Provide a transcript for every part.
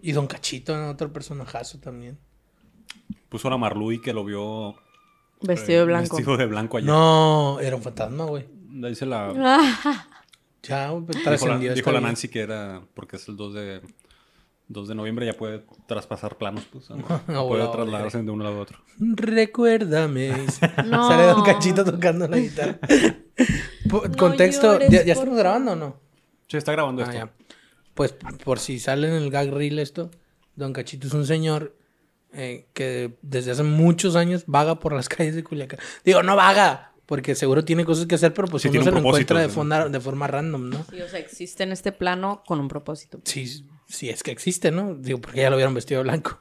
Y Don Cachito, ¿no? otro personajazo también. Puso a la Marluy que lo vio Vestido de eh, blanco. Vestido de blanco allá. No, era un fantasma, güey. Dice la, Ya, güey, dijo la, dijo la. Nancy que era porque es el 2 de 2 de noviembre ya puede traspasar planos, pues. ¿no? No, puede no, trasladarse de uno al otro. Recuérdame. Sale Don Cachito tocando la guitarra. Contexto, ¿ya, ya por estamos grabando o no? Sí, está grabando Ah, esto. ya. Pues por si sale en el gag reel esto, Don Cachito es un señor eh, que desde hace muchos años vaga por las calles de Culiacán. Digo, no vaga, porque seguro tiene cosas que hacer, pero pues Sí, uno se lo encuentra de forma, de forma random, ¿no? Sí, o sea, existe en este plano con un propósito. Sí, sí es que existe, ¿no? Digo, porque ya lo vieron vestido de blanco.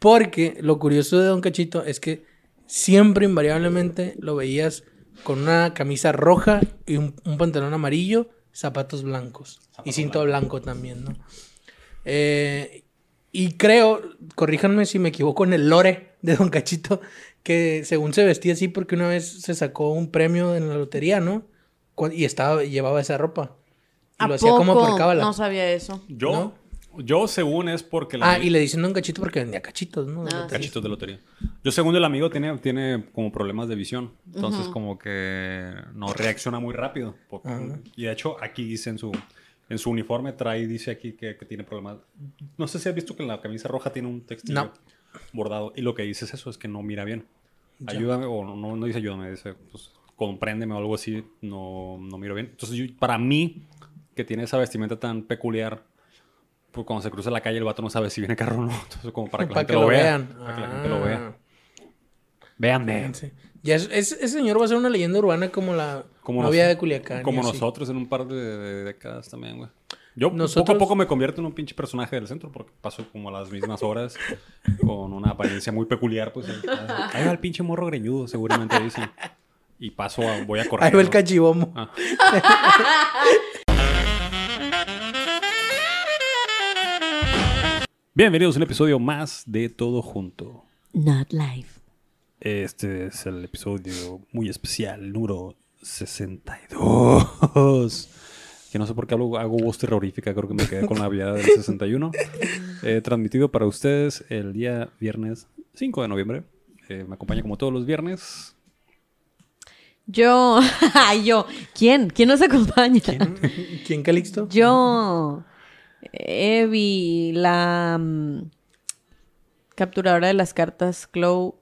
Porque lo curioso de Don Cachito es que siempre, invariablemente, lo veías con una camisa roja y un, un pantalón amarillo, zapatos blancos. y cinto blanco también, ¿no? Eh, y creo, corríjanme si me equivoco en el lore de Don Cachito, que según se vestía así porque una vez se sacó un premio en la lotería, ¿no? Y estaba, llevaba esa ropa. Y ¿A lo hacía como por cábala. No sabía eso. Yo, ¿No? Yo según es porque la Ah, y le dicen Don Cachito porque vendía cachitos, ¿no? De Ah, cachitos de lotería. Yo según el amigo tiene, tiene como problemas de visión. Entonces como que no reacciona muy rápido. Por- Y de hecho aquí dice en su, en su uniforme trae, dice aquí que, que tiene problemas. No sé si has visto que en la camisa roja tiene un textil No. bordado. Y lo que dice es eso, es que no mira bien. Ayúdame, o no, no, no dice ayúdame, dice pues compréndeme o algo así, no, no miro bien. Entonces yo- para mí, que tiene esa vestimenta tan peculiar, pues cuando se cruza la calle el vato no sabe si viene carro o no. Entonces como para que la gente que lo, lo vea. vean. Para que la gente lo Ah. vea. Véanme. Sí. Ya es- es- ese señor va a ser una leyenda urbana como la Como novia nos- de Culiacán. Como nosotros en un par de, de décadas también, güey. Yo poco a poco me convierto en un pinche personaje del centro porque paso como las mismas horas con una apariencia muy peculiar, pues. Ahí va el pinche morro greñudo, seguramente dicen. Y paso a, voy a correr. Ahí va el cachibomo. Ah. Bienvenidos a un episodio más de Todo Junto. Not live. Este es el episodio muy especial, número 62. Que no sé por qué hago voz terrorífica, creo que me quedé con la vida del 61. Eh, transmitido para ustedes el día viernes 5 de noviembre. Eh, me acompaña como todos los viernes. Yo. Ay, yo. ¿Quién? ¿Quién nos acompaña? ¿Quién Calixto? Yo. Evi, la mm, capturadora de las cartas Clow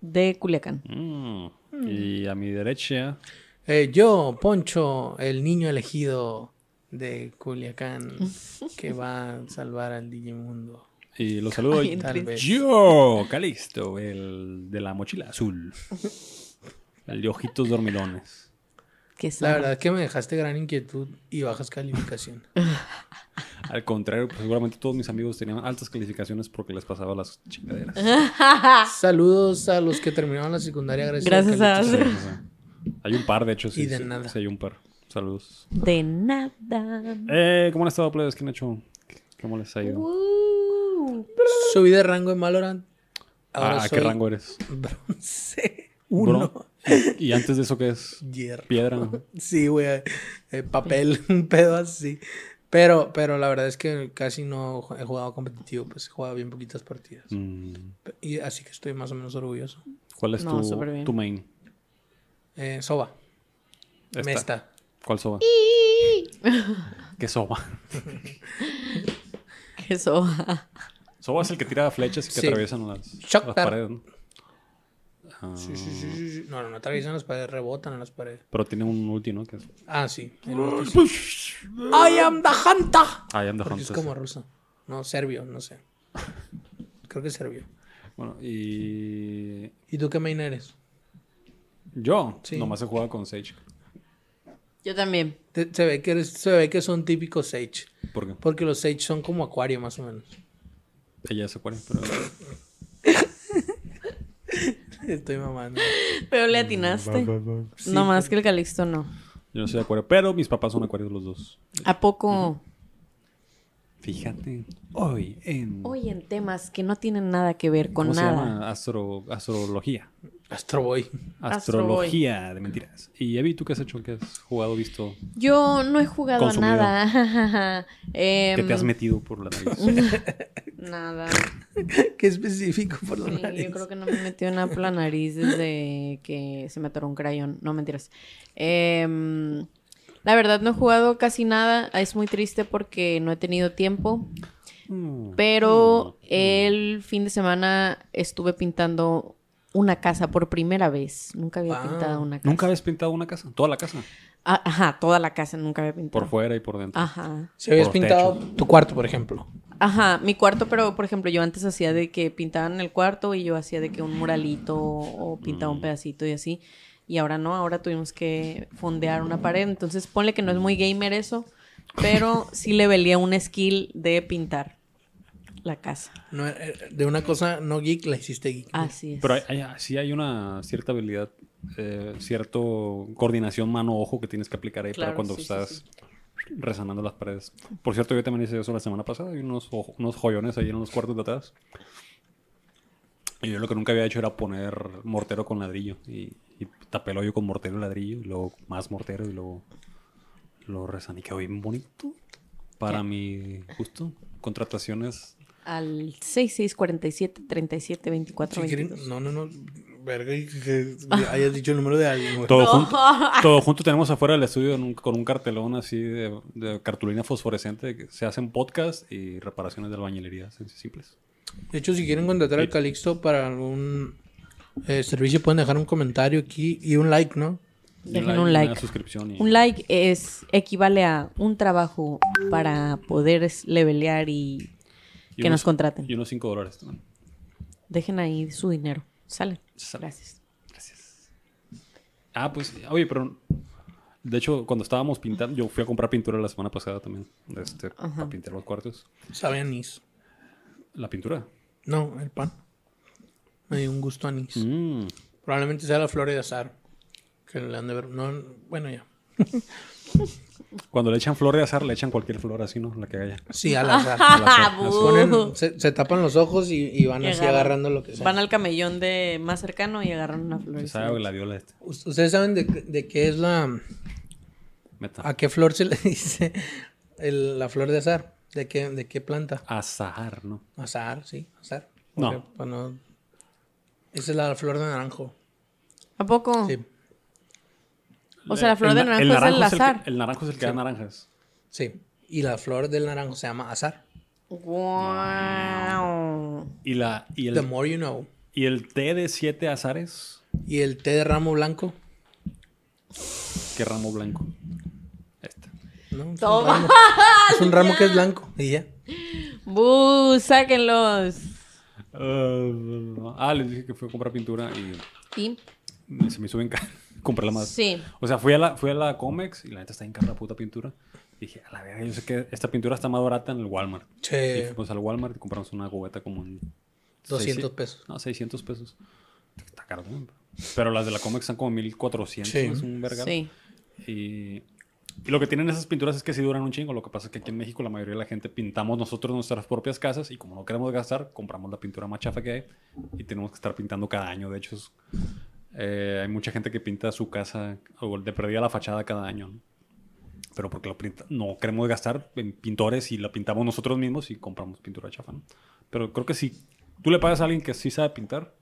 de Culiacán. Mm. Y a mi derecha, Eh, yo, Poncho, el niño elegido de Culiacán que va a salvar al Digimundo. y los saludo Ay, Tal vez. yo, Calisto, el de la mochila azul. El de ojitos dormilones. Que La verdad es que me dejaste gran inquietud y bajas calificación. Al contrario, pues seguramente todos mis amigos tenían altas calificaciones porque les pasaba las chingaderas. Saludos a los que terminaron la secundaria gracias, Gracias a-. Sí. Hay un par, de hecho, sí. Y de sí, nada. Sí, hay un par. Saludos. De nada. Eh, ¿Cómo han estado, plebes? ¿Quién ha hecho? ¿Cómo les ha ido? Uh, Subí de rango en Valorant. Ahora Ah, ¿A soy qué rango eres? Bronce. Uno. Bro- ¿Y y antes de eso qué es? Hierro. Piedra. Sí, güey. eh, papel, un pedo así. Pero, pero la verdad es que casi no he jugado competitivo, pues he jugado bien poquitas partidas. Mm, Y así que estoy más o menos orgulloso. ¿Cuál es No, tu, main? Eh, Soba. Esta. Mesta. ¿Cuál soba? ¿Qué soba? que eso. Soba es el que tira flechas y que Sí. atraviesan las, paredes, ¿no? Sí, sí, sí, sí, sí. No, no, no atraviesan las paredes, rebotan en las paredes. Pero tiene un ulti, ¿no? Que es... Ah, sí. el ulti sí. I am the hunter. Ah, ya me Porque es como ruso. No, serbio, no sé. Creo que es serbio. Bueno, y... ¿Y tú qué main eres? Yo Sí. nomás he jugado con Sage. Yo también. Te- Se ve que eres, se ve que son típicos Sage. ¿Por qué? Porque los Sage son como acuario, más o menos. Ella es acuario, pero... Estoy mamando. Pero le atinaste. No más que el Calixto no. Yo no soy acuario, pero mis papás son acuarios los dos. ¿A poco? Fíjate, hoy en... Hoy en temas que no tienen nada que ver con ¿Cómo se nada. llama? Astro... Astrología. Astro Boy. Astrología de mentiras. Y Evi, ¿tú qué has hecho? ¿Qué has jugado, visto? Yo no he jugado a Consumido. nada. Em, ¿Qué te has metido por la nariz? Nada. Qué específico por la Sí, nariz. yo creo que no me metió una por la nariz desde que se me atoró un crayón. No, mentiras. Em, la verdad no he jugado casi nada. Es muy triste porque no he tenido tiempo. Mm. Pero el fin de semana estuve pintando una casa por primera vez. Nunca había pintado una casa. ¿Nunca habías pintado una casa? ¿Toda la casa? Ah, Ajá, toda la casa nunca había pintado. Por fuera y por dentro. Ajá. Si habías Por pintado techo. tu cuarto, por ejemplo. Ajá, mi cuarto, pero por ejemplo, yo antes hacía de que pintaban el cuarto y yo hacía de que un muralito o pintaba un Mm. pedacito y así. Y ahora no, ahora tuvimos que fondear una pared. Entonces, ponle que no es muy gamer eso, pero sí le velía un skill de pintar la casa. No, eh, de una cosa no geek la hiciste geek. Así es. Pero hay, hay- sí hay una cierta habilidad, eh, cierto coordinación mano-ojo que tienes que aplicar ahí Claro, para cuando sí, estás sí. resanando las paredes. Por cierto, yo también hice eso la semana pasada. Hay unos, ojo- unos joyones ahí en los cuartos de atrás. Y yo lo que nunca había hecho era poner mortero con ladrillo. Y tapé el hoyo con mortero y ladrillo. Y luego más mortero y luego lo resané. Y quedó bien bonito. Para ¿Qué? mi gusto. Contrataciones. Al 6647 37 24 Si quieren- 22. no, no, no. Verga, y que hayas dicho el número de alguien. Todo, junto, todo junto tenemos afuera del estudio en un- con un cartelón así de, de cartulina fosforescente que se hacen podcast y reparaciones de albañilería simples. De hecho, si quieren contratar al Calixto para algún eh, servicio, pueden dejar un comentario aquí y un like, ¿no? Dejen un una like. suscripción y Un like es equivale a un trabajo para poder levelear y y que unos- nos contraten. Y unos 5 dólares también. Dejen ahí su dinero. Sale. Sale. Gracias. Gracias. Ah, pues, oye, pero de hecho, cuando estábamos pintando, yo fui a comprar pintura la semana pasada también, este, para pintar los cuartos. Sabe anís. La pintura. No, el pan. Me dio un gusto a anís. Mm. Probablemente sea la flor de azar. Que le han de ver. No, bueno, ya. Cuando le echan flor de azar, le echan cualquier flor así, ¿no? La que haya. Sí, al azar. Al azar. Bu. Ponen- se, se tapan los ojos y, y van Y así agarran- agarrando lo que sea. Van al camellón de más cercano y agarran una flor. Se sabe gladiola este. Us- ¿Ustedes saben de, de qué es la... Meta. ¿A qué flor se le dice el- la flor de azar? ¿De qué, ¿De qué planta? Azahar, ¿no? Azar, sí, azar. No. Porque, pues, no- Esa es la flor de naranjo. ¿A poco? Sí, O sea, la flor El de na- naranjo es el naranjo que- azar. el naranjo es el que da naranjas. sí. Y la flor del naranjo se llama azar. Wow. Y, la, y, The el, more you know. y el té de siete azares, Y el té de ramo blanco. ¿qué ramo blanco? Este. ¿no? Es un Toma. ramo, es un ramo que es blanco. Y ya. ¡Bu! ¡Sáquenlos! Uh, ah, les dije que fui a comprar pintura y ¿Y? se me hizo bien caro. Compré la más. Sí. O sea, fui a la, fui a la Comex y la neta está en cara la puta pintura. Y dije, a la verga, yo sé que esta pintura está más barata en el Walmart. Y Che, fuimos al Walmart y compramos una cubeta como en... 200 seis- pesos. No, 600 pesos. Está caro, ¿no? Pero las de la Comex están como 1400. Sí. Es un verga. Sí. Y, y lo que tienen esas pinturas es que sí duran un chingo. Lo que pasa es que aquí en México la mayoría de la gente pintamos nosotros nuestras propias casas y como no queremos gastar, compramos la pintura más chafa que hay y tenemos que estar pintando cada año. De hecho, es- eh, hay mucha gente que pinta su casa o de perdida la fachada cada año. ¿no? Pero porque lo pinta- no queremos gastar en pintores y la pintamos nosotros mismos y compramos pintura chafa. ¿no? Pero creo que si tú le pagas a alguien que sí sabe pintar,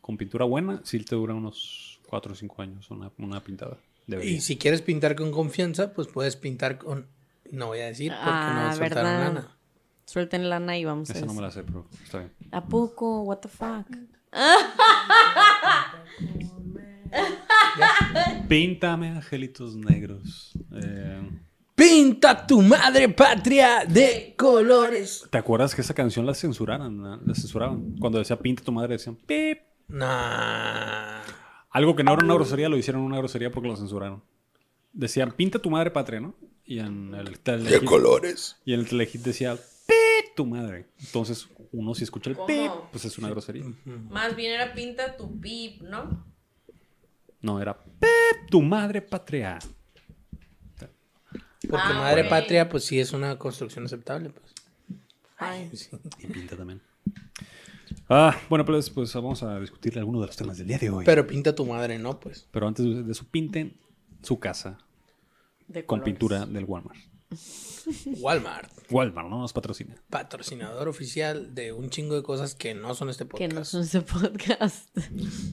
con pintura buena, sí te dura unos 4 o 5 años una, una pintada. Debería. Y si quieres pintar con confianza, pues puedes pintar con... No voy a decir porque Ah, no soltaron ¿verdad? lana. Suelten lana y vamos a Esa no me la sé, pero está bien. ¿A poco? What the fuck? Píntame angelitos negros. Eh, Pinta tu madre patria de colores. ¿Te acuerdas que esa canción la censuraran? no? La censuraban. Cuando decía pinta tu madre decían pip. Nah. Algo que no era una grosería lo hicieron una grosería porque lo censuraron. Decían pinta tu madre patria, ¿no? Y en el telehit, colores. y en el telehit decía pip tu madre. Entonces uno si escucha el ¿Cómo? pip, pues es una grosería. Más bien era pinta tu pip, ¿no? No, era pip tu madre patria. Porque Ah, madre güey. patria, pues sí es una construcción aceptable. Pues. Ay. Sí. Y pinta también. Ah, bueno, pues, pues vamos a discutir algunos de los temas del día de hoy. Pero pinta tu madre, ¿no? Pues. Pero antes de, eso, pinten su casa De con colores. pintura del Walmart. Walmart, Walmart, ¿no? Nos patrocina. patrocinador oficial de un chingo de cosas que no son este Que podcast. no son ese podcast.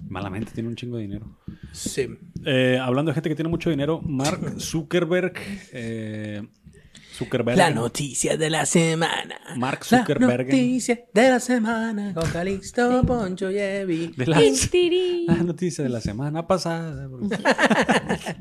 Malamente, tiene un chingo de dinero. Sí. Eh, hablando de gente que tiene mucho dinero, Mark Zuckerberg. eh, Zuckerberg. La noticia de la semana. Mark La Zuckerberg. noticia de la semana con Calixto, Poncho y Evi. De la, la noticia de la semana pasada. Porque,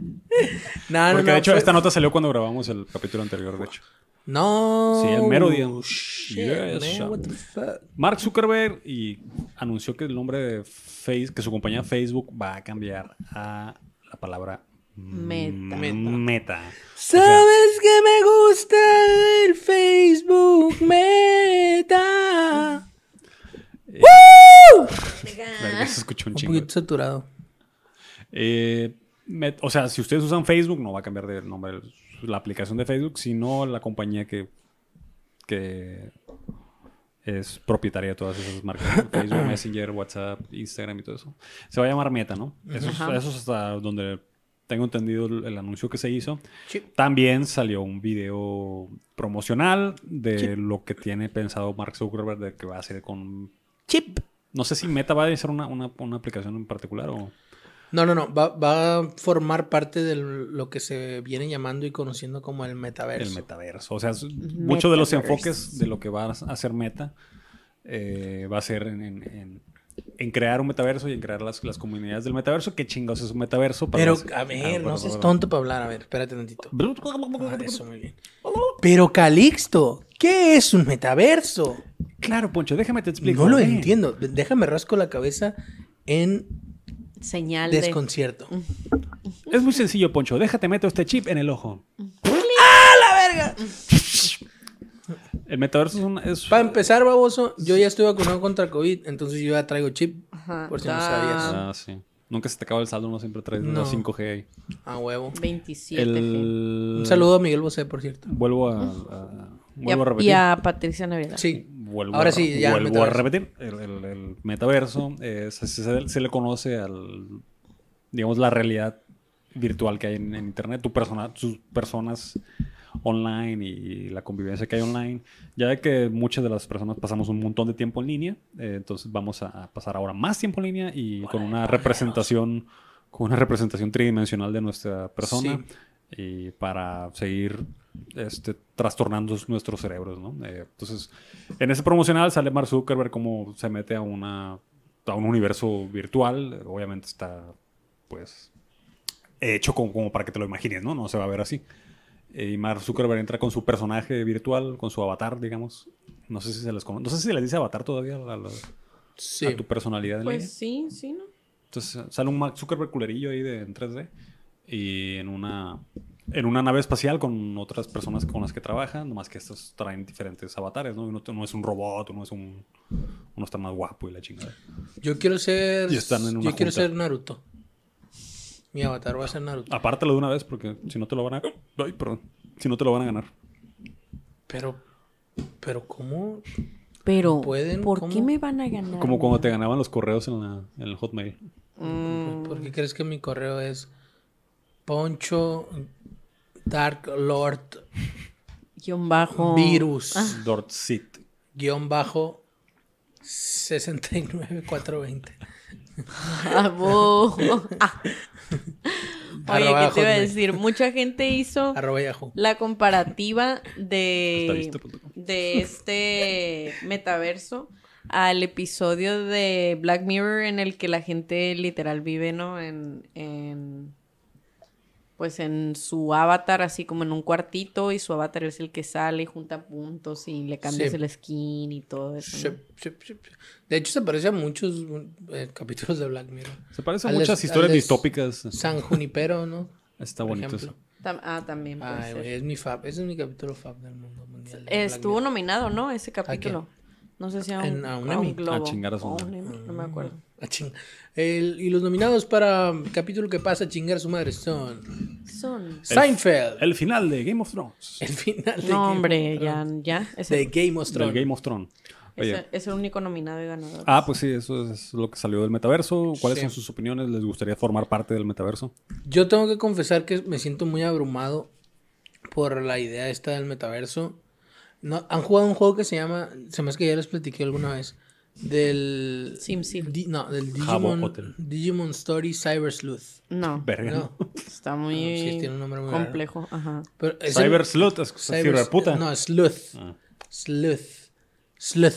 No, no, porque no, de hecho, fue- esta nota salió cuando grabamos el capítulo anterior, de hecho. No. Sí, el mero día. Shit, Yes, man, sir. what the fuck? Mark Zuckerberg y anunció que el nombre de Face, que su compañía Facebook va a cambiar a la palabra Meta. Meta. Meta. ¿Sabes que me gusta el Facebook Meta? Verga, se escuchó un Un chingo. poquito saturado. Eh, Met- o sea, si ustedes usan Facebook, no va a cambiar de nombre la aplicación de Facebook, sino la compañía que, que es propietaria de todas esas marcas. Facebook, Messenger, WhatsApp, Instagram y todo eso. Se va a llamar Meta, ¿no? Eso, es, Ajá. eso es hasta donde tengo entendido el, el anuncio que se hizo. Sí. También salió un video promocional de lo que tiene pensado Mark Zuckerberg de que va a hacer con... Chip. No sé si Meta va a ser una, una, una aplicación en particular o... No, no, no. Va, va a formar parte de lo que se viene llamando y conociendo como el metaverso. El metaverso. O sea, muchos de los enfoques de lo que va a hacer Meta eh, va a ser en, en- en- en crear un metaverso y en crear las, las comunidades del metaverso. ¿Qué chingados es un metaverso? Para Pero, los- a Ah, ver, bueno, no seas bueno. tonto para hablar. A ver, espérate tantito. Ah, eso, muy bien. Pero, Calixto, ¿qué es un metaverso? Claro, Poncho, déjame te explico. No lo entiendo. Déjame rasco la cabeza en Señal de. desconcierto. Es muy sencillo, Poncho. Déjate meto este chip en el ojo. El metaverso es un... es- Para empezar, baboso, yo ya estoy vacunado contra COVID, entonces yo ya traigo chip. Ajá, Por si no sabías. Ah, sí. Nunca se te acaba el saldo, uno siempre trae No. una 5G ahí. A huevo. 27. El... Un saludo a Miguel Bosé, por cierto. Vuelvo a, a- Y vuelvo a a, repetir. y a Patricia Navidad. Sí. Vuelvo Ahora a, sí, ya, Vuelvo a repetir. El, el- el metaverso eh, se, se- se le conoce al. Digamos, la realidad virtual que hay en, en internet. Tu persona, tus personas online y la convivencia que hay online. Ya de que muchas de las personas pasamos un montón de tiempo en línea. eh, entonces vamos a, pasar ahora más tiempo en línea y con una representación. Con una representación tridimensional de nuestra persona. Y para seguir este, trastornando nuestros cerebros, ¿no? Eh, entonces, en ese promocional sale Mark Zuckerberg como se mete a una a un universo virtual. Obviamente está, pues, hecho como, como para que te lo imagines, ¿no? No se va a ver así. Eh, Y Mark Zuckerberg entra con su personaje virtual, con su avatar, digamos. No sé si se les conoce. No sé si se les dice avatar todavía a, la- Sí. a tu personalidad en Pues línea. sí, sí, ¿no? Entonces sale un Mark Zuckerberg culerillo ahí de, en 3D y en una, en una nave espacial con otras personas con las que trabajan, nomás que estos traen diferentes avatares, ¿no? Uno, uno es un robot, uno es un... Uno está más guapo y la chingada. Yo quiero ser. Y están en una yo quiero junta. ser Naruto. Mi avatar va a ser Naruto. Apártalo de una vez porque si no te lo van a... Ay, perdón. Si no te lo van a ganar. Pero. Pero, ¿cómo? Pero, ¿Pueden? ¿por ¿Cómo? qué me van a ganar? Como cuando te ganaban los correos en, la, en el Hotmail. Mm, ¿Por qué crees que mi correo es Poncho Dark Lord Guión bajo. Virus Dortsit. guion bajo 69420? Ah, bo. Ah. Oye, ¿qué te iba a decir? Mucha gente hizo la comparativa de, de este metaverso al episodio de Black Mirror en el que la gente literal vive, ¿no? En, en pues en su avatar, así como en un cuartito, y su avatar es el que sale y junta puntos y le cambias Sí. el skin y todo eso. ¿no? sí, sí, sí. De hecho, se parece a muchos eh, capítulos de Black Mirror. Se parece a muchas historias distópicas. San Junipero, ¿no? Está Por bonito ejemplo. Tam- ah, también puede Ay, ser. es mi fab. Ese es mi capítulo fab del mundo mundial. de Estuvo nominado, ¿no? Ese capítulo. No sé si a un, En- a un a Emmy. un globo. A chingar a su o madre. un Emmy, no me acuerdo. A ching- El- y los nominados para capítulo que pasa a chingar a su madre son Son. Seinfeld. El final de Game of Thrones. El final de No, Game hombre, of ya, Thrones. ya. Ese, De Game of Thrones. Game of Thrones. Oye. es el único nominado y ganador. Ah, pues sí, eso es lo que salió del metaverso. ¿Cuáles Sí. son sus opiniones? ¿Les gustaría formar parte del metaverso? Yo tengo que confesar que me siento muy abrumado por la idea esta del metaverso. No, han jugado un juego que se llama, se me hace que ya les platiqué alguna vez, del... SimCity. Di- no, del Digimon, Hotel. Digimon Story Cyber Sleuth. No, Verga. No, está muy sí, tiene un nombre muy raro. complejo. Ajá. pero es el- Cyber Sleuth, es Cyber- ciberputa. No, Sleuth. Ah. Sleuth. Sleuth.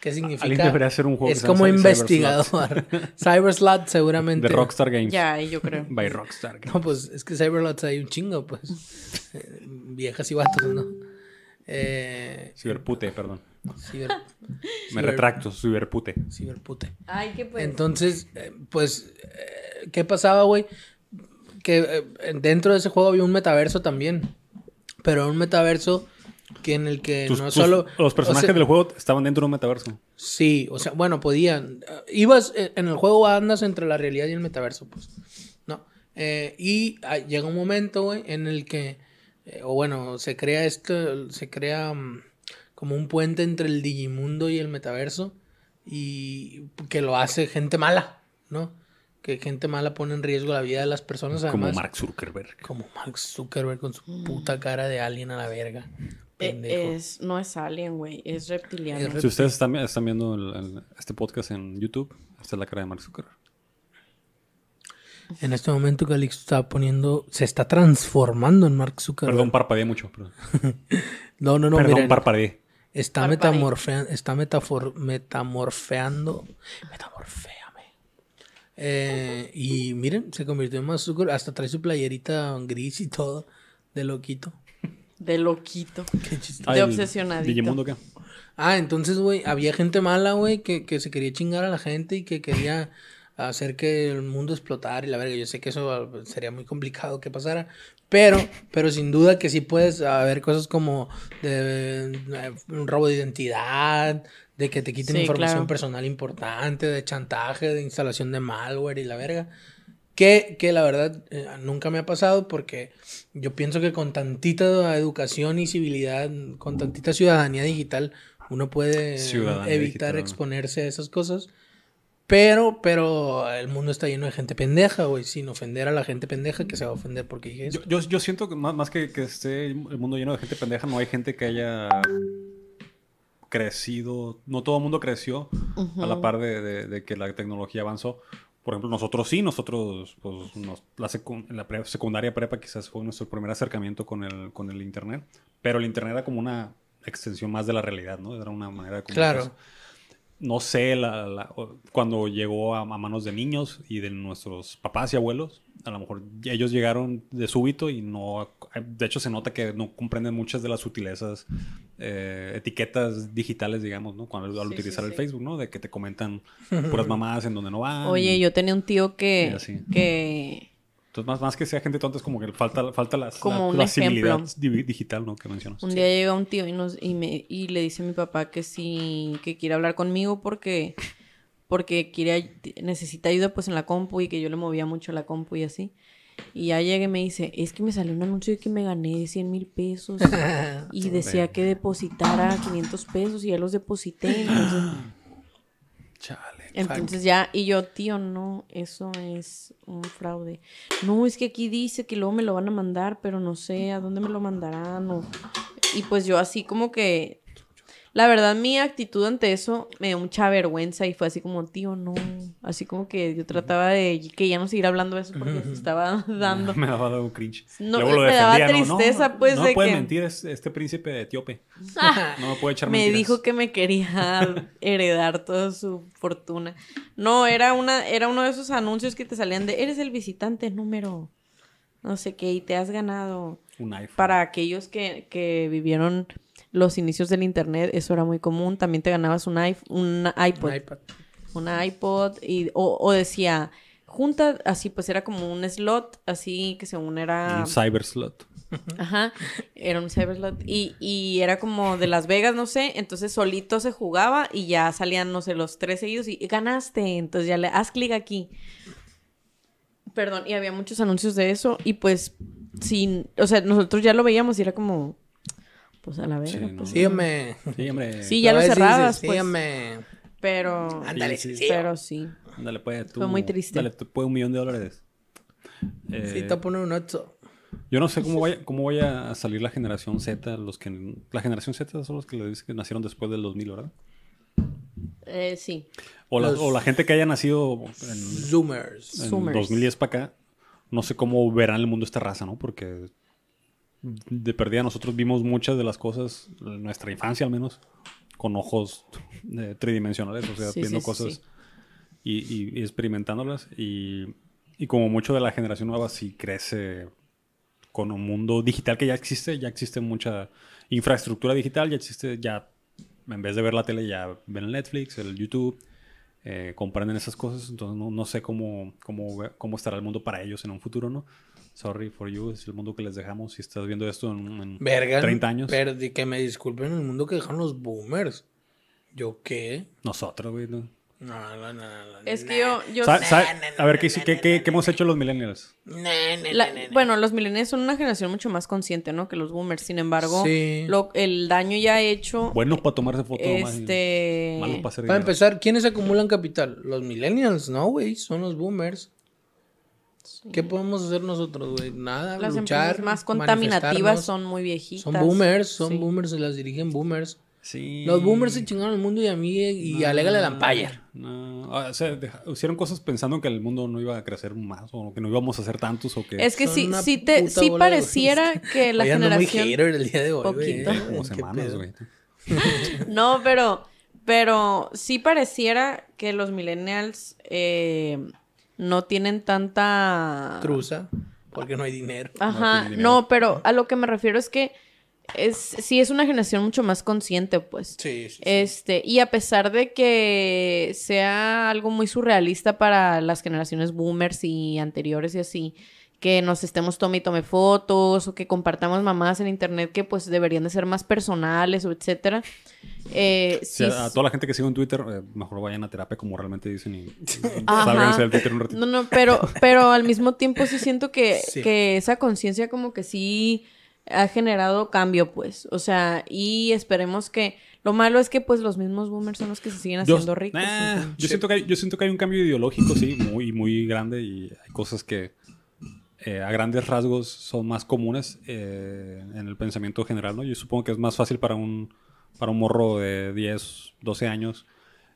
¿Qué significa? Alguien debería hacer un juego Es como Cyber investigador. Cyber Slot seguramente. De Rockstar Games. Ya, yo creo. By Rockstar Games. No, pues es que Cyberlots hay un chingo, pues. Eh, viejas y vatos, ¿no? Eh, Ciberpute, perdón. Ciber, Me ciber- retracto, ciberpute. Ciberpute. Ay, qué pues. Entonces, eh, pues, eh, ¿qué pasaba, güey? Que eh, dentro de ese juego había un metaverso también. Pero un metaverso que en el que Tus- no tus- solo... los o personajes sea, del juego estaban dentro de un metaverso. Sí, o sea, bueno, podían. eh, Ibas, eh, en el juego andas entre la realidad y el metaverso, pues. No. Eh, y ah, llega un momento, güey, en el que, eh, o bueno, se crea esto, se crea mm, como un puente entre el Digimundo y el metaverso. Y que lo hace gente mala, ¿no? Que gente mala pone en riesgo la vida de las personas. Como. Mark Zuckerberg. Como Mark Zuckerberg con su puta cara de alien a la verga. Eh, Pendejo. es, no es alien, güey. Es reptiliano. Es Si ustedes están, están viendo el- el- este podcast en YouTube, esta es la cara de Mark Zuckerberg. En este momento Calixto está poniendo, se está transformando en Mark Zuckerberg. Perdón, parpadeé mucho. Perdón, no, no, no, Perdón miren, parpadeé. Está metamorfeando, está metafor- metamorfeando, metamorféame. Eh, y miren, se convirtió en Zuckerberg, hasta trae su playerita gris y todo, de loquito. De loquito. Qué chiste. De obsesionadito. Digimundo qué? Ah, entonces, güey, había gente mala, güey, que, que se quería chingar a la gente y que quería hacer que el mundo explotara y la verga. Yo sé que eso ah, sería muy complicado que pasara, pero, pero sin duda que sí puedes haber cosas como de, eh, un robo de identidad, de que te quiten Sí, información claro. personal importante, de chantaje, de instalación de malware y la verga. Que, que la verdad eh, nunca me ha pasado porque yo pienso que con tantita educación y civilidad, con tantita ciudadanía digital, uno puede Ciudadanía evitar digital. exponerse a esas cosas. Pero, pero el mundo está lleno de gente pendeja, güey. Sin ofender a la gente pendeja que se va a ofender porque dije Yo, yo, yo siento que más, más que, que esté el mundo lleno de gente pendeja, no hay gente que haya crecido. No todo el mundo creció a la par de, de- de que la tecnología avanzó. Por ejemplo, nosotros sí, nosotros, pues, nos- la, secu- en la pre- secundaria prepa quizás fue nuestro primer acercamiento con el, con el Internet. Pero el Internet era como una extensión más de la realidad, ¿no? Era una manera de Claro. No sé, la- cuando llegó a, a manos de niños y de nuestros papás y abuelos, a lo mejor ellos llegaron de súbito y no, de hecho se nota que no comprenden muchas de las sutilezas, eh, etiquetas digitales, digamos, ¿no? Cuando al Sí, utilizar sí, el sí. Facebook, ¿no? De que te comentan puras mamadas en donde no van. Oye, yo tenía un tío que, que Entonces, más, más que sea gente tonta, es como que falta, falta las, Como la, la ejemplo. civilidad di- digital, ¿no? Que mencionas. un día llega un tío y nos y me y le dice a mi papá que sí que quiere hablar conmigo porque porque quiere necesita ayuda pues en la compu y que yo le movía mucho la compu y así. Y ya llega y me dice, es que me salió un anuncio de que me gané 100 mil pesos y decía que depositara 500 pesos y ya los deposité. Entonces, Chale. Entonces ya, y yo, tío, no, eso es un fraude. No, es que aquí dice que luego me lo van a mandar, pero no sé a dónde me lo mandarán. Y pues yo así como que, la verdad mi actitud ante eso me dio mucha vergüenza y fue así como, tío, no. Así como que yo trataba de que ya no seguir hablando de eso porque se estaba dando. Me daba un cringe. No, Luego lo me daba defendía, ¿no? No, tristeza, pues, No de puede que- mentir, es este príncipe etíope. No me puede echar me mentiras. dijo que me quería heredar toda su fortuna. No, era una, era uno de esos anuncios que te salían de eres el visitante número no sé qué y te has ganado. Un iPhone. Para aquellos que, que vivieron los inicios del internet, eso era muy común. También te ganabas un, iPhone, un iPod. Un iPad. Un iPod. Y, o, o decía, junta, así pues era como un slot, así que según era Un cyber slot. Ajá, era un cyberslot. Y, y era como de Las Vegas, no sé. Entonces solito se jugaba y ya salían, no sé, los tres seguidos y ganaste. Entonces ya le haz clic aquí. Perdón, y había muchos anuncios de eso. Y pues, sin. O sea, nosotros ya lo veíamos y era como. Pues a la verga. Sí, no. pues, Sí, hombre. Sí, hombre. Sí, ya lo cerrabas, dices, pues. Sí, hombre. Pero. Ándale, Sí. Pero sí. Dale, pues, tú. Fue muy triste. Dale, tú, pues, un millón de dólares. Eh, Sí, te pone un ocho. Yo no sé cómo vaya, cómo vaya a salir la generación Z, los que... La generación Z son los que le dicen que nacieron después del 2000, ¿verdad? Eh, sí. O la, o la gente que haya nacido en, Zoomers. en Zoomers. 2010 para acá, no sé cómo verán el mundo esta raza, ¿no? Porque de perdida nosotros vimos muchas de las cosas, en nuestra infancia al menos, con ojos eh, tridimensionales, o sea, Sí, viendo sí, cosas sí. Y, experimentándolas. Y, y como mucho de la generación nueva sí crece con un mundo digital que ya existe, ya existe mucha infraestructura digital, ya existe, ya en vez de ver la tele ya ven el Netflix, el YouTube, eh, comprenden esas cosas, entonces no, no sé cómo, cómo, cómo estará el mundo para ellos en un futuro, ¿no? Sorry for you, es el mundo que les dejamos si estás viendo esto en, en Verga. 30 años. Pero que me disculpen el mundo que dejaron los boomers. ¿Yo qué? Nosotros, güey. ¿no? No, no, no, no. Es que yo. yo a ver, ¿qué, qué- qué- qué hemos hecho los millennials? La- bueno, los millennials son una generación mucho más consciente, ¿no? Que los boomers. Sin embargo, Sí. lo- el daño ya hecho. Buenos para tomarse fotos, este. malos para hacer Para empezar, ¿quiénes acumulan capital? Los millennials, no, güey, son los boomers. ¿Qué podemos hacer nosotros, güey? Nada, Las luchar, más contaminativas manifestarnos. son muy viejitas. Son boomers, son Sí. boomers, se las dirigen boomers. Sí. Los boomers se chingaron el mundo y a mí y alégale a la Empire. No, o sea, deja- hicieron cosas pensando que el mundo no iba a crecer más o que no íbamos a hacer tantos o que... Es que sí, sí, te, sí pareciera que la muy generación. hater el día de hoy. Poquito. como ¿Qué semanas, güey. No, pero, pero sí pareciera que los millennials eh, no tienen tanta. Cruza, porque no hay dinero. Ajá, dinero. no, pero a lo que me refiero es que es, sí es una generación mucho más consciente, pues. Sí, sí. sí. Este, y a pesar de que sea algo muy surrealista para las generaciones boomers y anteriores y así, que nos estemos tome y tome fotos o que compartamos mamadas en internet que pues deberían de ser más personales o etcétera. Eh, O sí, sea, a toda la gente que sigue en Twitter, eh, mejor vayan a terapia como realmente dicen y, y sálganse del Twitter un ratito. No, no, pero, pero al mismo tiempo sí siento que, Sí. que esa conciencia como que sí ha generado cambio, pues. O sea, y esperemos que... Lo malo es que pues los mismos boomers son los que se siguen Yo- haciendo ricos. Nah, yo, siento que hay, yo siento que hay un cambio ideológico, sí, muy, muy grande y hay cosas que eh, a grandes rasgos son más comunes eh, en el pensamiento general, ¿no? Yo supongo que es más fácil para un, para un morro de 10, 12 años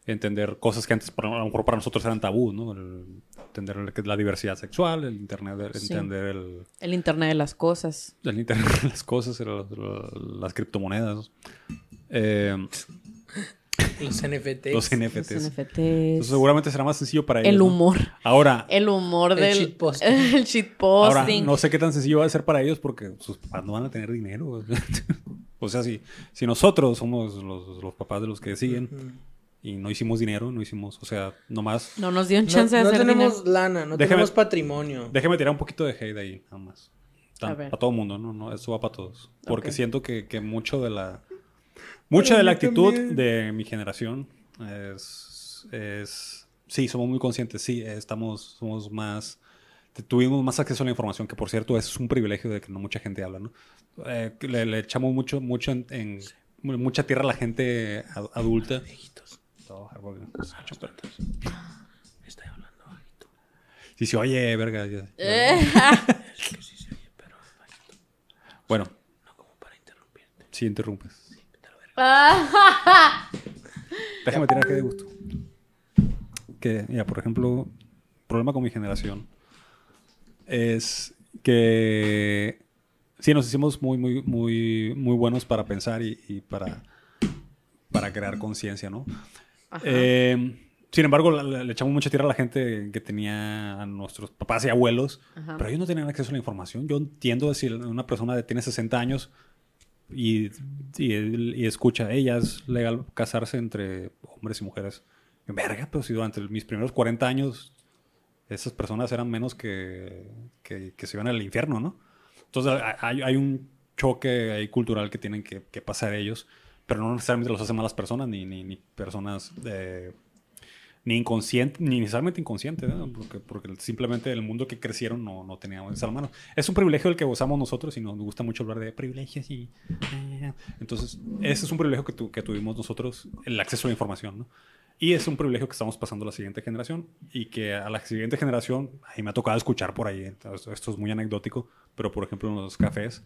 entender cosas que antes para, a lo mejor para nosotros eran tabú, ¿no? El- entender la diversidad sexual, el internet, el- Sí. entender el, El internet de las cosas. el internet de las cosas, el- el- las criptomonedas, eh, Los NFTs. los NFTs. Los NFTs. Entonces, seguramente será más sencillo para ellos. el ¿no? humor. Ahora, El humor El del... shitposting. El ahora, shitposting. no sé qué tan sencillo va a ser para ellos porque sus papás no van a tener dinero. o sea, si, si nosotros somos los, los papás de los que siguen y no hicimos dinero, no hicimos, o sea, nomás. No nos dio un No, chance de no hacer tenemos dinero. lana, no Déjame- tenemos patrimonio. Déjeme tirar un poquito de hate ahí, nada más. Tan- A ver. Para todo el mundo, ¿no? no Eso va para todos. Porque siento que, que mucho de la. Mucha de la actitud también. de mi generación es. es sí, somos muy conscientes, sí, estamos, somos más. Tuvimos más acceso a la información, que por cierto es un privilegio de que no mucha gente habla, ¿no? Eh, le, le echamos mucho, mucho en, en- mucha tierra a la gente ad- adulta. Viejitos. Todo, algo que- Estoy hablando bajito. Sí, sí, oye, verga. ya- Eh. Es que sí se oye, pero bajito. Bueno, No como para interrumpirte. sí interrumpes. Déjame tirar que de gusto. Que, mira, por ejemplo, problema con mi generación es que sí nos hicimos muy, muy, muy, muy buenos para pensar y, y para, para crear conciencia, ¿no? Eh, sin embargo, le, echamos mucha tierra a la gente que tenía a nuestros papás y abuelos, Ajá. pero ellos no tenían acceso a la información. Yo entiendo si una persona tiene 60 años y, y, y escucha, ella es legal casarse entre hombres y mujeres. Verga, pero si durante mis primeros 40 años esas personas eran menos que, que, que se iban al infierno, ¿no? Entonces hay, hay un choque ahí cultural que tienen que, que pasar ellos, pero no necesariamente los hace malas personas ni, ni, ni personas eh, ni inconscientes, ni necesariamente inconscientes, ¿no? porque, simplemente el mundo que crecieron no, no tenía esa mano. Es un privilegio el que gozamos nosotros y nos gusta mucho hablar de privilegios y... eh, Entonces, ese es un privilegio que, tu- que tuvimos nosotros, el acceso a la información. Y es un privilegio que estamos pasando a la siguiente generación y que a la siguiente generación, ahí me ha tocado escuchar por ahí, esto es muy anecdótico, pero por ejemplo en los cafés,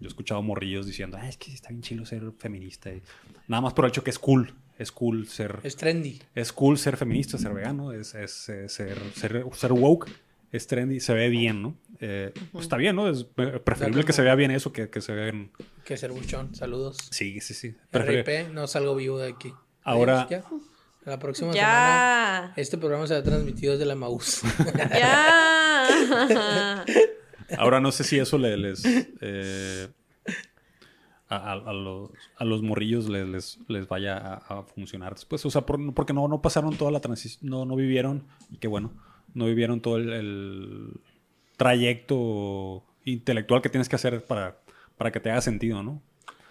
yo he escuchado morrillos diciendo, "Ah, es que está bien chido ser feminista. nada más por el hecho que es cool, es cool ser, Es trendy. es cool ser feminista, ser vegano, es, es, ser, ser, ser woke, es trendy, se ve bien, ¿no? Eh, pues está bien, ¿no? Es preferible que se vea bien eso que, que se vean... Que ser buchón. Saludos. Sí, sí, sí. RIP, no salgo vivo de aquí. Ahora- ya. La próxima semana. Ya. Este programa será transmitido desde la Maús. Ya. Ahora no sé si eso le- les... eh, a, a- los, a los morrillos les, les, les vaya a, funcionar después. O sea, por- porque no, no pasaron toda la transición, no, no vivieron, y qué bueno, no vivieron todo el, el trayecto intelectual que tienes que hacer para, para que te haga sentido, ¿no?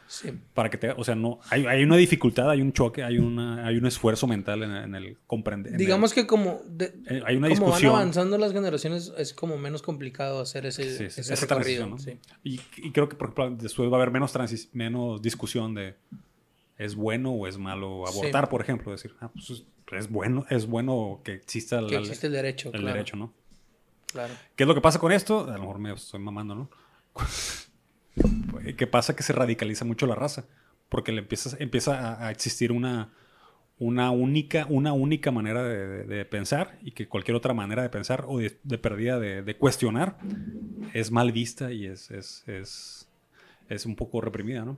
Sí. Para que te, o sea, no, hay, hay una dificultad, hay un choque, hay, una, hay un esfuerzo mental en, en el comprender. en Digamos que como, de- Eh, hay una como discusión. van avanzando las generaciones, es como menos complicado hacer ese, Sí, sí, ese recorrido. ¿no? Y, y creo que, por ejemplo, después va a haber menos, transis- menos discusión de es bueno o es malo abortar, por ejemplo. Decir, ah, pues es, bueno, es bueno que exista la- Que existe el derecho. el claro, derecho, ¿no? Claro. ¿Qué es lo que pasa con esto? A lo mejor me estoy mamando, ¿no? ¿Qué pasa? Que se radicaliza mucho la raza. Porque le empieza, empieza a, a existir una, una, única, una única manera de, pensar y que cualquier otra manera de pensar o de, de perdida de, de cuestionar es mal vista y es, es, es, es un poco reprimida, ¿no?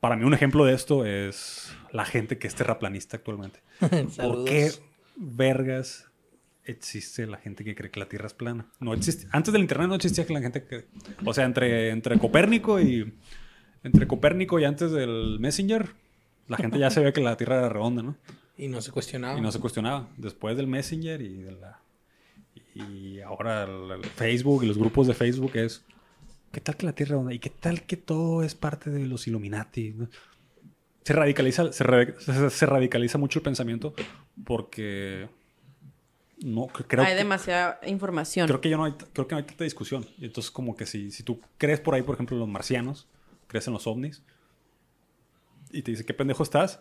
Para mí un ejemplo de esto es la gente que es terraplanista actualmente. ¿Por qué vergas existe la gente que cree que la Tierra es plana? No existe. Antes del internet no existía que la gente que, o sea, entre entre Copérnico y entre Copérnico y antes del Messenger, la gente ya sabía que la Tierra era redonda, ¿no? Y no se cuestionaba. Y no se cuestionaba. Después del Messenger y de la y ahora el, el Facebook y los grupos de Facebook es ¿qué tal que la Tierra es redonda? ¿Y qué tal que todo es parte de los Illuminati? ¿no? Se radicaliza, se, ra- se- se radicaliza mucho el pensamiento porque no cre- creo Hay que, demasiada información. creo que ya no hay creo que no hay tanta discusión. Y entonces como que si, si tú crees por ahí, por ejemplo, en los marcianos, crees en los ovnis y te dice, ¿qué pendejo estás?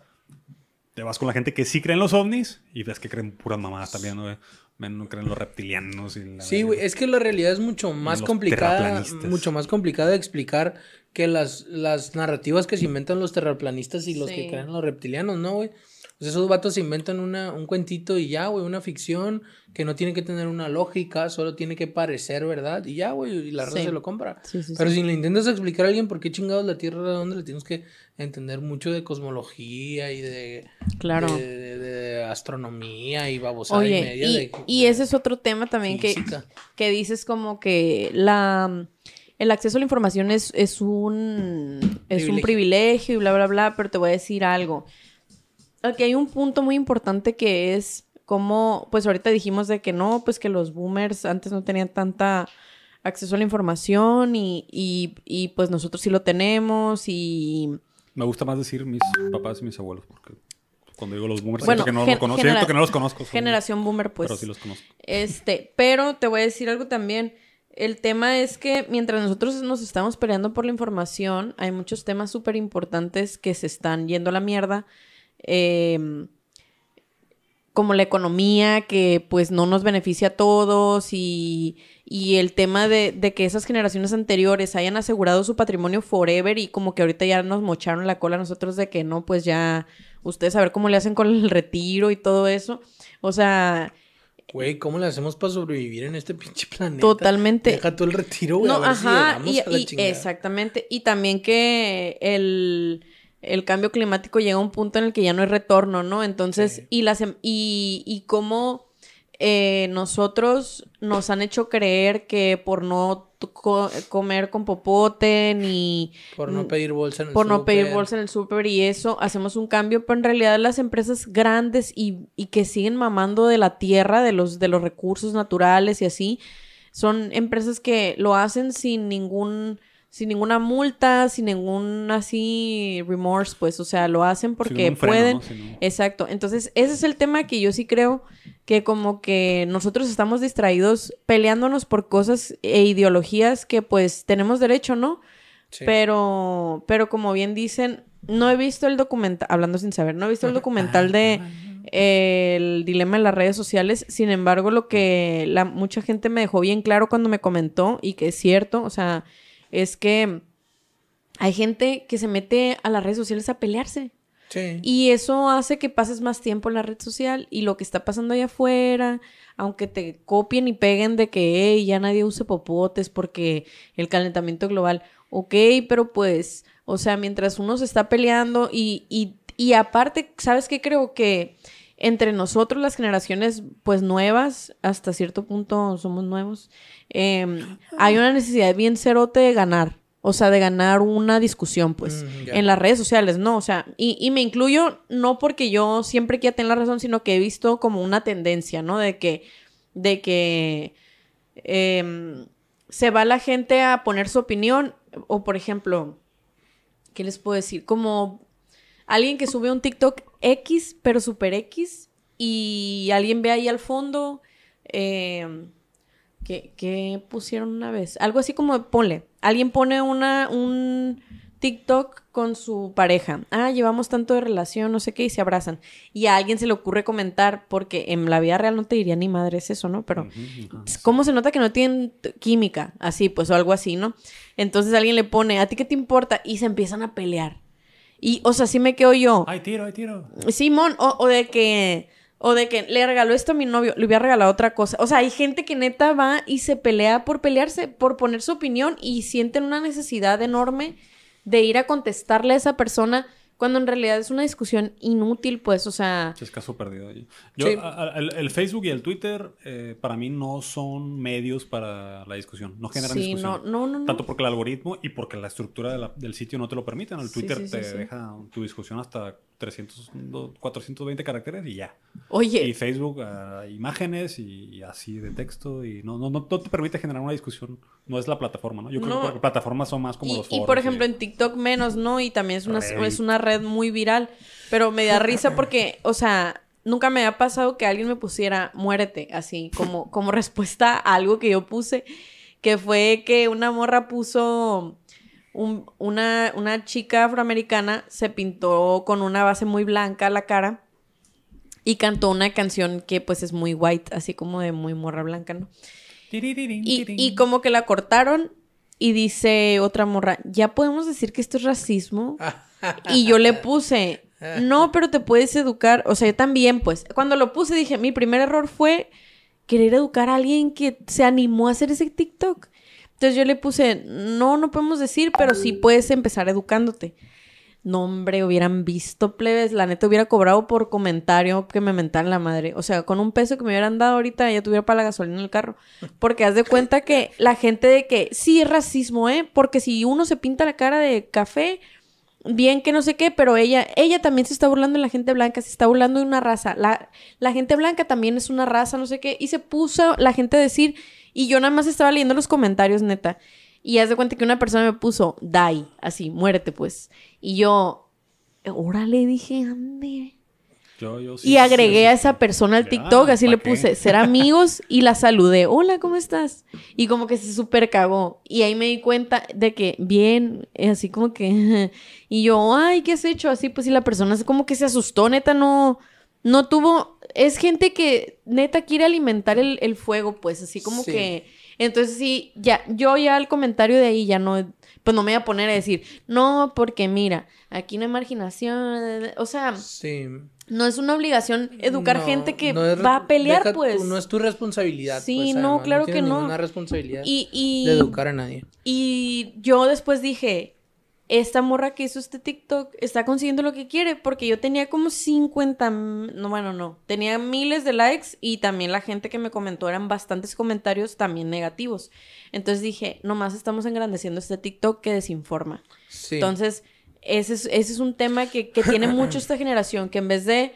Te vas con la gente que sí cree en los ovnis y ves que creen puras mamadas también, ¿no? No creen en los reptilianos y la Sí, güey, es que la realidad es mucho más los complicada, terraplanistas. mucho más complicada de explicar que las, las narrativas que se inventan los terraplanistas y los Sí. que creen en los reptilianos, ¿no, güey? Sea, esos vatos se inventan una, un cuentito y ya, güey, una ficción que no tiene que tener una lógica, solo tiene que parecer verdad y ya, güey, y la raza Sí. se lo compra. Sí, sí, Pero si le intentas explicar a alguien por qué chingados la Tierra es redonda, le tienes que entender mucho de cosmología y de, Claro. de, de- de astronomía y babosada y media. y, de- y ese es otro tema también que, física. que dices como que la el acceso a la información es, es un es un privilegio y bla bla bla, pero te voy a decir algo. Aquí hay un punto muy importante que es como, pues ahorita dijimos de que no, pues que los boomers antes no tenían tanta acceso a la información y, y, y pues nosotros sí lo tenemos y Me gusta más decir mis papás y mis abuelos porque cuando digo los boomers Bueno, siento que no, conozco, siento que no los conozco. son- generación boomer pues Pero sí los conozco. Este, pero te voy a decir algo también. El tema es que mientras nosotros nos estamos peleando por la información, hay muchos temas súper importantes que se están yendo a la mierda. Eh, como la economía, que pues no nos beneficia a todos y, y el tema de, de que esas generaciones anteriores hayan asegurado su patrimonio forever y como que ahorita ya nos mocharon la cola a nosotros de que no, pues ya ustedes a ver cómo le hacen con el retiro y todo eso. O sea, Güey, ¿cómo le hacemos para sobrevivir en este pinche planeta? Totalmente. Deja todo el retiro, güey. No, a ver si ajá, llegamos y, a la y- exactamente. Y también que el, el cambio climático llega a un punto en el que ya no hay retorno, ¿no? Entonces, Sí. y las em- y, y cómo eh, nosotros nos han hecho creer que por no co- comer con popote ni Por no pedir bolsa en el por no pedir bolsa en el súper y eso, hacemos un cambio, pero en realidad las empresas grandes y, y que siguen mamando de la tierra, de los, de los recursos naturales y así, son empresas que lo hacen sin ningún sin ninguna multa, sin ningún así remorse, pues, o sea, lo hacen porque pueden. Exacto. Entonces, ese es el tema que yo sí creo que como que nosotros estamos distraídos peleándonos por cosas e ideologías que pues tenemos derecho, ¿no? Pero, pero como bien dicen, no he visto el documental, hablando sin saber, no he visto el documental de el dilema en las redes sociales. Sin embargo, lo que la, mucha gente me dejó bien claro cuando me comentó, y que es cierto, o sea, es que hay gente que se mete a las redes sociales a pelearse. Sí. Y eso hace que pases más tiempo en la red social y lo que está pasando allá afuera, aunque te copien y peguen de que ya nadie use popotes porque el calentamiento global, ok, pero pues, o sea, mientras uno se está peleando y, y, y aparte, ¿sabes qué? Creo que entre nosotros, las generaciones, pues nuevas, hasta cierto punto somos nuevos, em, hay una necesidad bien cerote de ganar. O sea, de ganar una discusión, pues, mm, en las redes sociales, ¿no? O sea, y, y, me incluyo no porque yo siempre quiera tener la razón, sino que he visto como una tendencia, ¿no? De que, de que em, se va la gente a poner su opinión, o por ejemplo, ¿qué les puedo decir? Como alguien que sube un TikTok X, pero super X, y alguien ve ahí al fondo, eh, ¿qué, pusieron una vez? Algo así como, ponle, alguien pone una, un TikTok con su pareja. Ah, llevamos tanto de relación, no sé qué, y se abrazan. Y a alguien se le ocurre comentar, porque en la vida real no te diría ni madre es eso, ¿no? Pero, ¿cómo se nota que no tienen química? Así, pues, o algo así, ¿no? Entonces alguien le pone, ¿a ti qué te importa? Y se empiezan a pelear. Y, o sea, sí me quedo yo. Ay, tiro, ay, tiro. Simón, o, o de que. O de que le regaló esto a mi novio, le hubiera regalado otra cosa. O sea, hay gente que neta va y se pelea por pelearse, por poner su opinión y sienten una necesidad enorme de ir a contestarle a esa persona cuando en realidad es una discusión inútil, pues, o sea... Es caso perdido allí. Yo, el, Facebook y el Twitter, eh, para mí no son medios para la discusión. No generan sí, discusión. No, no, no, Tanto porque el algoritmo y porque la estructura del sitio no te lo permiten. El Twitter te deja tu discusión hasta 300, 420 caracteres y ya. Oye. Y Facebook, uh, imágenes y, así de texto y no, no, no, te permite generar una discusión. No es la plataforma, ¿no? Yo creo que plataformas son más como los foros. Y por ejemplo en TikTok menos, ¿no? Y también es una, es una red muy viral. Pero me da risa porque, o sea, nunca me ha pasado que alguien me pusiera muérete, así como, como respuesta a algo que yo puse. Que fue que una morra puso una, una chica afroamericana se pintó con una base muy blanca la cara y cantó una canción que pues es muy white, así como de muy morra blanca, ¿no? Y, y, como que la cortaron y dice otra morra, ya podemos decir que esto es racismo. y yo le puse, no, pero te puedes educar, o sea, yo también, pues, cuando lo puse dije, mi primer error fue querer educar a alguien que se animó a hacer ese TikTok. Entonces yo le puse, no, no podemos decir, pero sí puedes empezar educándote. No, hombre, hubieran visto plebes, la neta hubiera cobrado por comentario que me mentaran la madre. O sea, con un peso que me hubieran dado ahorita ya tuviera para la gasolina en el carro. Porque haz de cuenta que la gente de que sí es racismo, ¿eh? Porque si uno se pinta la cara de café, bien que no sé qué, pero ella, ella también se está burlando de la gente blanca, se está burlando de una raza. La, la gente blanca también es una raza, no sé qué. Y se puso la gente a decir y yo nada más estaba leyendo los comentarios, neta. Y haz de cuenta que una persona me puso, die, así, muérete, pues. Y yo, órale, dije, ande. Yo, yo sí, y agregué a esa persona al TikTok, así le puse, ser amigos, y la saludé. Hola, ¿cómo estás? Y como que se súper cagó. Y ahí me di cuenta de que, bien, así como que. y yo, ay, ¿qué has hecho? Así, pues, y la persona como que se asustó, neta, no no tuvo, es gente que neta quiere alimentar el, fuego, pues así como que, entonces sí, ya, yo ya el comentario de ahí ya no, pues no me voy a poner a decir, no, porque mira, aquí no hay marginación, o sea, sí. no es una obligación educar gente que va a pelear, pues. no es tu responsabilidad. Sí, pues, no, claro que no. una responsabilidad y, de educar a nadie. Y yo después dije, esta morra que hizo este TikTok está consiguiendo lo que quiere, porque yo tenía como 50, no, bueno, no, tenía miles de likes y también la gente que me comentó eran bastantes comentarios también negativos. Entonces dije, nomás estamos engrandeciendo este TikTok que desinforma. Entonces, ese es, ese es un tema que, tiene mucho esta generación, que en vez de...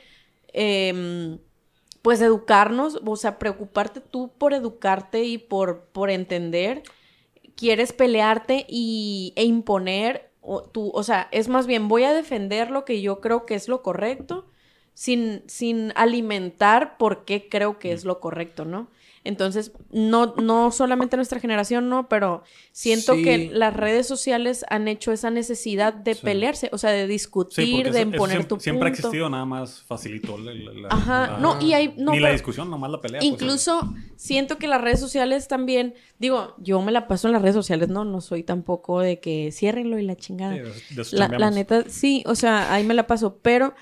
Em, pues educarnos, o sea, preocuparte tú por educarte y por, por entender, quieres pelearte y, e imponer, o, tú, o sea, es más bien voy a defender lo que yo creo que es lo correcto, sin, sin alimentar por qué creo que es lo correcto, ¿no? Entonces, no, no solamente nuestra generación, no, pero siento que las redes sociales han hecho esa necesidad de pelearse, o sea, de discutir, de imponer siempre, tu Siempre ha punto. existido, nada más facilitó la, Ajá, la- no, y hay... No, ni la discusión, nomás la pelea. pues, incluso siento que las redes sociales también, digo, yo me la paso en las redes sociales, no, no soy tampoco de que ciérrenlo y la chingada. Sí, de- de eso La, neta, sí, o sea, ahí me la paso, pero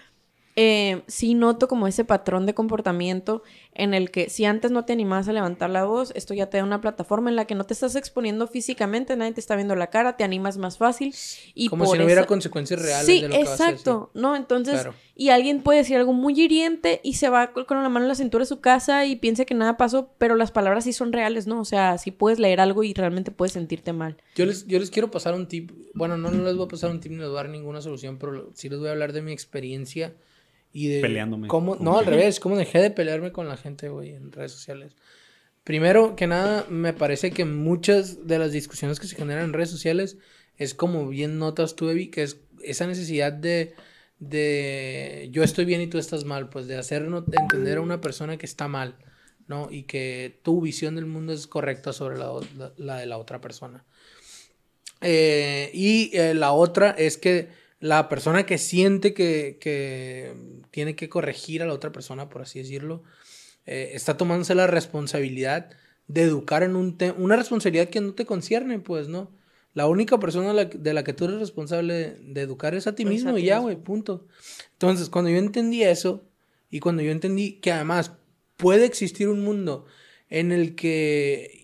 eh, sí noto como ese patrón de comportamiento en el que si antes no te animabas a levantar la voz, esto ya te da una plataforma en la que no te estás exponiendo físicamente, nadie te está viendo la cara, te animas más fácil y Como por si no hubiera esa- consecuencias reales Sí, de lo que vas a exacto, ¿no? Entonces, Claro. y alguien puede decir algo muy hiriente y se va con con la mano en la cintura de su casa y piensa que nada pasó, pero las palabras sí son reales, ¿no? O sea, sí puedes leer algo y realmente puedes sentirte mal. Yo les, yo les quiero pasar un tip. Bueno, no, no les voy a pasar un tip ni les voy a dar ninguna solución, pero sí les voy a hablar de mi experiencia y de Peleándome. cómo, no, al revés, cómo dejé de pelearme con la gente, güey, en redes sociales. Primero que nada, me parece que muchas de las discusiones que se generan en redes sociales es como bien notas tú, Evi, que es esa necesidad de, de yo estoy bien y tú estás mal, pues de hacer entender a una persona que está mal, ¿no? Y que tu visión del mundo es correcta sobre la, la- la de la otra persona. Eh, y eh, la otra es que la persona que siente que, que tiene que corregir a la otra persona, por así decirlo, eh, está tomándose la responsabilidad de educar en un tema, una responsabilidad que no te concierne, pues, ¿no? La única persona de la, que tú eres responsable de, de educar es a ti Es a mismo ti y ya, güey, punto. Entonces, cuando yo entendí eso y cuando yo entendí que además puede existir un mundo en el que,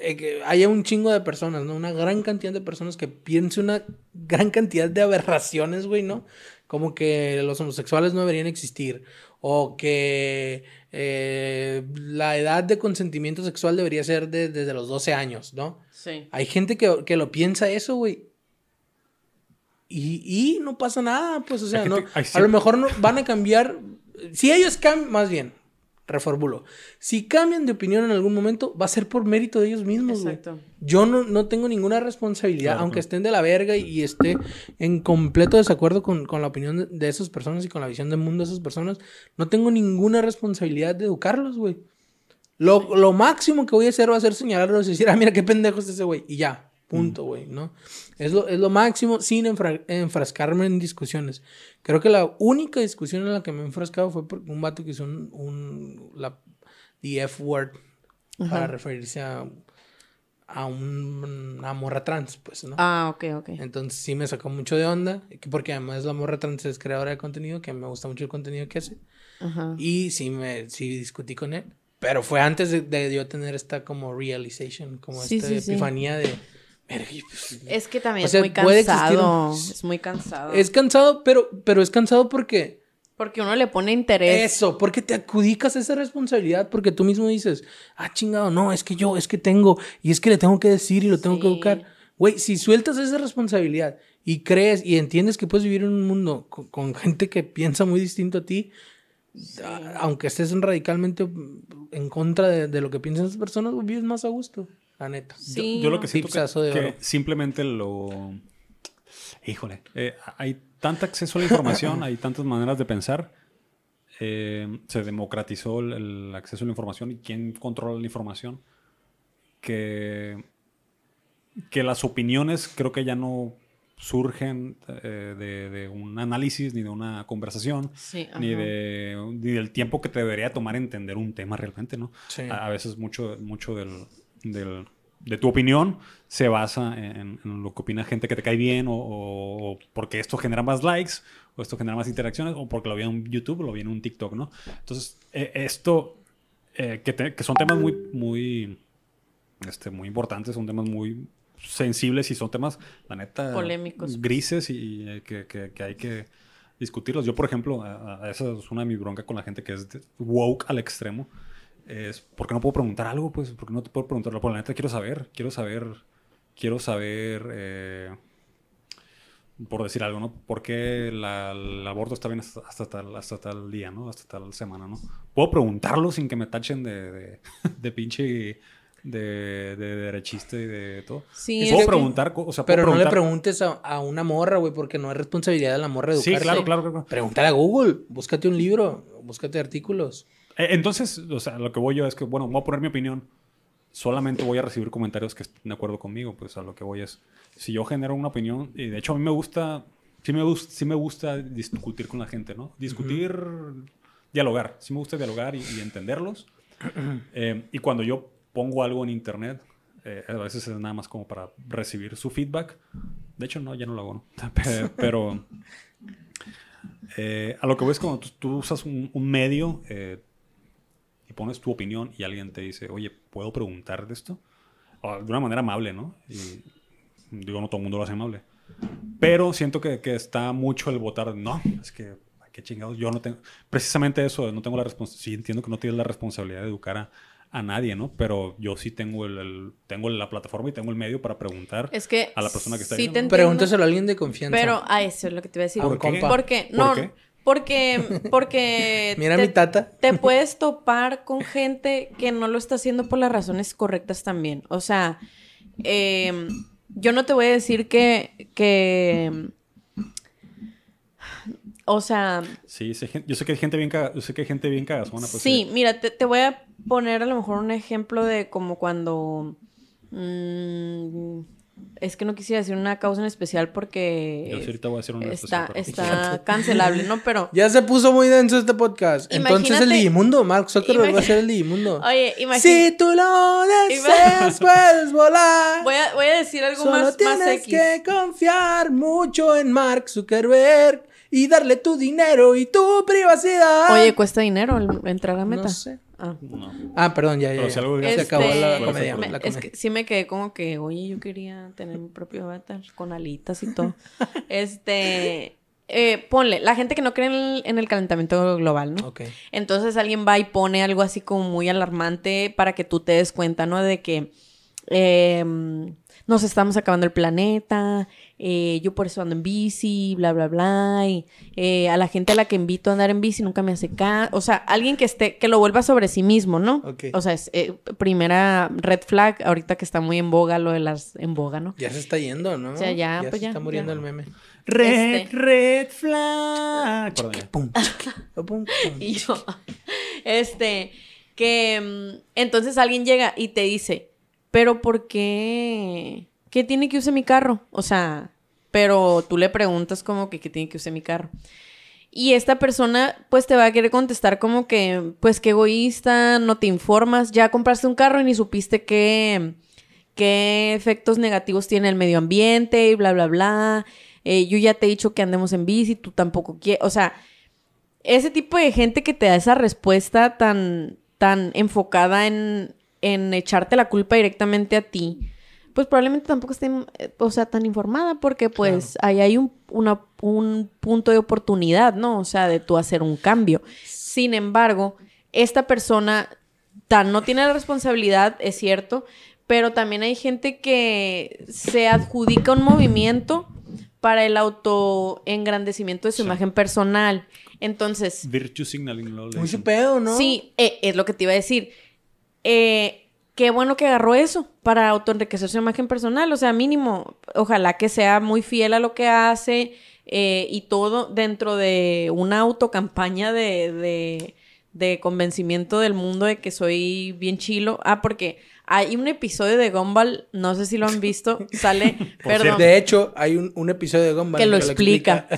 eh, que haya un chingo de personas, ¿no? Una gran cantidad de personas que piense una gran cantidad de aberraciones, güey, ¿no? Como que los homosexuales no deberían existir o que eh, la edad de consentimiento sexual debería ser de- desde los 12 años, ¿no? Sí. Hay gente que, que lo piensa eso, güey. Y, y no pasa nada, pues, o sea, Hay no, a lo mejor no, van a cambiar. Si ellos cambian, más bien, reformulo. Si cambian de opinión en algún momento, va a ser por mérito de ellos mismos, güey. Exacto. Yo no, no tengo ninguna responsabilidad, Claro, aunque estén de la verga y, y esté en completo desacuerdo con, con la opinión de, de esas personas y con la visión del mundo de esas personas. No tengo ninguna responsabilidad de educarlos, güey. Lo, lo máximo que voy a hacer va a ser señalarlos y decir, ah, mira qué pendejo es ese güey. Y ya, punto, güey, ¿no? Es lo, es lo máximo sin enfra- enfrascarme en discusiones. Creo que la única discusión en la que me he enfrascado fue por un vato que hizo un, un la, the F word para Ajá. referirse a, a un- una morra trans, pues, ¿no? Ah, ok, ok. Entonces sí me sacó mucho de onda, porque además la morra trans es creadora de contenido, que me gusta mucho el contenido que hace. Ajá. Y sí, me, sí discutí con él. Pero fue antes de, de yo tener esta como realization, como Sí, esta sí, sí. epifanía de... "Verga, pues, Es que también O sea, es muy existir cansado. Es muy cansado. Es cansado, pero, pero es cansado porque... Porque uno le pone interés. Eso, porque te adjudicas esa responsabilidad, porque tú mismo dices, ah, chingado, no, es que yo, es que tengo, y es que le tengo que decir y lo tengo que educar. Güey, si sueltas esa responsabilidad y crees y entiendes que puedes vivir en un mundo con, con gente que piensa muy distinto a ti, a- aunque estés radicalmente en contra de, de lo que piensan esas personas, vives más a gusto, la neta. Sí, yo, yo lo que siento que, de que simplemente lo... Híjole, eh, hay tanto acceso a la información, hay tantas maneras de pensar. eh, se democratizó el, el acceso a la información y quién controla la información. Que, que las opiniones creo que ya no surgen eh, de, de un análisis ni de una conversación Sí, ni, de, ni del tiempo que te debería tomar entender un tema realmente, ¿no? Sí. A, a veces mucho, mucho del, del- de tu opinión se basa en, en lo que opina gente que te cae bien o, porque esto genera más likes o esto genera más interacciones o porque lo vi en YouTube o lo vi en un TikTok, ¿no? Entonces, eh, esto, eh, que, te- que son temas muy, muy, este, muy importantes, son temas muy sensibles y son temas, la neta, Polémicos. grises y eh, que, que- que hay que discutirlos. Yo, por ejemplo, a, a- esa es una de mis broncas con la gente que es woke al extremo. Es, ¿por qué no puedo preguntar algo? Pues, ¿por qué no te puedo preguntarlo? Por la neta quiero saber, quiero saber, quiero saber, eh, por decir algo, ¿no? ¿Por qué la- el aborto está bien hasta, hasta tal, hasta tal día, ¿no? Hasta tal semana, ¿no? Puedo preguntarlo sin que me tachen de, de, de pinche... De, de derechista y de todo. Sí, puedo preguntar, o sea, puedo Pero no le preguntes a, a una morra, güey, porque no es responsabilidad de la morra Sí, educarse. claro, claro, claro. Pregúntale a Google, búscate un libro, búscate artículos. Eh, Entonces, o sea, lo que voy yo es que, bueno, voy a poner mi opinión. Solamente voy a recibir comentarios que estén de acuerdo conmigo. Pues a lo que voy es, si yo genero una opinión, y de hecho a mí me gusta, sí me gusta, sí me gusta discutir con la gente, ¿no? Discutir, dialogar. Sí me gusta dialogar y, y entenderlos. Eh, y cuando yo pongo algo en internet, eh, a veces es nada más como para recibir su feedback. De hecho, no, ya no lo hago, ¿no? Pe- Pero eh, a lo que voy es cuando tú, tú usas un, un medio eh, pones tu opinión y alguien te dice, oye, ¿puedo preguntar de esto? O de una manera amable, ¿no? Y digo, no todo el mundo lo hace amable. Pero siento que, que está mucho el votar, no, es que, qué chingados, yo no tengo, precisamente eso, no tengo la responsabilidad, sí entiendo que no tienes la responsabilidad de educar a, a nadie, ¿no? Pero yo sí tengo, el, el- tengo la plataforma y tengo el medio para preguntar Es que a la persona que está sí ahí. ¿no? Pregúntaselo a alguien de confianza. Pero a eso es lo que te iba a decir. Un ¿Por qué? compa. Porque, ¿Por no, qué? Porque, porque Mira te, mi tata. te puedes topar con gente que no lo está haciendo por las razones correctas también. O sea, eh, yo no te voy a decir que, que, o sea, Sí, yo sé que hay gente bien, caga- yo sé que hay gente bien cagazona. Pues, sí, eh, mira, te, te voy a poner a lo mejor un ejemplo de como cuando... mm, es que no quisiera decir una causa en especial porque Yo sí ahorita voy a hacer una está, especial, pero- está cancelable, ¿no? Pero, Ya se puso muy denso este podcast. Entonces el Imagínate- Digimundo, Mark Zuckerberg va a ser el Digimundo. oye, imagínate. Si tú lo deseas, puedes volar. Voy a, voy a decir algo Solo más, más tienes X. que confiar mucho en Mark Zuckerberg y darle tu dinero y tu privacidad. Oye, cuesta dinero el- entrar a meta. no sé. Ah. No. Ah, perdón, ya, ya. Pero si algo se Este, acabó la comedia. me- la es comedia. que sí me quedé como que, oye, yo quería tener mi propio avatar con alitas y todo. este, eh, ponle, la gente que no cree en el, en el calentamiento global, ¿no? Ok. Entonces alguien va y pone algo así como muy alarmante para que tú te des cuenta, ¿no? De que eh, nos estamos acabando el planeta, eh, yo por eso ando en bici, bla, bla, bla. Y eh, a la gente a la que invito a andar en bici nunca me hace caso. O sea, alguien que esté, que lo vuelva sobre sí mismo, ¿no? Ok. O sea, es eh, primera red flag, ahorita que está muy en boga lo de las en boga, ¿no? Ya se está yendo, ¿no? O sea, ya, pues se ya, está muriendo ya. el meme. Red, Este. red flag. Perdón, ya. Pum, chiqui, pum, pum. Y yo, este, que mm, entonces alguien llega y te dice, pero ¿por qué? ¿Qué tiene que usar mi carro? O sea, pero tú le preguntas como que qué tiene que usar mi carro. Y esta persona pues te va a querer contestar como que, pues qué egoísta, no te informas, ya compraste un carro y ni supiste qué, qué efectos negativos tiene el medio ambiente y bla, bla, bla. Eh, yo ya te he dicho que andemos en bici, tú tampoco quieres, o sea, ese tipo de gente que te da esa respuesta tan, tan enfocada en, en echarte la culpa directamente a ti, pues probablemente tampoco esté, eh, o sea, tan informada porque pues ahí hay un, una- un punto de oportunidad, ¿no? O sea, de tú hacer un cambio. Sin embargo, esta persona tan no tiene la responsabilidad, es cierto, pero también hay gente que se adjudica un movimiento para el autoengrandecimiento de su Sí. imagen personal. Entonces, Virtue signaling. lo Muy pedo, ¿no? Sí, eh, es lo que te iba a decir. Eh, qué bueno que agarró eso para autoenriquecer su imagen personal. O sea, mínimo, ojalá que sea muy fiel a lo que hace eh, y todo dentro de una autocampaña de, de, de convencimiento del mundo de que soy bien chilo. Ah, porque hay un episodio de Gumball, no sé si lo han visto, sale, perdón, De hecho, hay un, un episodio de Gumball que lo explica.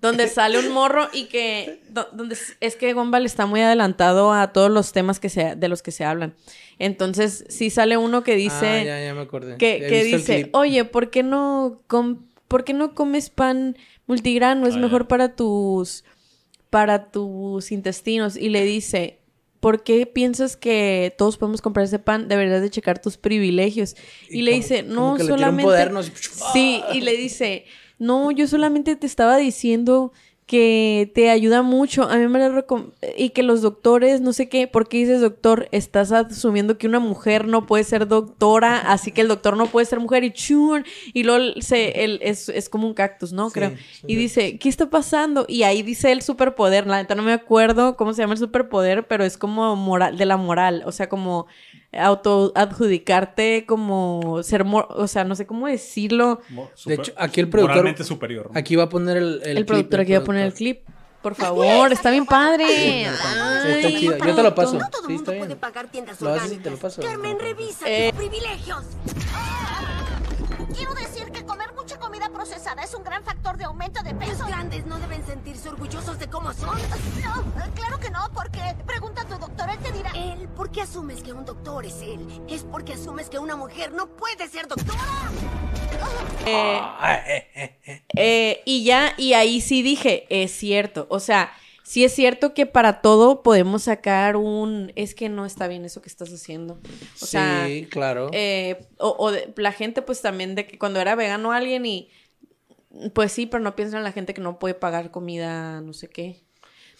donde sale un morro y que do- donde es que Gumball está muy adelantado a todos los temas que se, de los que se hablan. Entonces, sí sale uno que dice Ah, ya, ya me acordé. que, dice. "Oye, ¿por qué no com- por qué no comes pan multigrano? Es Ah, mejor ya. para tus para tus intestinos." Y le dice, ¿Por qué piensas que todos podemos comprar ese pan? Deberías de checar tus privilegios. Y, Y le como- dice, como no, que solamente... Así, Sí, y le dice, no, yo solamente te estaba diciendo que te ayuda mucho. A mí me lo y que los doctores, no sé qué, ¿por qué dices doctor? Estás asumiendo que una mujer no puede ser doctora, así que el doctor no puede ser mujer y chun. Y luego se, él es, es como un cactus, ¿no? Creo. sí, Y dice, ¿qué está pasando? Y ahí dice el superpoder. La neta no me acuerdo cómo se llama el superpoder, pero es como moral, de la moral. O sea, como auto adjudicarte como ser, mor- o sea, no sé cómo decirlo. De hecho, aquí el productor- superior. ¿no? Aquí va a poner el. El, clip productor aquí va a poner el clip. Por favor, está bien padre. Sí, está Ay. chido. Yo te lo paso. No todo Sí, mundo está bien. puede pagar tiendas Lo haces y te lo paso. Carmen, revisa Eh. tus privilegios. Quiero decir procesada es un gran factor de aumento de Los peso. grandes no deben sentirse orgullosos de cómo son. No, claro que no, porque pregunta a tu doctor, él te dirá. Él, ¿por qué asumes que un doctor es él? Es porque asumes que una mujer no puede ser doctora. Eh, eh, eh, eh. eh, y ya, y ahí sí dije, es cierto. O sea, sí es cierto que para todo podemos sacar un. Es que no está bien eso que estás haciendo. O sea, sí, claro. eh, o, o de- la gente, pues también de que cuando era vegano alguien y. Pues sí, pero no piensan en la gente que no puede pagar comida, no sé qué.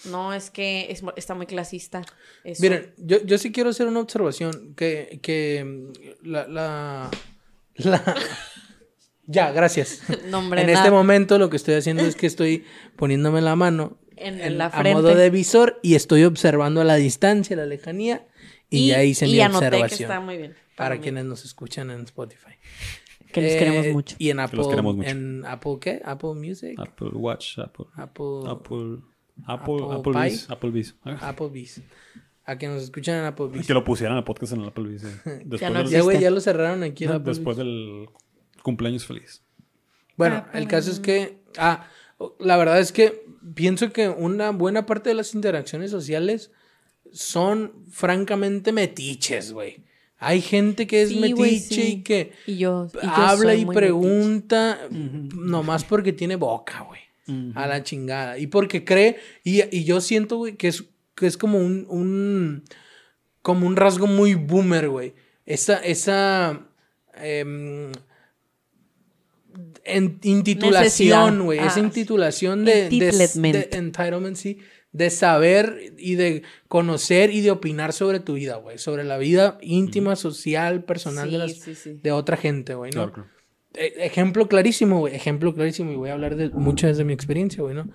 No, es que es está muy clasista. eso. Miren, yo, yo sí quiero hacer una observación que, que mm, la, la, la- Ya, gracias. No, hombre, en nada. este momento lo que estoy haciendo es que estoy poniéndome la mano En la a modo de visor y estoy observando a la distancia, la lejanía y, ya hice y mi anoté que observación. está muy bien. para mí. quienes nos escuchan en Spotify. Que les Eh, queremos mucho. Y en Apple, los queremos mucho. en Apple ¿qué? Apple Music, Apple Watch, Apple. Apple, Apple. Apple. Apple Applebee's. Applebee's. Ah, Applebee's. A que nos escuchan en Applebee's. Que lo pusieran el podcast en el Applebee's. eh. Después, no del, Ya, güey, ya lo cerraron aquí en no, Applebee's. después del cumpleaños feliz. Bueno, el caso es que, ah, la verdad es que pienso que una buena parte de las interacciones sociales son francamente metiches, güey. Hay gente que es Sí, metiche sí. y que Y yo, y yo habla y pregunta nomás porque tiene boca, güey. A la chingada. Y porque cree, y, y yo siento, güey, que es, que es como un, un, como un rasgo muy boomer, güey. Esa, esa, em, en- intitulación, güey. Ah, esa sí. intitulación de, de, de entitlement, sí. De saber y de conocer y de opinar sobre tu vida, güey. Sobre la vida íntima, social, personal de, Sí, las, sí, sí. de otra gente, güey, ¿no? Claro, claro. E- Ejemplo clarísimo, güey. Ejemplo clarísimo. Y voy a hablar de muchas de mi experiencia, güey, ¿no?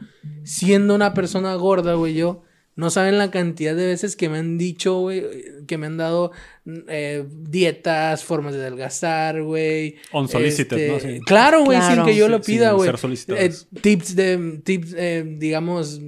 Siendo una persona gorda, güey, yo. No saben la cantidad de veces que me han dicho, güey, que me han dado eh, dietas, formas de adelgazar, güey. Unsolicited, Este, ¿no? Sí. Claro, güey, Claro. sin que yo lo pida, güey. Eh, tips de, tips, eh, digamos,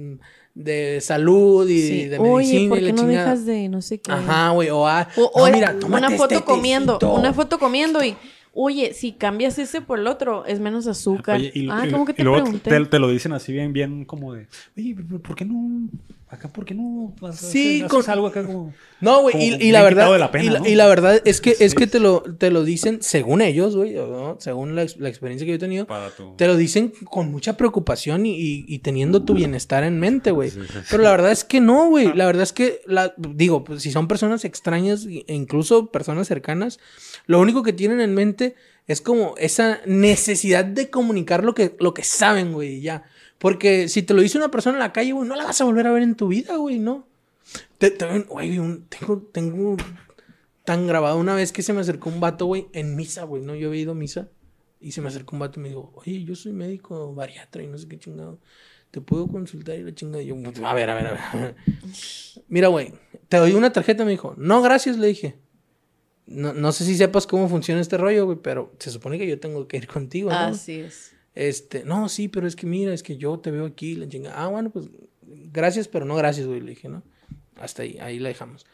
de salud y Sí. de Oye, medicina ¿por y la no chingada. dejas de no sé qué? Ajá, güey, o, ah, O, o no, mira, una foto este comiendo, tecito. una foto comiendo y, oye, si cambias ese por el otro, es menos azúcar. Oye, y, ah, y- ¿cómo que y te luego pregunté? te, te lo dicen así bien, bien como de, oye, ¿por qué no? Acá, ¿por qué no? Sí, con- algo acá como... No, güey, y, y la verdad, la pena, y, la, ¿no? y la verdad es que es que te lo, te lo dicen según ellos, güey, ¿no? según la, la experiencia que yo he tenido, Para tu... te lo dicen con mucha preocupación y, y- y teniendo tu bienestar en mente, güey. Pero la verdad es que no, güey. La verdad es que, la, digo, pues, si son personas extrañas e incluso personas cercanas, lo único que tienen en mente es como esa necesidad de comunicar lo que, lo que saben, güey, y ya. Porque si te lo dice una persona en la calle, güey, no la vas a volver a ver en tu vida, güey, ¿no? Te, te- güey, un- tengo, tengo tan grabado una vez que se me acercó un vato, güey, en misa, güey, ¿no? Yo había ido a misa y se me acercó un vato y me dijo, oye, yo soy médico bariatra y no sé qué chingado. ¿Te puedo consultar? Y la chingada. Yo, a ver, a ver, a ver. Mira, güey, te doy una tarjeta, me dijo. No, gracias, le dije. No, no sé si sepas cómo funciona este rollo, güey, pero se supone que yo tengo que ir contigo, ¿no? Así es. Este, no, sí, pero es que mira, es que yo te veo aquí, la chingada. Ah, bueno, pues gracias, pero no gracias, güey, le dije, ¿no? Hasta ahí, ahí la dejamos.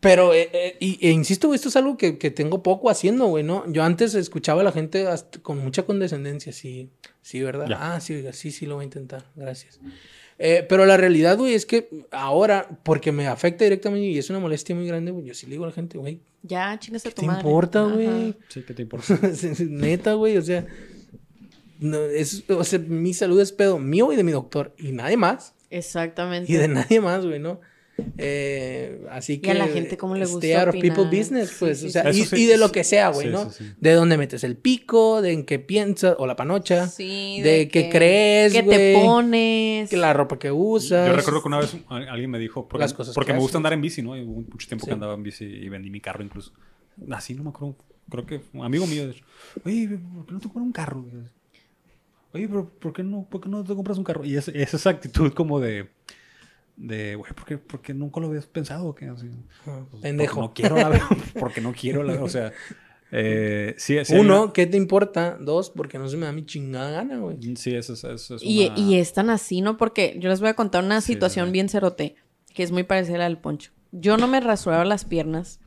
Pero, eh, eh, y, e insisto, güey, esto es algo que, que tengo poco haciendo, güey, ¿no? Yo antes escuchaba a la gente hasta con mucha condescendencia, sí, sí, ¿verdad? Ya. Ah, sí, oiga, sí, sí, lo voy a intentar, gracias. Eh, pero la realidad, güey, es que ahora, porque me afecta directamente y es una molestia muy grande, güey, yo sí le digo a la gente, güey, Ya, chingas a ¿qué tu te madre. importa, Ajá. güey? Sí, ¿qué te importa? Neta, güey, o sea, no, es, o sea, mi salud es pedo mío y de mi doctor y nadie más. Exactamente. Y de nadie más, güey, ¿no? Eh, así Y que. a la gente cómo le gusta Stay out of opinar. people business, pues. sí, o sea, sí. y, y de lo que sea, güey, sí, ¿no? sí, sí. De dónde metes el pico, de en qué piensas, o la panocha. Sí, de qué crees, Que te pones. Que la ropa que usas. Yo recuerdo que una vez alguien me dijo, porque, Las cosas porque que me gusta andar en bici, ¿no? Y hubo mucho tiempo Sí. que andaba en bici y vendí mi carro incluso. Así no me acuerdo. Creo que un amigo mío, de hecho, oye, ¿por qué no te compras un carro? Oye, pero ¿por qué no, por qué no te compras un carro? Y es, es esa actitud como de, de güey, ¿por qué, por qué nunca lo habías pensado? ¿Qué? Así, Ah, pues, pendejo. Porque no quiero la porque no quiero la o sea, eh, sí, sí Uno, ¿qué te importa? Dos, porque no se me da mi chingada gana, güey. sí, eso es, eso es Y, una- y es tan así, ¿no? Porque yo les voy a contar una Sí, situación sí. bien cerote, que es muy parecida a la del poncho. Yo no me rasuraba las piernas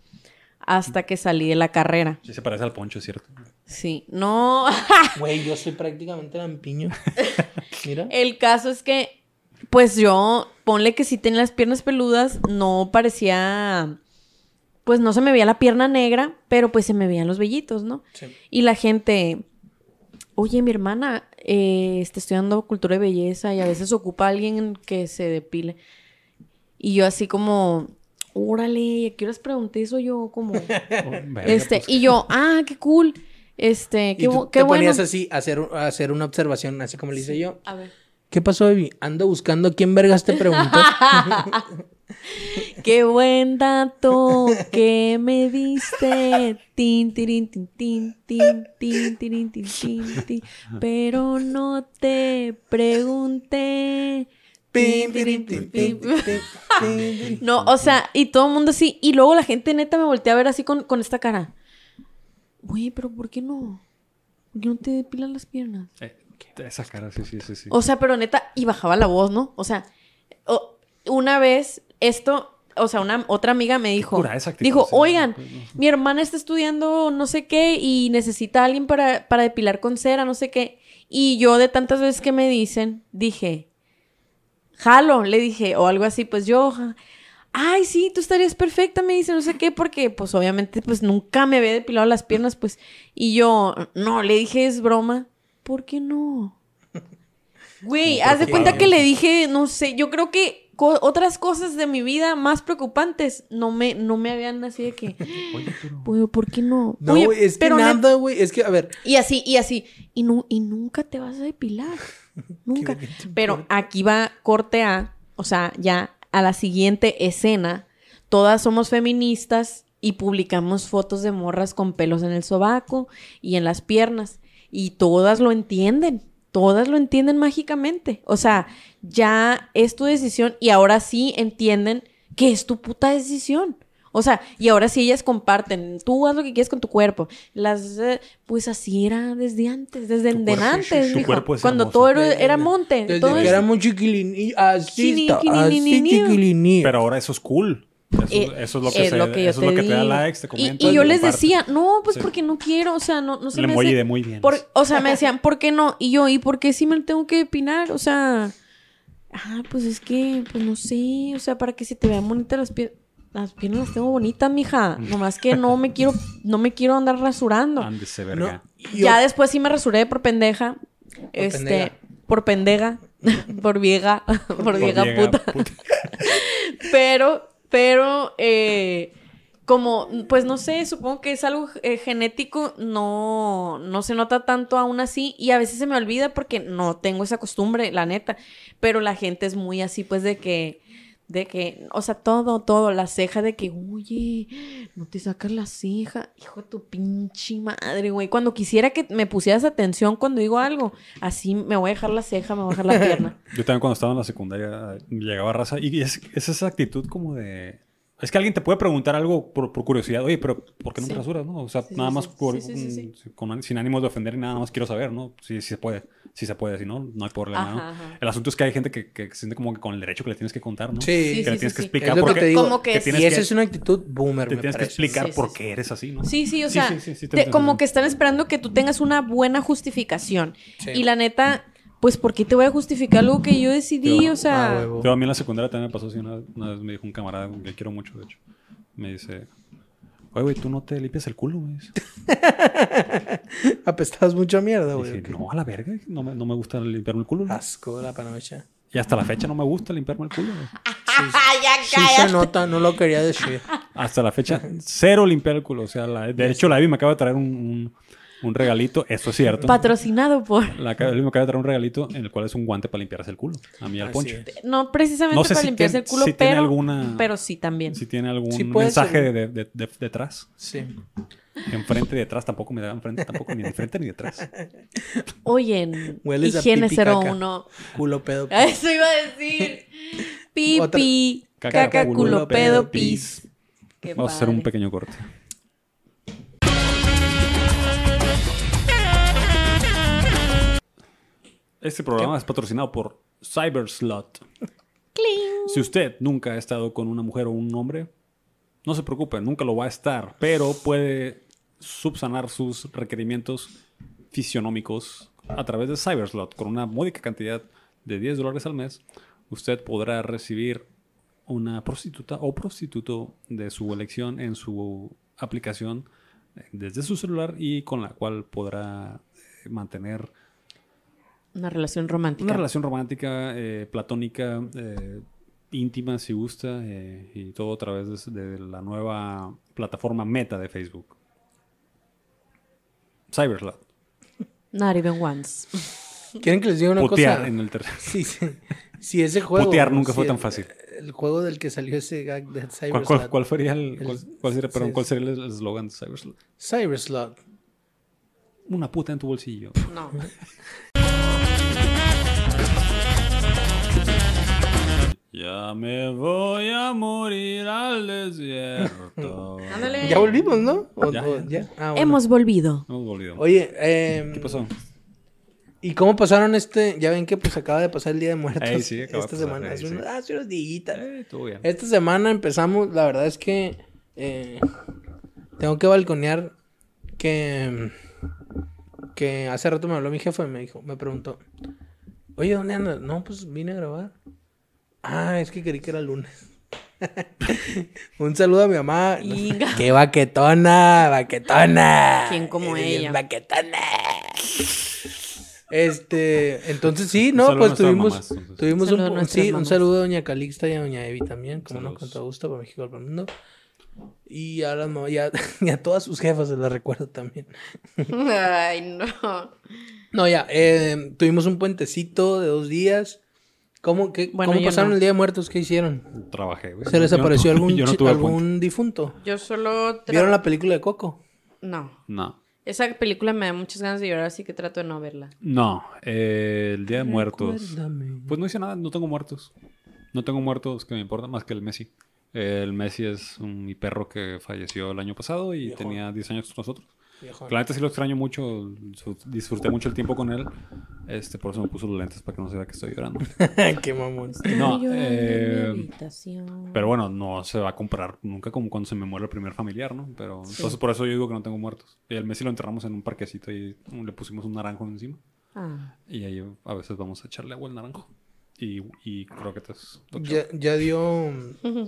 hasta que salí de la carrera. Sí se parece al poncho, ¿cierto? Sí, no. Güey, yo soy prácticamente lampiño. Mira. El caso es que, pues yo, ponle que sí tenía las piernas peludas, no parecía, pues no se me veía la pierna negra, pero pues se me veían los vellitos, ¿no? Sí. Y la gente, oye, mi hermana eh, está estudiando cultura de belleza y a veces ocupa a alguien que se depile. Y yo así como, órale, ¿a qué horas pregunté eso yo? Como, Oh, este, pues, y yo, ah, qué cool. Este, Y qué, tú bu- te bueno. ponías así a hacer, a hacer una observación, así como le hice yo. A ver. ¿Qué pasó, baby? Ando buscando quién vergas te preguntó. Qué buen dato que me diste. Tin, tirin, tin, tin, tin, tin, tirin, tin, tin, tin. Pero no te pregunté. No, o sea, y todo el mundo así. Y luego la gente neta me voltea a ver así con, con esta cara. Oye, pero ¿por qué no? ¿Por qué no te depilan las piernas? eh, esa cara, sí, sí, sí. sí. O sea, pero neta, y bajaba la voz, ¿no? O sea, una vez, esto, o sea, una otra amiga me dijo, actitud, dijo, sí, oigan, pues, no sé". mi hermana está estudiando no sé qué y necesita a alguien para, para depilar con cera, no sé qué. Y yo de tantas veces que me dicen, dije, jalo, le dije, o algo así, pues yo, ay, sí, tú estarías perfecta, me dice, no sé qué, porque pues obviamente pues nunca me había depilado las piernas, pues, y yo, no, le dije, es broma, ¿por qué no? Güey, haz de cuenta que le dije, no sé, yo creo que co- otras cosas de mi vida más preocupantes no me, no me habían así de que, Oye, pero... pues, ¿por qué no? No, Oye, güey, es que pero nada, güey. Es que, a ver. y así, y así. Y, nu- y nunca te vas a depilar. Nunca. Pero aquí va corte A. O sea, ya a la siguiente escena. Todas somos feministas y publicamos fotos de morras con pelos en el sobaco y en las piernas. Y todas lo entienden. Todas lo entienden mágicamente. O sea, ya es tu decisión y ahora sí entienden que es tu puta decisión. O sea, y ahora sí ellas comparten, tú haz lo que quieres con tu cuerpo. Las, eh, pues así era desde antes, desde Tu de cuerpo- antes, tu mijo. cuerpo es Cuando hermoso. todo era, monte. Desde todo que es- éramos chiquilini. Así. Así chiquilini. Pero ahora eso es cool. Eso, Eh, eso es lo que, es se- lo que yo eso es lo te que te da digo. likes, te Y- comentan. Y, yo te les decía, no, pues Sí. porque no quiero, o sea, no, no se El me hace- de muy bien. por- o sea, me decían, ¿por qué no? Y yo, ¿y por qué sí me lo tengo que depinar? O sea, ah, pues es que, pues no sé, o sea, para que se te vean bonitas las piernas. Las piernas las tengo bonitas, mija. Nomás que no me quiero, no me quiero andar rasurando. Ándese, No, verga. Ya después sí me rasuré por pendeja. este, pendeja. por pendeja. por vieja. por, vieja vieja puta. Pero, pero, eh, como, pues no sé, supongo que es algo eh, genético, no, no se nota tanto aún así y a veces se me olvida porque no tengo esa costumbre, la neta. Pero la gente es muy así, pues de que, de que, o sea, todo, todo, la ceja de que, oye, no te sacas la ceja, hijo de tu pinche madre, güey. Cuando quisiera que me pusieras atención cuando digo algo, así me voy a dejar la ceja, me voy a dejar la pierna. Yo también cuando estaba en la secundaria llegaba raza y es, es esa actitud como de... Es que alguien te puede preguntar algo por, por curiosidad. Oye, pero ¿por qué no Sí. te rasuras, no? O sea, Sí, nada sí, más sí. por, Sí, sí, sí, sí. con- sin ánimos de ofender y nada más quiero saber, ¿no? Si se puede. Si se puede, si no, no hay problema, Ajá, ¿no? ajá. El asunto es que hay gente que, que se siente como que con el derecho que le tienes que contar, ¿no? Sí. Sí, Que sí, le sí, tienes que sí. explicar Es por que te digo. Como que que sí. tienes y esa es una actitud boomer, Te me tienes que explicar Sí, sí, por qué eres así, ¿no? Sí, sí, o sea, sí, sí, sí, te te- entiendo. como que están esperando que tú tengas una buena justificación. Sí. Y la neta, pues, ¿por qué te voy a justificar algo que yo decidí? Yo- o sea, Ah. Pero a mí en la secundaria también me pasó así. Una, una vez me dijo un camarada que quiero mucho, de hecho. Me dice, oye, güey, tú no te limpias el culo, me dice. Apestabas mucha mierda, Y güey. dije, no, a la verga, no me, no me gusta limpiarme el culo. ¿no? Asco la panocha. Y hasta la fecha no me gusta limpiarme el culo. güey. ya Sí se nota, no lo quería decir. Hasta la fecha, cero limpiar el culo. O sea, la- de hecho, la Evi me acaba de traer un, un- un regalito. Esto es cierto. Patrocinado por. La Evi me acaba de traer un regalito en el cual es un guante para limpiarse el culo. A mí al poncho. es. No precisamente No sé para si limpiarse tiene- el culo, si tiene pero. alguna- Pero sí también. Si tiene algún Sí, mensaje de, de- de- detrás. Sí. Enfrente y detrás tampoco me da enfrente, tampoco ni enfrente ni detrás. Oye, Hueles higiene pipi, caca. 01. Culo pedo. A Eso iba a decir. Pipi, Caca, caca, culo, culo, pedo, pis. Qué Vamos a hacer un pequeño corte. Este programa es patrocinado por Cyberslot. Si usted nunca ha estado con una mujer o un hombre, no se preocupe, nunca lo va a estar, pero puede subsanar sus requerimientos fisionómicos a través de Cyberslot. Con una módica cantidad de 10 dólares al mes, usted podrá recibir una prostituta o prostituto de su elección en su aplicación eh, desde su celular y con la cual podrá eh, mantener Una relación romántica. una relación romántica, eh, platónica, eh, íntima si gusta, eh, y todo a través de, de la nueva plataforma Meta de Facebook. Cyberslot. Not even once. ¿Quieren que les diga una Putear cosa? en el tercer. Sí, sí. Si ese juego. Putear nunca fue tan fácil. El juego del que salió ese gag de ¿Cuál, Cyberslot. cuál, cuál sería el, cuál, cuál sería, perdón, cuál sería el eslogan de Cyberslot? Cyberslot. Una puta en tu bolsillo. No. Ya me voy a morir al desierto. Ándale. Ya volvimos, ¿no? ¿O- Ya, o- ya. ya? Ah, bueno. Hemos volvido. Hemos volvido. Oye, eh, ¿Qué pasó? ¿y cómo pasaron este? Ya ven que pues acaba de pasar el Día de Muertos. Ey, sí, acaba de esta pasar, semana. ey, hace sí. unos, hace unos días. Eh, todo bien. Esta semana empezamos, la verdad es que eh, tengo que balconear que, que hace rato me habló mi jefe y me dijo, me preguntó, oye, ¿dónde andas? No, pues vine a grabar. Ah, es que creí que era lunes. Un saludo a mi mamá. Inga. ¡Qué baquetona! ¡Baquetona! ¿Quién como ella? ¡Baquetona! Este, entonces sí, no, pues tuvimos, mamás, tuvimos un, un saludo a doña Calixta y a doña Evi también, como no, con todo gusto para México para el mundo. Y a las mamás, y a, y a todas sus jefas se las recuerdo también. Ay, no. No, ya, eh, tuvimos un puentecito de dos días. ¿Cómo, qué, Bueno, ¿cómo pasaron no. el Día de Muertos? ¿Qué hicieron? Trabajé, güey. ¿Se les no apareció algún, no algún difunto? Yo solo. tra- ¿Vieron la película de Coco? No. No. Esa película me da muchas ganas de llorar, así que trato de no verla. No, eh, el Día de Muertos. Recuérdame. Pues no hice nada, no tengo muertos. No tengo muertos que me importan más que el Messi. El Messi es un, mi perro que falleció el año pasado y tenía 10 años con nosotros. Viejón. La neta sí lo extraño mucho, disfruté mucho el tiempo con él. Este, por eso me puso los lentes para que no se vea que estoy llorando. Qué mamón. No, eh, habitación. Pero bueno, no se va a comparar nunca como cuando se me muere el primer familiar, ¿no? Pero entonces por eso yo digo que no tengo muertos. Y el Messi lo enterramos en un parquecito y le pusimos un naranjo encima. Ah. Y ahí a veces vamos a echarle agua al naranjo. Y, y croquetas. Ya, ya dio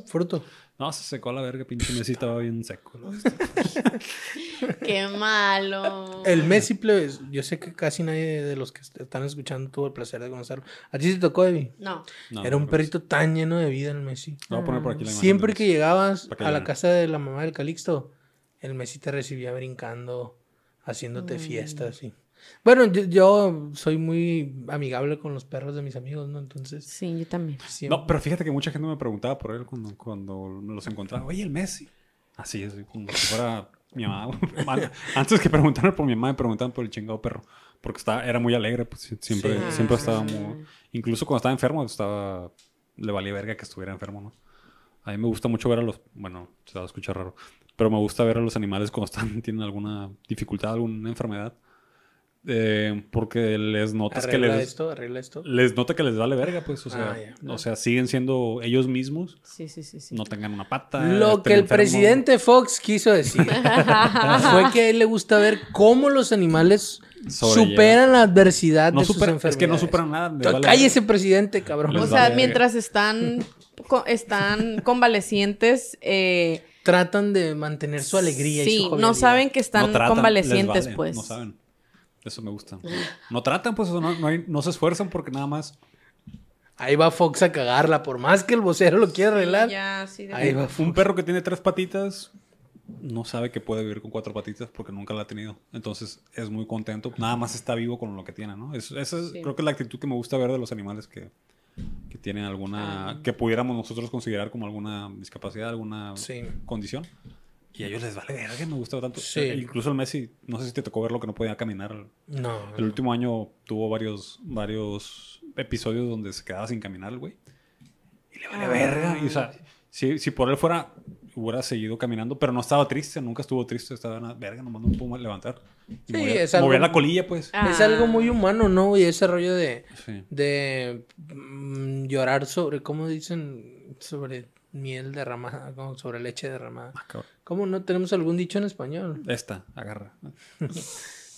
fruto. No, se secó a la verga, pinche Messi estaba bien seco. ¿no? Qué malo. El Messi, plebes, yo sé que casi nadie de los que est- están escuchando tuvo el placer de conocerlo. ¿A ti te tocó, Evi? No. No, Era un no, perrito tan lleno de vida el Messi. Lo voy a poner por aquí la imagen Siempre que llegabas a la casa de la mamá del Calixto, el Messi te recibía brincando, haciéndote Mm. fiestas. Y... Bueno, yo, yo soy muy amigable con los perros de mis amigos, ¿no? Entonces, Sí, yo también. siempre... No, pero fíjate que mucha gente me preguntaba por él cuando, cuando me los encontraba. Oye, el Messi. Así es, como si fuera mi mamá. An- Antes que preguntarme por mi mamá, me preguntaban por el chingado perro. Porque estaba, era muy alegre, pues sie- siempre, Sí. siempre estaba muy... Incluso cuando estaba enfermo, estaba... Le valía verga que estuviera enfermo, ¿no? A mí me gusta mucho ver a los... Bueno, se va a escuchar raro. Pero me gusta ver a los animales cuando están, tienen alguna dificultad, alguna enfermedad. Eh, porque les notas que arregla les... esto, arregla esto. Les nota que les vale verga, pues, o sea, Ah, ya. o sea, siguen siendo ellos mismos, Sí, sí, sí, sí. no tengan una pata. Lo que el presidente Fox quiso decir fue que a él le gusta ver cómo los animales superan la adversidad No de sus enfermedades. es que no superan nada, vale Cállese, presidente, cabrón. Les O vale sea, verga. mientras están, están convalecientes, eh, Tratan de mantener su alegría y sí, su no saben que están No tratan, convalecientes, les vale, pues. No saben. Eso me gusta. No tratan, pues, no, no, hay- no se esfuerzan porque nada más Ahí va Fox a cagarla, por más que el vocero lo quiera arreglar. Ya, sí, de Ahí va Un perro que tiene tres patitas no sabe que puede vivir con cuatro patitas porque nunca la ha tenido. Entonces es muy contento. Nada más está vivo con lo que tiene, ¿no? Es- esa es, Sí. creo que es la actitud que me gusta ver de los animales que, que tienen alguna... Ah. que pudiéramos nosotros considerar como alguna discapacidad, alguna Sí. condición. Y a ellos les vale verga, me gusta tanto. Sí. Eh, Incluso el Messi, no sé si te tocó verlo que no podía caminar. No. El último año tuvo varios, varios episodios donde se quedaba sin caminar el güey. Y le vale Ah. verga. Y, o sea, si, si por él fuera, hubiera seguido caminando, pero no estaba triste, nunca estuvo triste. Estaba en la verga, nomás no pudo levantar. Sí, movía, es algo- movía la colilla, pues. Ah. Es algo muy humano, ¿no? Y ese rollo de, Sí. de mm, llorar sobre, ¿cómo dicen? Sobre miel derramada, como sobre leche derramada. Ah, cabrón. ¿Cómo no tenemos algún dicho en español? Esta, agarra.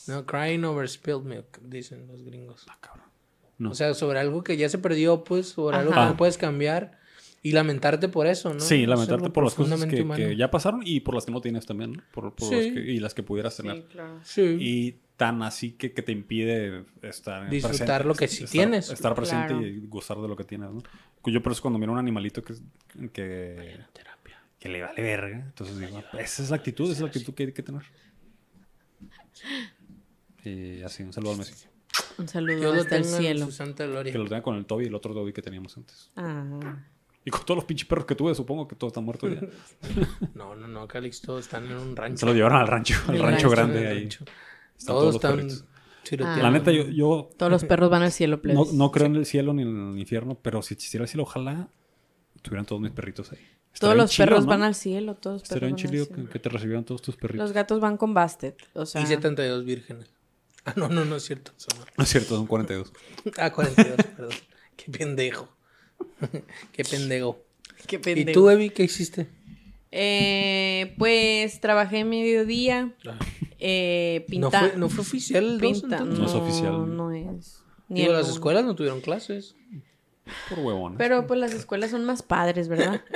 No, crying over spilled milk, dicen los gringos. Ah, cabrón. No. O sea, sobre algo que ya se perdió, pues, sobre algo que no puedes cambiar y lamentarte por eso, ¿no? sí, lamentarte por las cosas que, ya pasaron y por las que no tienes también, ¿no? Por, por Sí. las que- y las que pudieras tener. Sí, claro. Sí. Y tan así que, que te impide estar Disfrutar presente, lo que sí estar- tienes. Estar presente Claro. y gozar de lo que tienes, ¿no? Yo por eso cuando miro un animalito que, que, que le vale verga, entonces digo, esa es la actitud, esa es la actitud que hay que tener. Y así, un saludo al Messi. Un saludo lo hasta el en cielo. su santa gloria. Que lo tenga con el Toby y el otro Toby que teníamos antes. Ah. Y con todos los pinches perros que tuve, supongo que todos están muertos ya. No, no, no, Calixto están en un rancho. Se los llevaron al rancho, al rancho rancho, grande ahí. rancho. Están Todos los están. La neta, yo, yo Todos los perros van al cielo, no, plebes. no creo en el cielo ni en el infierno, pero si existiera el cielo, ojalá tuvieran todos mis perritos ahí. Estaría Todos los perros ¿no? van al cielo, todos los Estaría perros al chido que, que te recibieran todos tus perritos. Los gatos van con Bastet, o sea... Y 72 vírgenes. Ah, no, no, no es cierto. no. No es cierto, son 42. Ah, 42, perdón. Qué pendejo. Qué pendejo. Qué ¿Y pendejo. tú, Evi, qué hiciste? Eh, pues trabajé mediodía, eh, ¿No pinta... fue, ¿No fue oficial el 2 pinta- entonces? No es oficial. No es. Ni Digo, las uno. escuelas no tuvieron clases. Por huevones. Pero pues las escuelas son más padres, ¿verdad?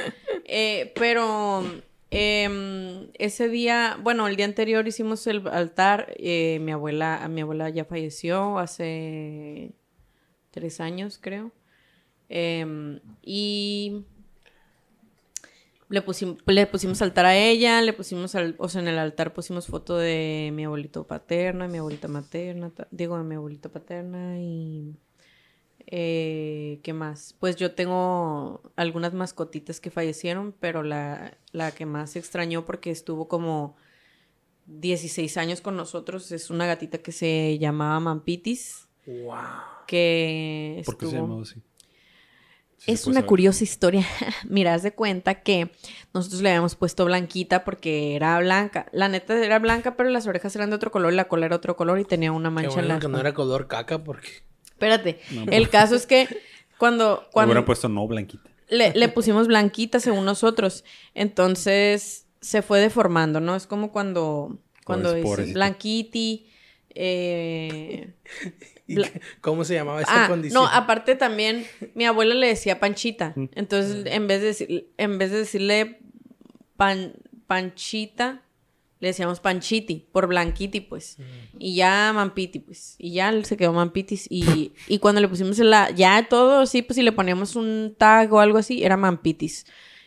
Eh, pero em, ese día, bueno, el día anterior hicimos el altar. eh, mi abuela, mi abuela ya falleció hace tres años, creo. Em, y le pusimos, le pusimos altar a ella, le pusimos, al, o sea, en el altar pusimos foto de mi abuelito paterno, de mi abuelita materna, digo, de mi abuelita paterna y... Eh, ¿Qué más? Pues yo tengo algunas mascotitas que fallecieron, pero la, la que más se extrañó porque estuvo como 16 años con nosotros es una gatita que se llamaba Mampitis, Wow. que ¿Por qué se estuvo- llamaba así? Sí es una saber. curiosa historia. Mira, haz de cuenta que nosotros le habíamos puesto blanquita porque era blanca. La neta era blanca, pero las orejas eran de otro color y la cola era otro color y tenía una Qué mancha en bueno la que no era color caca porque... Espérate. No, el caso es que cuando, Le cuando hubieran puesto no blanquita. le, le pusimos blanquita según nosotros, entonces se fue deformando, ¿no? Es como cuando, cuando dices blanquiti, eh, ¿Y Bla- qué- ¿Cómo se llamaba esa Ah, condición? no, aparte también mi abuela le decía Panchita. Entonces, en vez de decir, en vez de decirle pan, Panchita, le decíamos Panchiti, por Blanquiti, pues. Y ya Mampiti, pues. Y ya se quedó Mampitis. Y, y cuando le pusimos la, ya todo así, pues si le poníamos un tag o algo así, era Mampitis.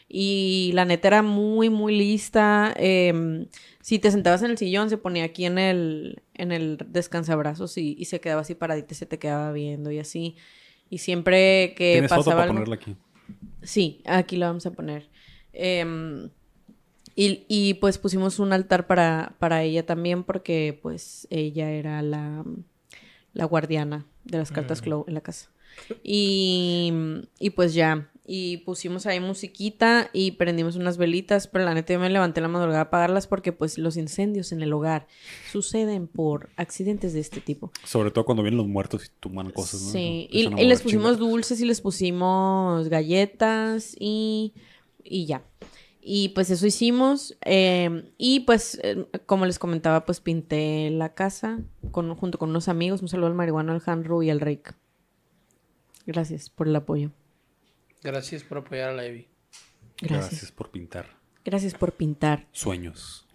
Y la neta era muy, muy lista. em, si te sentabas en el sillón, se ponía aquí en el, en el descansabrazos y, y se quedaba así paradita, se te quedaba viendo y así. Y siempre que Tienes foto pasaba para algo... ponerla aquí. Sí, aquí lo vamos a poner. Em, y, y, pues pusimos un altar para, para ella también porque pues ella era la, la guardiana de las cartas Clow en la casa. Y, y pues ya, y pusimos ahí musiquita y prendimos unas velitas, pero la neta yo me levanté la madrugada a apagarlas porque pues los incendios en el hogar suceden por accidentes de este tipo. Sobre todo cuando vienen los muertos y tuman cosas, ¿no? Sí, y, les pusimos dulces y les pusimos galletas y, y ya. Y pues eso hicimos. eh, y pues, eh, como les comentaba, pues pinté la casa con, junto con unos amigos. Un saludo al marihuano, al Hanru y al Rick. Gracias por el apoyo. Gracias por apoyar a la Evi. Gracias. Gracias por pintar Gracias por pintar. sueños.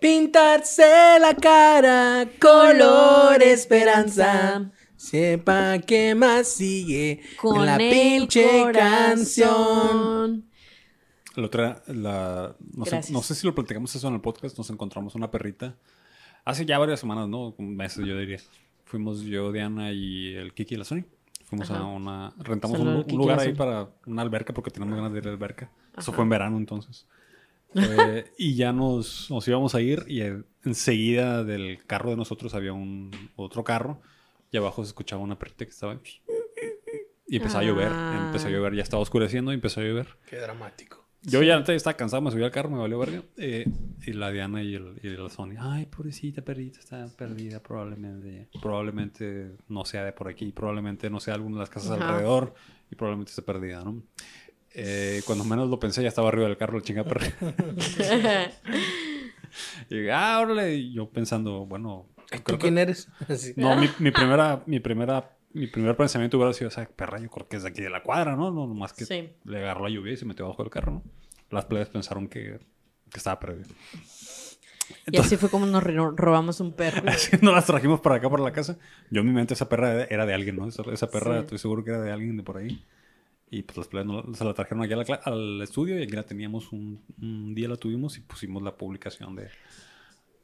Pintarse la cara color esperanza. Sepa qué más sigue Con la pinche canción. La otra, la, no, sé, no sé si lo platicamos eso en el podcast, nos encontramos una perrita. Hace ya varias semanas, ¿no? Meses, yo diría. Fuimos yo, Diana y el Kiki y la Sony. Fuimos a una... Rentamos un, lugar ahí para una alberca porque teníamos ganas de ir a la alberca. Eso fue en verano entonces. Eh, y ya nos, nos íbamos a ir y eh, enseguida del carro de nosotros había un otro carro y abajo se escuchaba una perrita que estaba... Y empezó a llover, Ah. empezó a llover, ya estaba oscureciendo y empezó a llover. Qué dramático. Yo ya antes estaba cansado, me subí al carro, me valió verga. eh, y la Diana y el, y el Sony, ay, pobrecita perrita, está perdida probablemente. Probablemente no sea de por aquí, probablemente no sea alguna de las casas Ajá. alrededor y probablemente esté perdida, ¿no? Eh, cuando menos lo pensé, ya estaba arriba del carro, la chinga perra. y dije, ah, órale. Y yo pensando, bueno, ¿Tú creo que- quién eres? No, mi, mi primera, mi primera, mi primer pensamiento hubiera sido, o sea, perra, yo creo que es de aquí de la cuadra, ¿no? No, nomás que Sí. le agarró la lluvia y se metió abajo del carro, ¿no? Las plebes pensaron que, que estaba perdido. Y así fue como nos ro- robamos un perro. Así nos las trajimos para acá, para la casa. Yo en mi mente esa perra era de alguien, ¿no? Esa, esa perra Sí. estoy seguro que era de alguien de por ahí. Y pues las plebes no- se la trajeron aquí la al estudio y aquí la teníamos un, un día la tuvimos y pusimos la publicación de...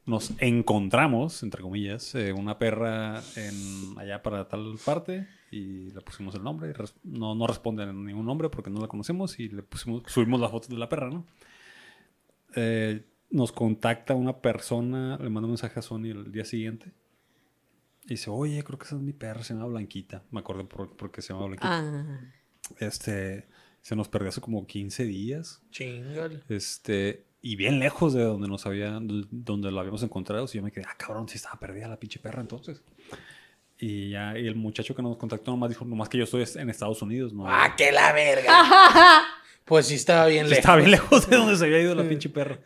Nos encontramos, entre comillas, eh, una perra en, allá para tal parte y le pusimos el nombre. no, no responde a ningún nombre porque no la conocemos y le pusimos, subimos las fotos de la perra, ¿no? Eh, nos contacta una persona, le manda un mensaje a Sony el día siguiente. Y dice, oye, creo que esa es mi perra, se llama Blanquita. Me acuerdo por, porque se llama Blanquita. Ah, Este, se nos perdió hace como 15 días. Chingale. Este, y bien lejos de donde nos había, donde lo habíamos encontrado. Y yo me quedé, ah, cabrón, si estaba perdida la pinche perra entonces. Y ya, y el muchacho que nos contactó nomás dijo, nomás que yo estoy en Estados Unidos, ¿no? ¡Ah, que la verga! Pues sí estaba bien Sí, lejos. Estaba bien lejos de donde se había ido la pinche perra.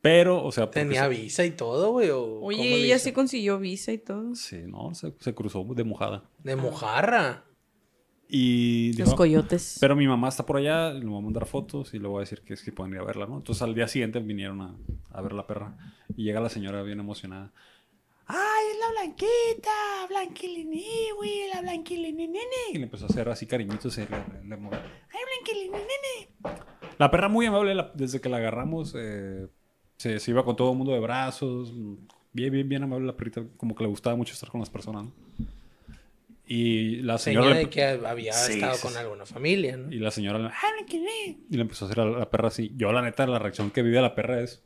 Pero, o sea, ¿Tenía se- visa y todo, güey? ¿o cómo Oye, ella sí consiguió visa y todo. Sí, no, se, se cruzó de mojada. De mojarra. Y Los dijo, coyotes. pero mi mamá está por allá, le voy a mandar fotos y le voy a decir que es que pueden ir a verla, ¿no? Entonces al día siguiente vinieron a, a ver la perra y llega la señora bien emocionada. ¡Ay, es la blanquita! ¡Blanquiliniwi! ¡La blanquilinini! Y le empezó a hacer así cariñitos y le, le, le ¡Ay, blanquilinini! La perra muy amable, la- desde que la agarramos, eh, se, se iba con todo el mundo de brazos. Bien, bien, bien amable la perrita, como que le gustaba mucho estar con las personas, ¿no? Y la señora... Le- de que había Sí, estado sí, con sí. alguna familia, ¿no? y la señora le, "Ah, blanquilini", y le empezó a hacer a la, perra así. Yo, la neta, la reacción que vive la perra es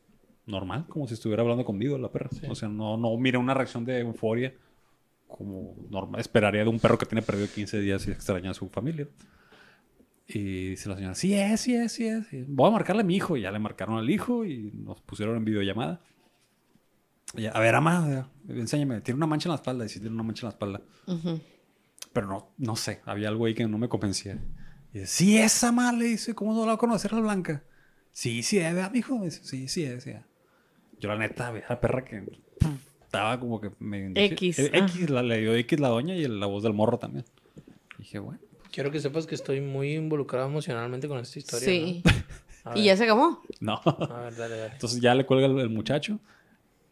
normal, como si estuviera hablando conmigo la perra. O sea, no, no mira una reacción de euforia como normal. Esperaría de un perro que tiene perdido 15 días y extraña a su familia. Y dice la señora, sí es, sí es, sí es. Voy a marcarle a mi hijo. Y ya le marcaron al hijo y nos pusieron en videollamada. Y ya, a ver, ama, enséñame. Tiene una mancha en la espalda. Y sí tiene una mancha en la espalda. Ujú. Pero no, no sé, había algo ahí que no me convencía. Y dice, sí, esa mal, le dice, ¿cómo no la va a conocer la blanca? Sí, sí, es, ¿verdad, mijo? Dice, sí, sí, es, ya. Yo la neta, la perra que estaba como que me... X, eh, ah. X, la, le dio X la doña y la voz del morro también. dije, bueno. Quiero que sepas que estoy muy involucrado emocionalmente con esta historia. Sí. ¿no? Y ya se acabó. No. A ver, dale, dale. Entonces ya le cuelga el, el muchacho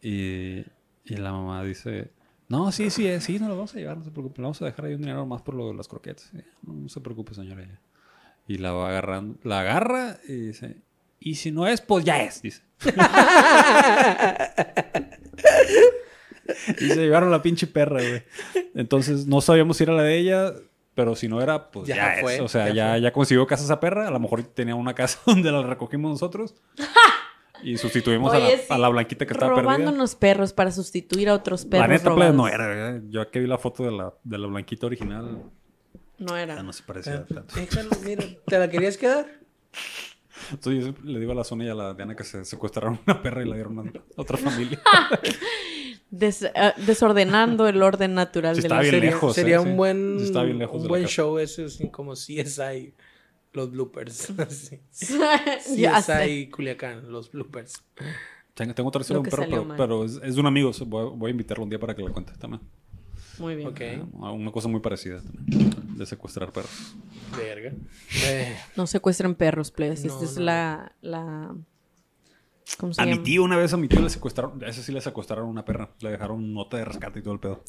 y, y la mamá dice, no, sí, sí, eh, sí, no lo vamos a llevar, no se preocupe, le vamos a dejar ahí un dinero más por lo de las croquetas. Y, No, no se preocupe, señora. ya". Y la va agarrando, la agarra y dice, y si no es, pues ya es, dice. y se llevaron la pinche perra, güey. Entonces no sabíamos si era la de ella, pero si no era, pues ya, Ya es. fue, O sea, ya ya, ya consiguió casa esa perra. A lo mejor tenía una casa donde la recogimos nosotros. Y sustituimos a, la, Oye, sí, a la blanquita que estaba perdida. Robándonos perros para sustituir a otros perros La neta, plebe, robados. no era. ¿verdad? Yo que vi la foto de la, de la blanquita original, No era. ya no se parecía tanto. Déjalo, mira, ¿te la querías quedar? Entonces yo le digo a la Sonia y a la Diana que se secuestraron una perra y la dieron a otra familia. Des- eh, desordenando el orden natural Sí, de está la bien serie. lejos. Sería eh, un sí. buen, Sí, está bien lejos un buen show eso, así como CSI, los bloopers. sé. CSI Culiacán, los bloopers. Tengo, tengo otra historia de un perro, pero, es, es de un amigo. Voy, voy a invitarlo un día para que lo cuente también. Muy bien. Eh, Una cosa muy parecida también, de secuestrar perros. verga. Eh, No secuestren perros, plebes. No, Esta es no. la, la... ¿Cómo se A mi tío una vez a mi tío le secuestraron, a ese sí le secuestraron una perra. Le dejaron nota de rescate y todo el pedo.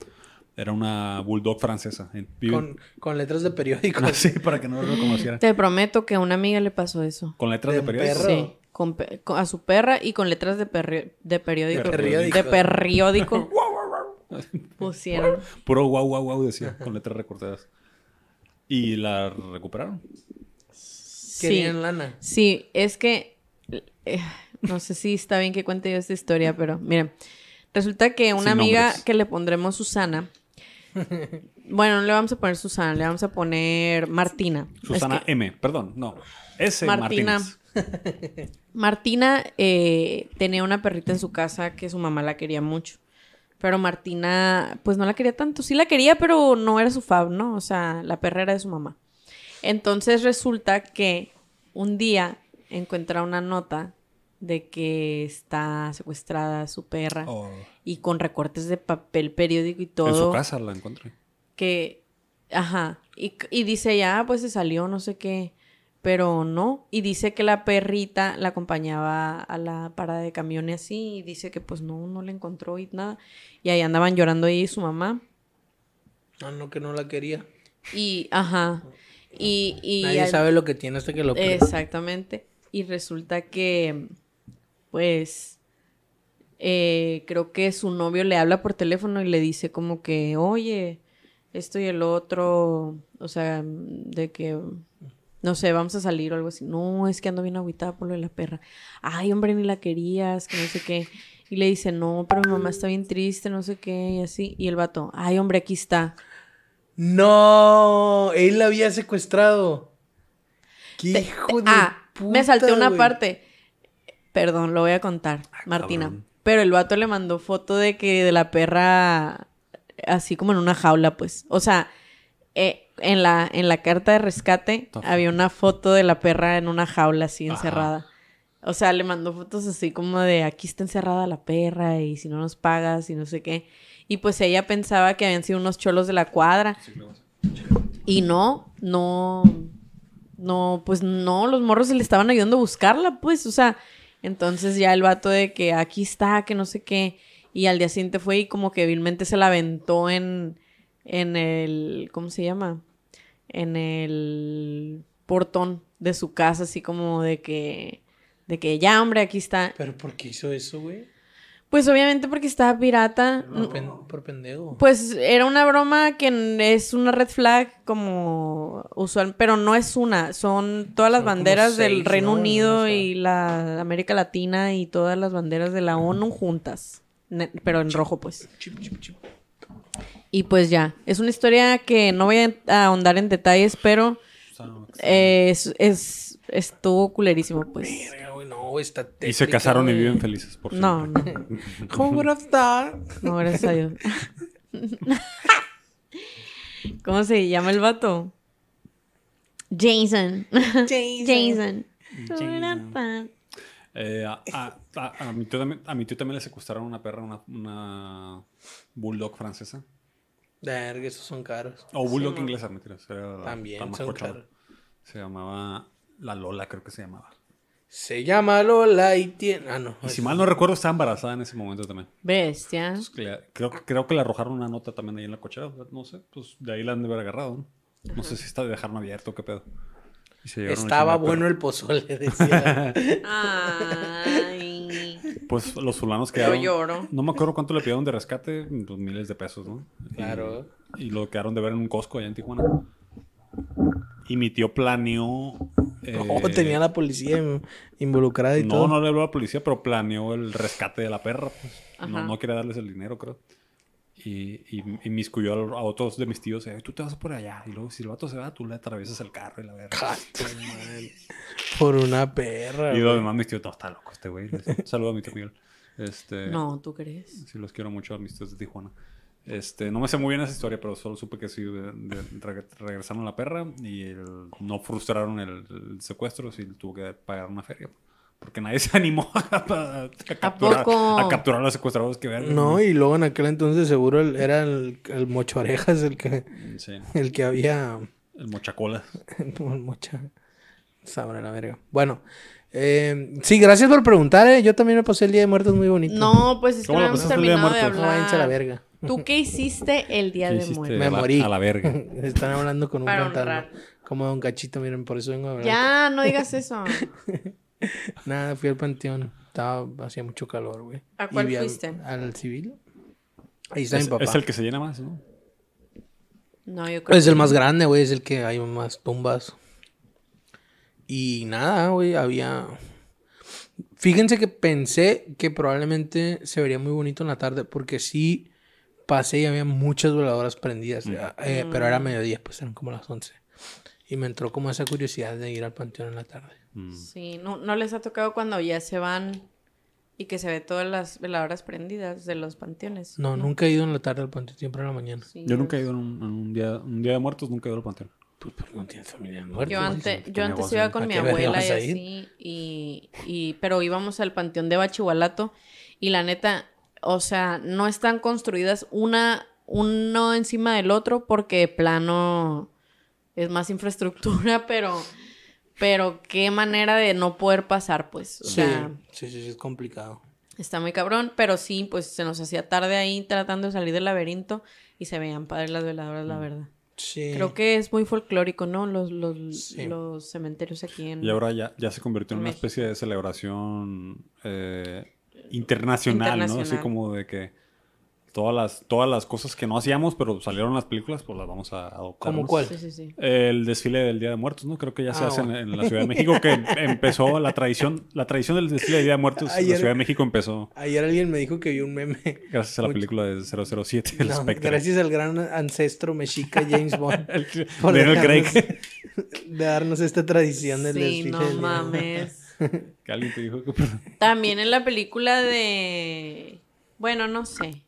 Era una bulldog francesa. Con, con letras de periódico. Sí, para que no lo reconocieran. Te prometo que a una amiga le pasó eso. Con letras de, De periódico. perro. Sí, con pe- con- a su perra y con letras de, perri- de periódico. De periódico. De periódico. Pusieron. Puro guau, guau, guau decía, con letras recortadas. Y la recuperaron. Querían Sí. lana. Sí, es que eh, no sé si está bien que cuente yo esta historia, pero miren, resulta que una Sin amiga nombres. que le pondremos Susana, bueno, no le vamos a poner Susana, le vamos a poner Martina. Es Susana que M, perdón, no. S. Martina. Martínez. Martina eh, tenía una perrita en su casa que su mamá la quería mucho. Pero Martina, pues no la quería tanto. Sí la quería, pero no era su fab, ¿no? O sea, la perra era de su mamá. Entonces resulta que un día encuentra una nota de que está secuestrada su perra Oh, y con recortes de papel periódico y todo en su casa la encontré. que, ajá, y, y dice ya, "Ah, pues se salió, no sé qué, pero no, y dice que la perrita la acompañaba a la parada de camión y así, y dice que pues no, no la encontró y nada, y ahí andaban llorando ella y su mamá, No, no, que no la quería. y, ajá, y, y Nadie al- sabe lo que tiene hasta que lo pierde. Exactamente. Y resulta que, pues, eh, creo que su novio le habla por teléfono y le dice como que, oye, esto y el otro, o sea, de que, no sé, vamos a salir o algo así. No, es que ando bien agüitada por lo de la perra. Ay, hombre, ni la querías, que no sé qué. Y le dice, no, pero mi mamá está bien triste, no sé qué, y así. Y el vato, ay, hombre, aquí está. No, él la había secuestrado. ¿Qué Te- hijo te- de ah, me puta, salté una parte. Perdón, lo voy a contar, Martina. cabrón. Pero el vato le mandó foto de que de la perra así como en una jaula, pues. O sea, eh, en la en la carta de rescate había una foto de la perra en una jaula así Ajá. encerrada. O sea, le mandó fotos así como de aquí está encerrada la perra y si no nos pagas y no sé qué. Y pues ella pensaba que habían sido unos cholos de la cuadra. Y no, no, no, pues no, los morros se le estaban ayudando a buscarla, pues, o sea, entonces ya el vato de que aquí está, que no sé qué, y al día siguiente fue y como que vilmente se la aventó en, en el, ¿cómo se llama? En el portón de su casa, así como de que, de que ya, hombre, aquí está. ¿Pero por qué hizo eso, güey? Pues obviamente porque estaba pirata. Por, pen- por pendejo. Pues era una broma que es una red flag como usual, pero no es una, son todas las Son banderas del Reino ¿no? Unido y la América Latina y todas las banderas de la ONU juntas, pero en rojo pues. Chip, chip, chip. Y pues ya, es una historia que no voy a ahondar en detalles, pero eh, es, es- estuvo culerísimo pues. No, güey, está y se tétrica, casaron y viven felices por No, no, ¿Cómo thought? no, gracias a Dios. ¿Cómo se llama el vato? Jason. Jason. Eh, a, a- a- a mi tío también, a mi tío también le secuestraron una perra, una, una bulldog francesa. Verga, esos son caros. O bulldog Sí, inglesa, mentiras. Era También son caros. Se llamaba La Lola, creo que se llamaba. Se llama Lola y tiene... Ah, no. Y si mal no recuerdo, estaba embarazada en ese momento también. Bestia. Entonces, que le- creo, creo que le arrojaron una nota también ahí en la cochera. No sé, pues de ahí la han de haber agarrado. No, no sé si está de dejarlo abierto o qué pedo. Y se Estaba bueno perro. el pozole, decía. Ay. Pues los fulanos Yo quedaron. lloro. No me acuerdo cuánto le pidieron de rescate, pues miles de pesos, ¿no? Y- Claro. Y, lo quedaron de ver en un Costco allá en Tijuana. Y mi tío planeó. Eh, Oh, tenía la policía in- involucrada y No, todo. no le habló a la policía, pero planeó el rescate de la perra. Pues. No, no quería darles el dinero, creo. Y, y, y miscuyó a, a otros de mis tíos. eh, tú te vas por allá. Y luego, si el vato se va, tú le atraviesas el carro y la verga. Por una perra. y los demás mis tíos, no, está loco este güey. Un saludo a mi tío Miguel. Este, No, ¿tú crees? Sí, los quiero mucho a mis tíos de Tijuana. Este, no me sé muy bien esa historia, pero solo supe que sí de- de- reg- regresaron a la perra y el- no frustraron el, el secuestro, sí tuvo que pagar una feria. Porque nadie se animó a, a- a capturar, a capturar a los secuestradores que vean. No, y luego en aquel entonces seguro el- era el, el mocho orejas el que, Sí, el que había el mochacola. el mocha. Sabrá la verga. Bueno, eh, sí, gracias por preguntar, eh. Yo también me pasé el Día de Muertos muy bonito. No, pues es que ¿Cómo no la hemos pasaste el Día de terminado de Muertos? No, váyanse a la verga. ¿Tú qué hiciste el día ¿Qué de muertos? Me morí. a la verga. Están hablando con un Para fantasma. honrar. Como Don Cachito, miren, por eso vengo a hablar. Ya, no digas eso. Nada, fui al panteón. Estaba, hacía mucho calor, güey. ¿A cuál Y vi al- fuiste? Al, civil. Ahí está Es, mi papá. es el que se llena más, ¿no? No, yo creo Es el más grande, güey. Es el que hay más tumbas. Y nada, güey. Había. Fíjense que pensé que probablemente se vería muy bonito en la tarde. Porque sí pasé y había muchas veladoras prendidas. eh, pero era mediodía, pues eran como las 11. Y me entró como esa curiosidad de ir al panteón en la tarde. Sí, no, no les ha tocado cuando ya se van y que se ve todas las veladoras prendidas de los panteones. No, nunca he ido en la tarde al panteón, siempre en la mañana. Sí, Yo nunca he ido en un, en un día, un día de muertos, nunca he ido al panteón. Pues, pero no tienes familia muerta. Yo, ante- ¿qué yo antes iba con ¿A mi abuela y así, y, y, pero íbamos al panteón de Bachihualato y la neta, o sea, no están construidas una, uno encima del otro porque plano es más infraestructura, pero, pero qué manera de no poder pasar, pues, o Sí, sea, sí, sí, sí, es complicado. está muy cabrón, pero sí, pues se nos hacía tarde ahí tratando de salir del laberinto y se veían padres las veladoras, la verdad. Sí. Creo que es muy folclórico, ¿no? Los, los, Sí. los cementerios aquí en... Y ahora ya, ya se convirtió en una México. especie de celebración eh, internacional, ¿no? Así como de que todas las, todas las cosas que no hacíamos, pero salieron las películas, pues las vamos a adoptar. ¿Cómo ¿no? cuál? Sí, sí, sí. El desfile del Día de Muertos, ¿no? Creo que ya se Ah, hace en, bueno. en la Ciudad de México, que empezó la tradición, la tradición del desfile del Día de Muertos en la Ciudad de México empezó Ayer alguien me dijo que vio un meme. gracias a la Mucho. película de 007, El No, Spectre. gracias al gran ancestro mexica James Bond El- por Daniel dejarnos- Craig. de darnos esta tradición del Sí, desfile. no del día. mames. Que alguien te dijo que... perdón. También en la película de... Bueno, no sé.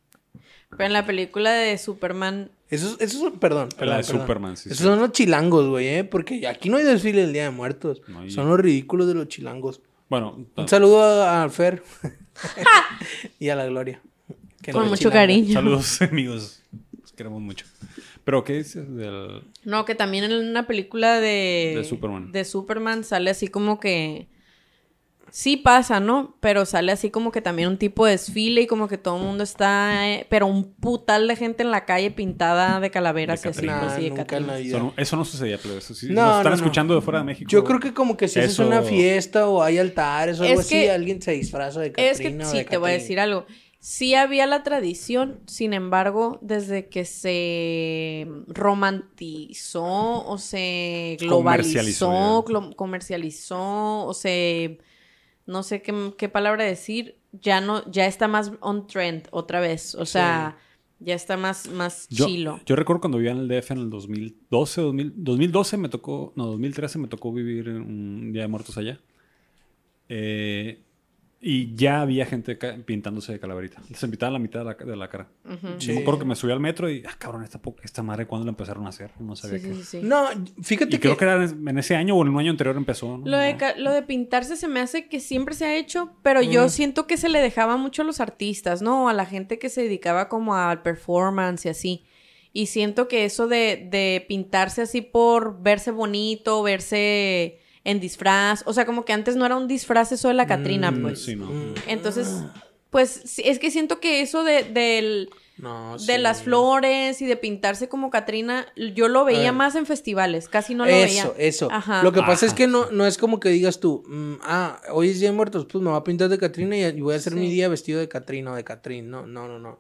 Pero en la película de Superman... Esos, esos son, perdón, La perdón, de perdón. Superman, sí, Esos sí. son los chilangos, güey, ¿eh? Porque aquí no hay desfile del Día de Muertos. No hay- Son los ridículos de los chilangos. Bueno, Un saludo a, Fer y a la Gloria. que Con no mucho cariño. saludos amigos. Los queremos mucho. Pero ¿qué dices del... No, que también en una película de... De Superman. De Superman sale así como que... Sí pasa, ¿no? Pero sale así como que también un tipo de desfile y como que todo el mundo está... eh, pero un putal de gente en la calle pintada de calaveras De y así, Catrinas. pues, Nah, sí, de vida. Eso no, eso no sucedía, pero eso sí. No, nos están no, no. escuchando de fuera de México. Yo creo que como que si haces Eso- una fiesta o hay altares o algo Es así, alguien se disfraza de Es que Catrina o sí, de te voy a decir algo. Sí había la tradición, sin embargo, desde que se romantizó o se Comercializó, globalizó, glo- comercializó o se no sé qué, qué palabra decir, ya no ya está más on trend otra vez, o sea, ya está más más Yo, chilo. yo recuerdo cuando vivía en el DF en el 2012, 2000 2012 me tocó, no, 2013 me tocó vivir un Día de Muertos allá. Eh, y ya había gente pintándose de calaverita. Se invitaban la mitad de la, de la cara. Sí. Yo acuerdo que me subí al metro y, ah, cabrón, esta, esta madre, ¿cuándo la empezaron a hacer? No sabía Sí, que... sí, sí, sí. No, fíjate Y creo que era en ese año o en un año anterior empezó. ¿no? Lo de, lo de pintarse se me hace que siempre se ha hecho, pero yo siento que se le dejaba mucho a los artistas, ¿no? A la gente que se dedicaba como al performance y así. Y siento que eso de, de pintarse así por verse bonito, verse en disfraz, o sea, como que antes no era un disfraz eso de la Catrina, Mm, pues. Sí, no. Entonces, pues sí, es que siento que eso de, del, No, de sí. las flores y de pintarse como Catrina, yo lo veía más en festivales, casi no lo eso, veía. eso. Ajá. Lo que pasa es Ajá. que no, no es como que digas tú, mm, ah, hoy es Día de Muertos, pues me voy a pintar de Catrina y, voy a hacer Sí. mi día vestido de Catrina o de Catrín. No, no, no, no.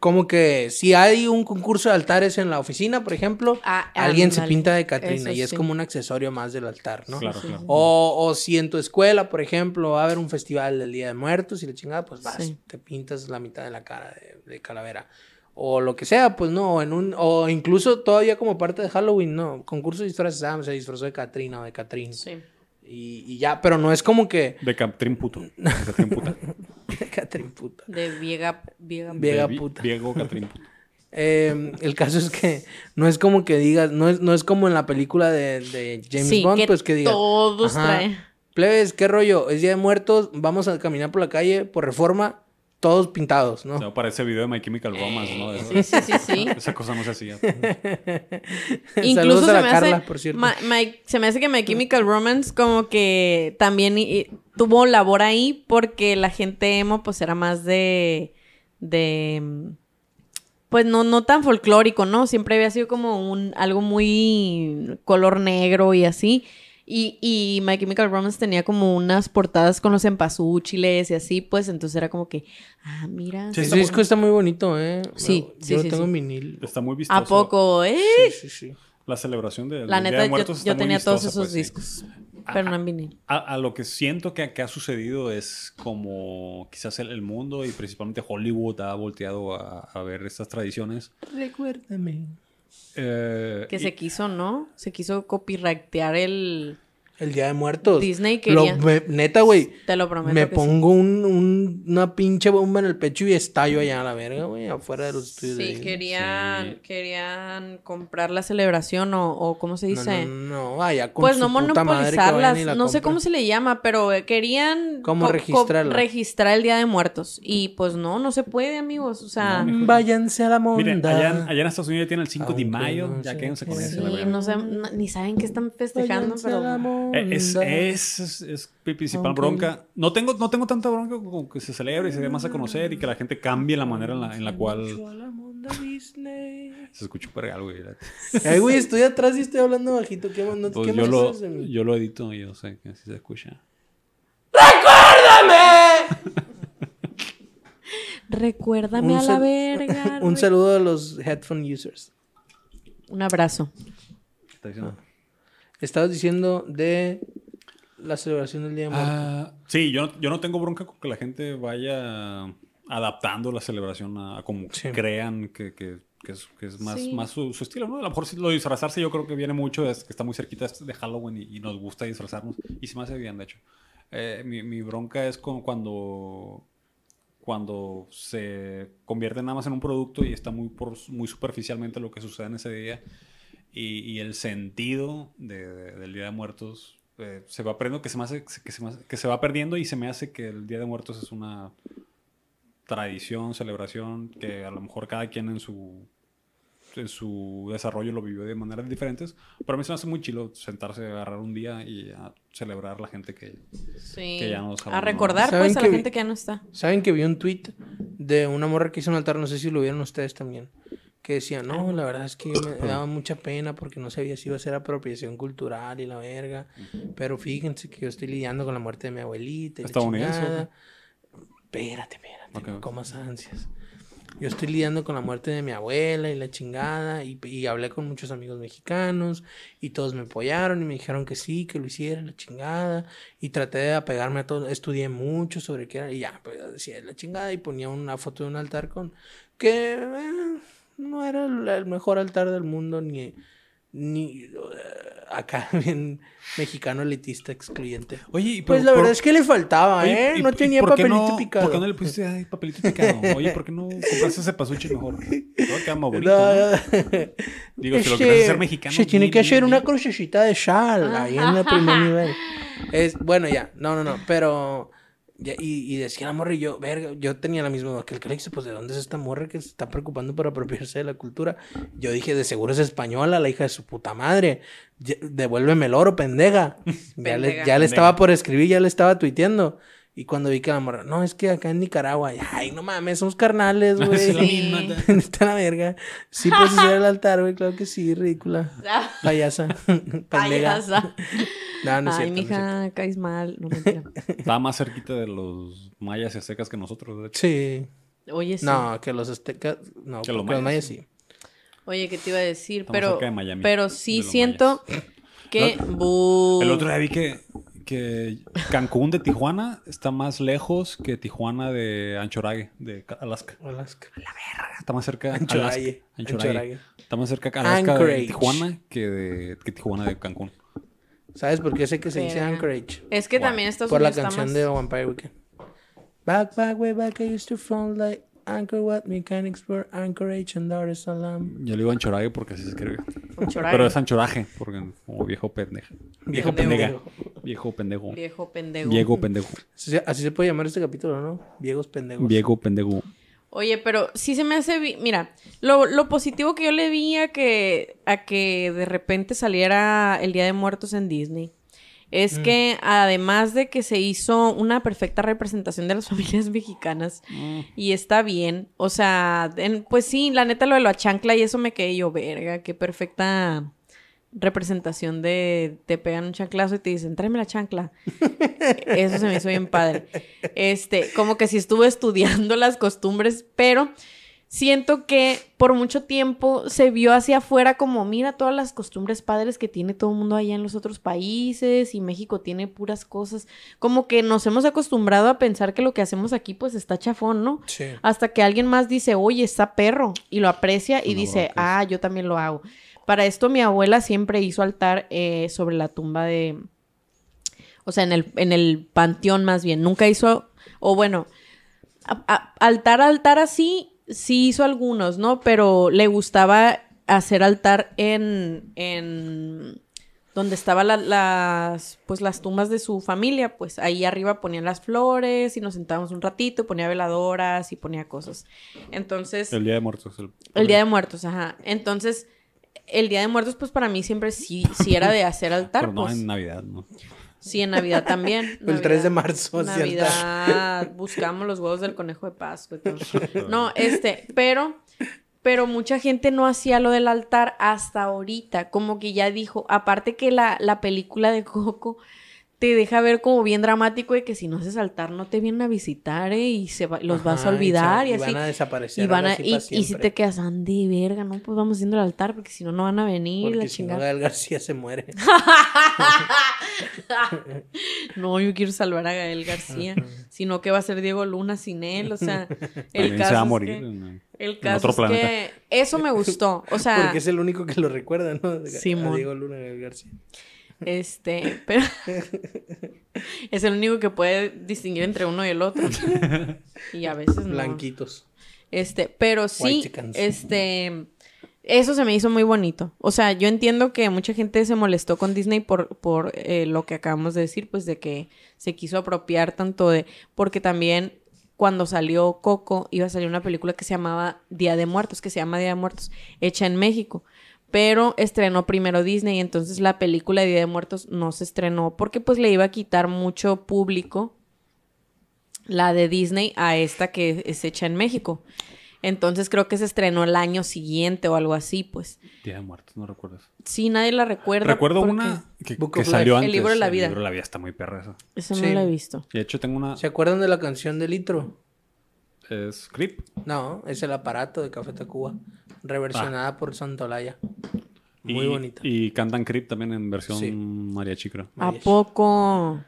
Como que si hay un concurso de altares en la oficina, por ejemplo, Ah, alguien se pinta de Catrina Eso y es sí. como un accesorio más del altar, ¿no? Claro, Sí, claro. sí. O, o si en tu escuela, por ejemplo, va a haber un festival del Día de Muertos y la chingada, pues vas, Sí. te pintas la mitad de la cara de, de calavera. O lo que sea, pues no, en un, o incluso todavía como parte de Halloween, no, concurso de disfraces, ah, se disfrazó de Catrina o de Catrín. Sí. Y, y ya, pero no es como que De Catrín puto. De Catrín puta. Catrín puta. De Viega, Viega. Viega De puta. Diego Catrín puto. Eh, el caso es que no es como que digas, no es, no es como en la película de, de James Sí, Bond, que pues que digas. todos traen. Plebes, ¿qué rollo? Es Día de Muertos, vamos a caminar por la calle por reforma, todos pintados, ¿no? O sea, para ese video de My Chemical Romance, ¿no? Sí, sí, sí, sí. Esa cosa no se hacía. Incluso Saludos a se la me Carla, hace, por cierto. Ma- My- se me hace que My Chemical Romance como que también tuvo labor ahí porque la gente emo pues era más de de pues no, no tan folclórico, ¿no? Siempre había sido como un, algo muy color negro y así. Y, y My Chemical Romance tenía como unas portadas con los empazúchiles y así, pues entonces era como que, ah, mira. Sí, ese disco está muy bonito, ¿eh? Sí, Yo sí, lo sí, tengo sí. en vinil. Está muy vistoso. ¿A poco, eh? Sí, sí, sí. La celebración de, La del Día neta, de yo, Muertos está yo muy tenía todos vistosa, esos pues, sí. discos, pero no en vinil. A, a lo que siento que, que ha sucedido es como quizás el, el mundo y principalmente Hollywood ha volteado a, a ver estas tradiciones. Recuérdame. Eh, Que y- se quiso, ¿no? Se quiso copyrightear el... El Día de Muertos. Disney Lo- quería. me- neta, güey. Te lo prometo Me que sí. pongo un, un- una pinche bomba en el pecho y estallo allá a la verga, güey, afuera de los estudios de Sí, Disney. querían, Sí. querían comprar la celebración o, o ¿cómo se No, dice? no, no, vaya, con pues su no puta que monopolizarlas, la no sé cómo se le llama, pero eh, querían ¿Cómo registrarla? registrar el Día de Muertos y pues no, no se puede, amigos, o sea, No, Váyanse a la monda. Miren, allá, en- allá en Estados Unidos ya tienen el 5 de Aunque mayo, no ya se quédense con pueda. eso. sí, la verdad. no sé, no- ni saben qué están festejando, Váyanse a la pero monda. Eh, Es, es, es, es mi principal Aunque- bronca. No tengo, no tengo tanta bronca con que se celebre y se dé más a conocer y que la gente cambie la manera en la, en la cual se escucha un pergal, güey. Ay, güey, estoy atrás y estoy hablando bajito. ¿Qué, más- no, Pues ¿qué yo, más lo, yo lo edito y yo sé que así se escucha. recuérdame Un a la verga. Un saludo a los headphone users. Un abrazo. ¿Qué está diciendo? Estabas diciendo de la celebración del Día de Muertos. Ah, sí, yo, no- yo no tengo bronca con que la gente vaya adaptando la celebración a, a como Sí. crean que, que- que es, que es más, Sí. más su, su estilo, ¿no? A lo mejor lo de disfrazarse yo creo que viene mucho, es que está muy cerquita de Halloween y, y nos gusta disfrazarnos. Y se me hace bien, de hecho. Eh, mi, mi bronca es con cuando cuando se convierte nada más en un producto y está muy, por, muy superficialmente lo que sucede en ese día y, y el sentido de- de- del Día de Muertos eh, se va perdiendo, que se, me hace, que, se me hace- que se va perdiendo y se me hace que el Día de Muertos es una tradición, celebración, que a lo mejor cada quien en su en su desarrollo lo vivió de maneras diferentes. Pero a mí se me hace muy chilo sentarse, agarrar un día y a celebrar la gente que... Sí. Que ya nos a abandonó. recordar ¿Saben pues a la vi- gente que ya no está. ¿Saben que vi un tweet de una morra que hizo un altar? No sé si lo vieron ustedes también. Que decía, no, la verdad es que me daba mucha pena porque no sabía si iba a ser apropiación cultural y la verga. Pero fíjense que yo estoy lidiando con la muerte de mi abuelita. Y la ¿Estadounidense chingada. Espérate, espérate, Ok. no comas ansias. Yo estoy lidiando con la muerte de mi abuela y la chingada. Y, y hablé con muchos amigos mexicanos. Y todos me apoyaron y me dijeron que sí, que lo hiciera, la chingada. Y traté de apegarme a todo. Estudié mucho sobre qué era. Y ya, pues decía la chingada. Y ponía una foto de un altar con. Que eh, no era el, mejor altar del mundo. Ni. Ni. eh, acá, bien mexicano elitista excluyente. Oye, y Pues la por- verdad es que le faltaba, Oye, ¿eh? ¿y- no y tenía papelito no- picado. ¿Por qué no le pusiste ay, papelito picado? Oye, ¿por qué no compraste ese pasuche mejor? Todo queda más bonito. No, ¿no? no. Digo, si lo quieres hacer mexicano. Se tiene bien, que bien, hacer una bien. crucecita de sal ahí en el primer nivel. Es, bueno, ya, no, no, no, pero. Ya, y, y decía la morra y yo, verga, yo tenía la misma que el que le dice, pues de dónde es esta morra que se está preocupando por apropiarse de la cultura. Yo dije, de seguro es española, la hija de su puta madre. Ya- Devuélveme el oro, pendeja. Ya le, Pendeja. ya le estaba por escribir, ya le estaba tuiteando. Y cuando vi que la morra, no, es que acá en Nicaragua, ay, no mames, somos carnales, güey. Sí. misma. Está la verga. Sí puedes hacer el altar, güey, claro que sí, ridícula. Payasa. Payasa. No, no es Ay, cierto, no es mija, caes mal. No, mentira. Estaba más cerquita de los mayas y aztecas que nosotros. de hecho. Sí. Oye, sí. No, que los aztecas. No, Que los los, mayas, mayas sí. sí. Oye, ¿qué te iba a decir? Estamos pero, cerca de Miami, pero sí siento que... El otro día vi que, que Cancún de Tijuana está más lejos que Tijuana de Anchorage, de Alaska. Alaska. Está más cerca Anchorage. Anchorage. Anchorage. Está más cerca Alaska de. Tijuana que de que Tijuana de Cancún. ¿Sabes por qué sé que se dice Verga. Anchorage? Es que Wow. también Estados Por la Unidos está canción más... de Vampire Weekend. Back, back, way back, I used to front like Anchor what mechanics were Anchorage and Dar es Salaam. Yo le digo Anchorage porque así se escribe. Pero es Anchoraje, porque como viejo pendeja. Viejo Pendejo. pendeja. Viejo pendejo. Viejo pendejo. Viejo pendejo. Así, así se puede llamar este capítulo, ¿no? Viejos pendejos. Viejo pendejo. Oye, pero sí se me hace... vi- Mira, lo, lo positivo que yo le vi a que, a que de repente saliera el Día de Muertos en Disney es Mm. que además de que se hizo una perfecta representación de las familias mexicanas y está bien, o sea, en- pues sí, la neta lo de la chancla y eso me quedé yo, verga, qué perfecta representación de te pegan un chanclazo y te dicen, tráeme la chancla. Eso se me hizo bien padre. Este, como que sí estuve estudiando las costumbres, pero siento que por mucho tiempo se vio hacia afuera como, mira todas las costumbres padres que tiene todo el mundo allá en los otros países y México tiene puras cosas. Como que nos hemos acostumbrado a pensar que lo que hacemos aquí pues está chafón, ¿no? Sí. Hasta que alguien más dice, oye, está perro, y lo aprecia y No dice, ah, yo también lo hago. Para esto mi abuela siempre hizo altar eh, sobre la tumba de... O sea, en el, en el panteón más bien. Nunca hizo... O bueno, a- a- altar, altar así, sí hizo algunos, ¿no? Pero le gustaba hacer altar en... en donde estaban la- las, pues las tumbas de su familia, pues ahí arriba ponían las flores y nos sentábamos un ratito, ponía veladoras y ponía cosas. Entonces, El Día de Muertos. El, el Día de Muertos, ajá. Entonces, el Día de Muertos, pues para mí siempre sí, sí era de hacer altar, Pero no pues. en Navidad, ¿no? Sí, en Navidad también. El 3 de marzo, Navidad, buscamos los huevos del conejo de Pascua y todo. No, este, pero, pero mucha gente no hacía lo del altar hasta ahorita. Como que ya dijo, aparte que la, la película de Coco te deja ver como bien dramático de que si no haces altar no te vienen a visitar ¿eh? y se va- los vas a olvidar y, se- así. van a desaparecer. Y, van a, y, y si te quedas, ande verga, no, pues vamos haciendo el altar porque si no, no van a venir Porque la si no, chingada. Gael García se muere. No, yo quiero salvar a Gael García. sino que va a ser Diego Luna sin él. O sea, el caso se va a es morir. que- en- el en caso otro es planeta. que eso me gustó. O sea, Porque es el único que lo recuerda, ¿no? A Simón. Diego Luna Gael García. Este, pero es el único que puede distinguir entre uno y el otro. Y a veces no. Blanquitos. Este, pero sí, este, eso se me hizo muy bonito. O sea, yo entiendo que mucha gente se molestó con Disney por, por eh, lo que acabamos de decir, pues de que se quiso apropiar tanto de, porque también cuando salió Coco iba a salir una película que se llamaba Día de Muertos, que se llama Día de Muertos, hecha en México. Pero estrenó primero Disney, entonces la película de Día de Muertos no se estrenó porque pues le iba a quitar mucho público la de Disney a esta que es hecha en México. Entonces creo que se estrenó el año siguiente o algo así, pues. Día de Muertos, no recuerdas. Sí, nadie la recuerda. Recuerdo una que, salió antes. El libro de la vida. El libro de la vida está muy perra esa. Eso Sí. no la he visto. Y de hecho tengo una... ¿Se acuerdan de la canción de Litro? Es Creep. No, es el aparato de Café Tacuba, reversionada por Santolaya. Muy y, bonita. Y cantan Creep también en versión Sí. mariachi, creo. ¿A poco?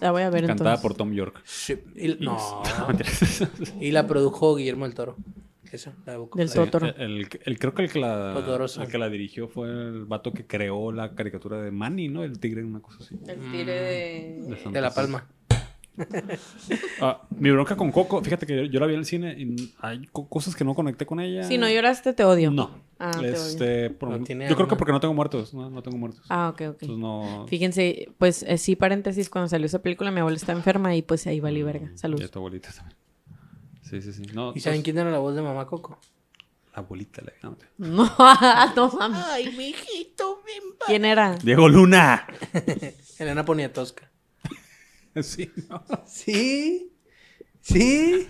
La voy a ver Cantada entonces. por Tom York. Sí, y- no, y la produjo Guillermo el Toro. Esa, la Del Life. Totoro. El, el- el- creo que el que, la, el que la dirigió fue el vato que creó la caricatura de Manny, ¿no? El tigre, una cosa así. El tire de... De La. Palma. Ah, mi bronca con Coco, fíjate que yo, yo la vi en el cine y hay co- cosas que no conecté con ella. Si no lloraste, te odio. No. Ah, te odio. este, por- No tiene yo creo que porque no tengo muertos. No, no tengo muertos. Ah, ok, ok. Entonces no. Fíjense, pues eh, sí, paréntesis, cuando salió esa película mi abuela está enferma y pues ahí vale verga. Y Salud. a tu abuelita también. Sí, sí, sí. No, ¿Y saben quién era la voz de Mamá Coco? La abuelita, la no, No, no mames. Ay, mijito, pa- ¿Quién era? Diego Luna. Elena Poniatowska. sí, no. Sí. Sí.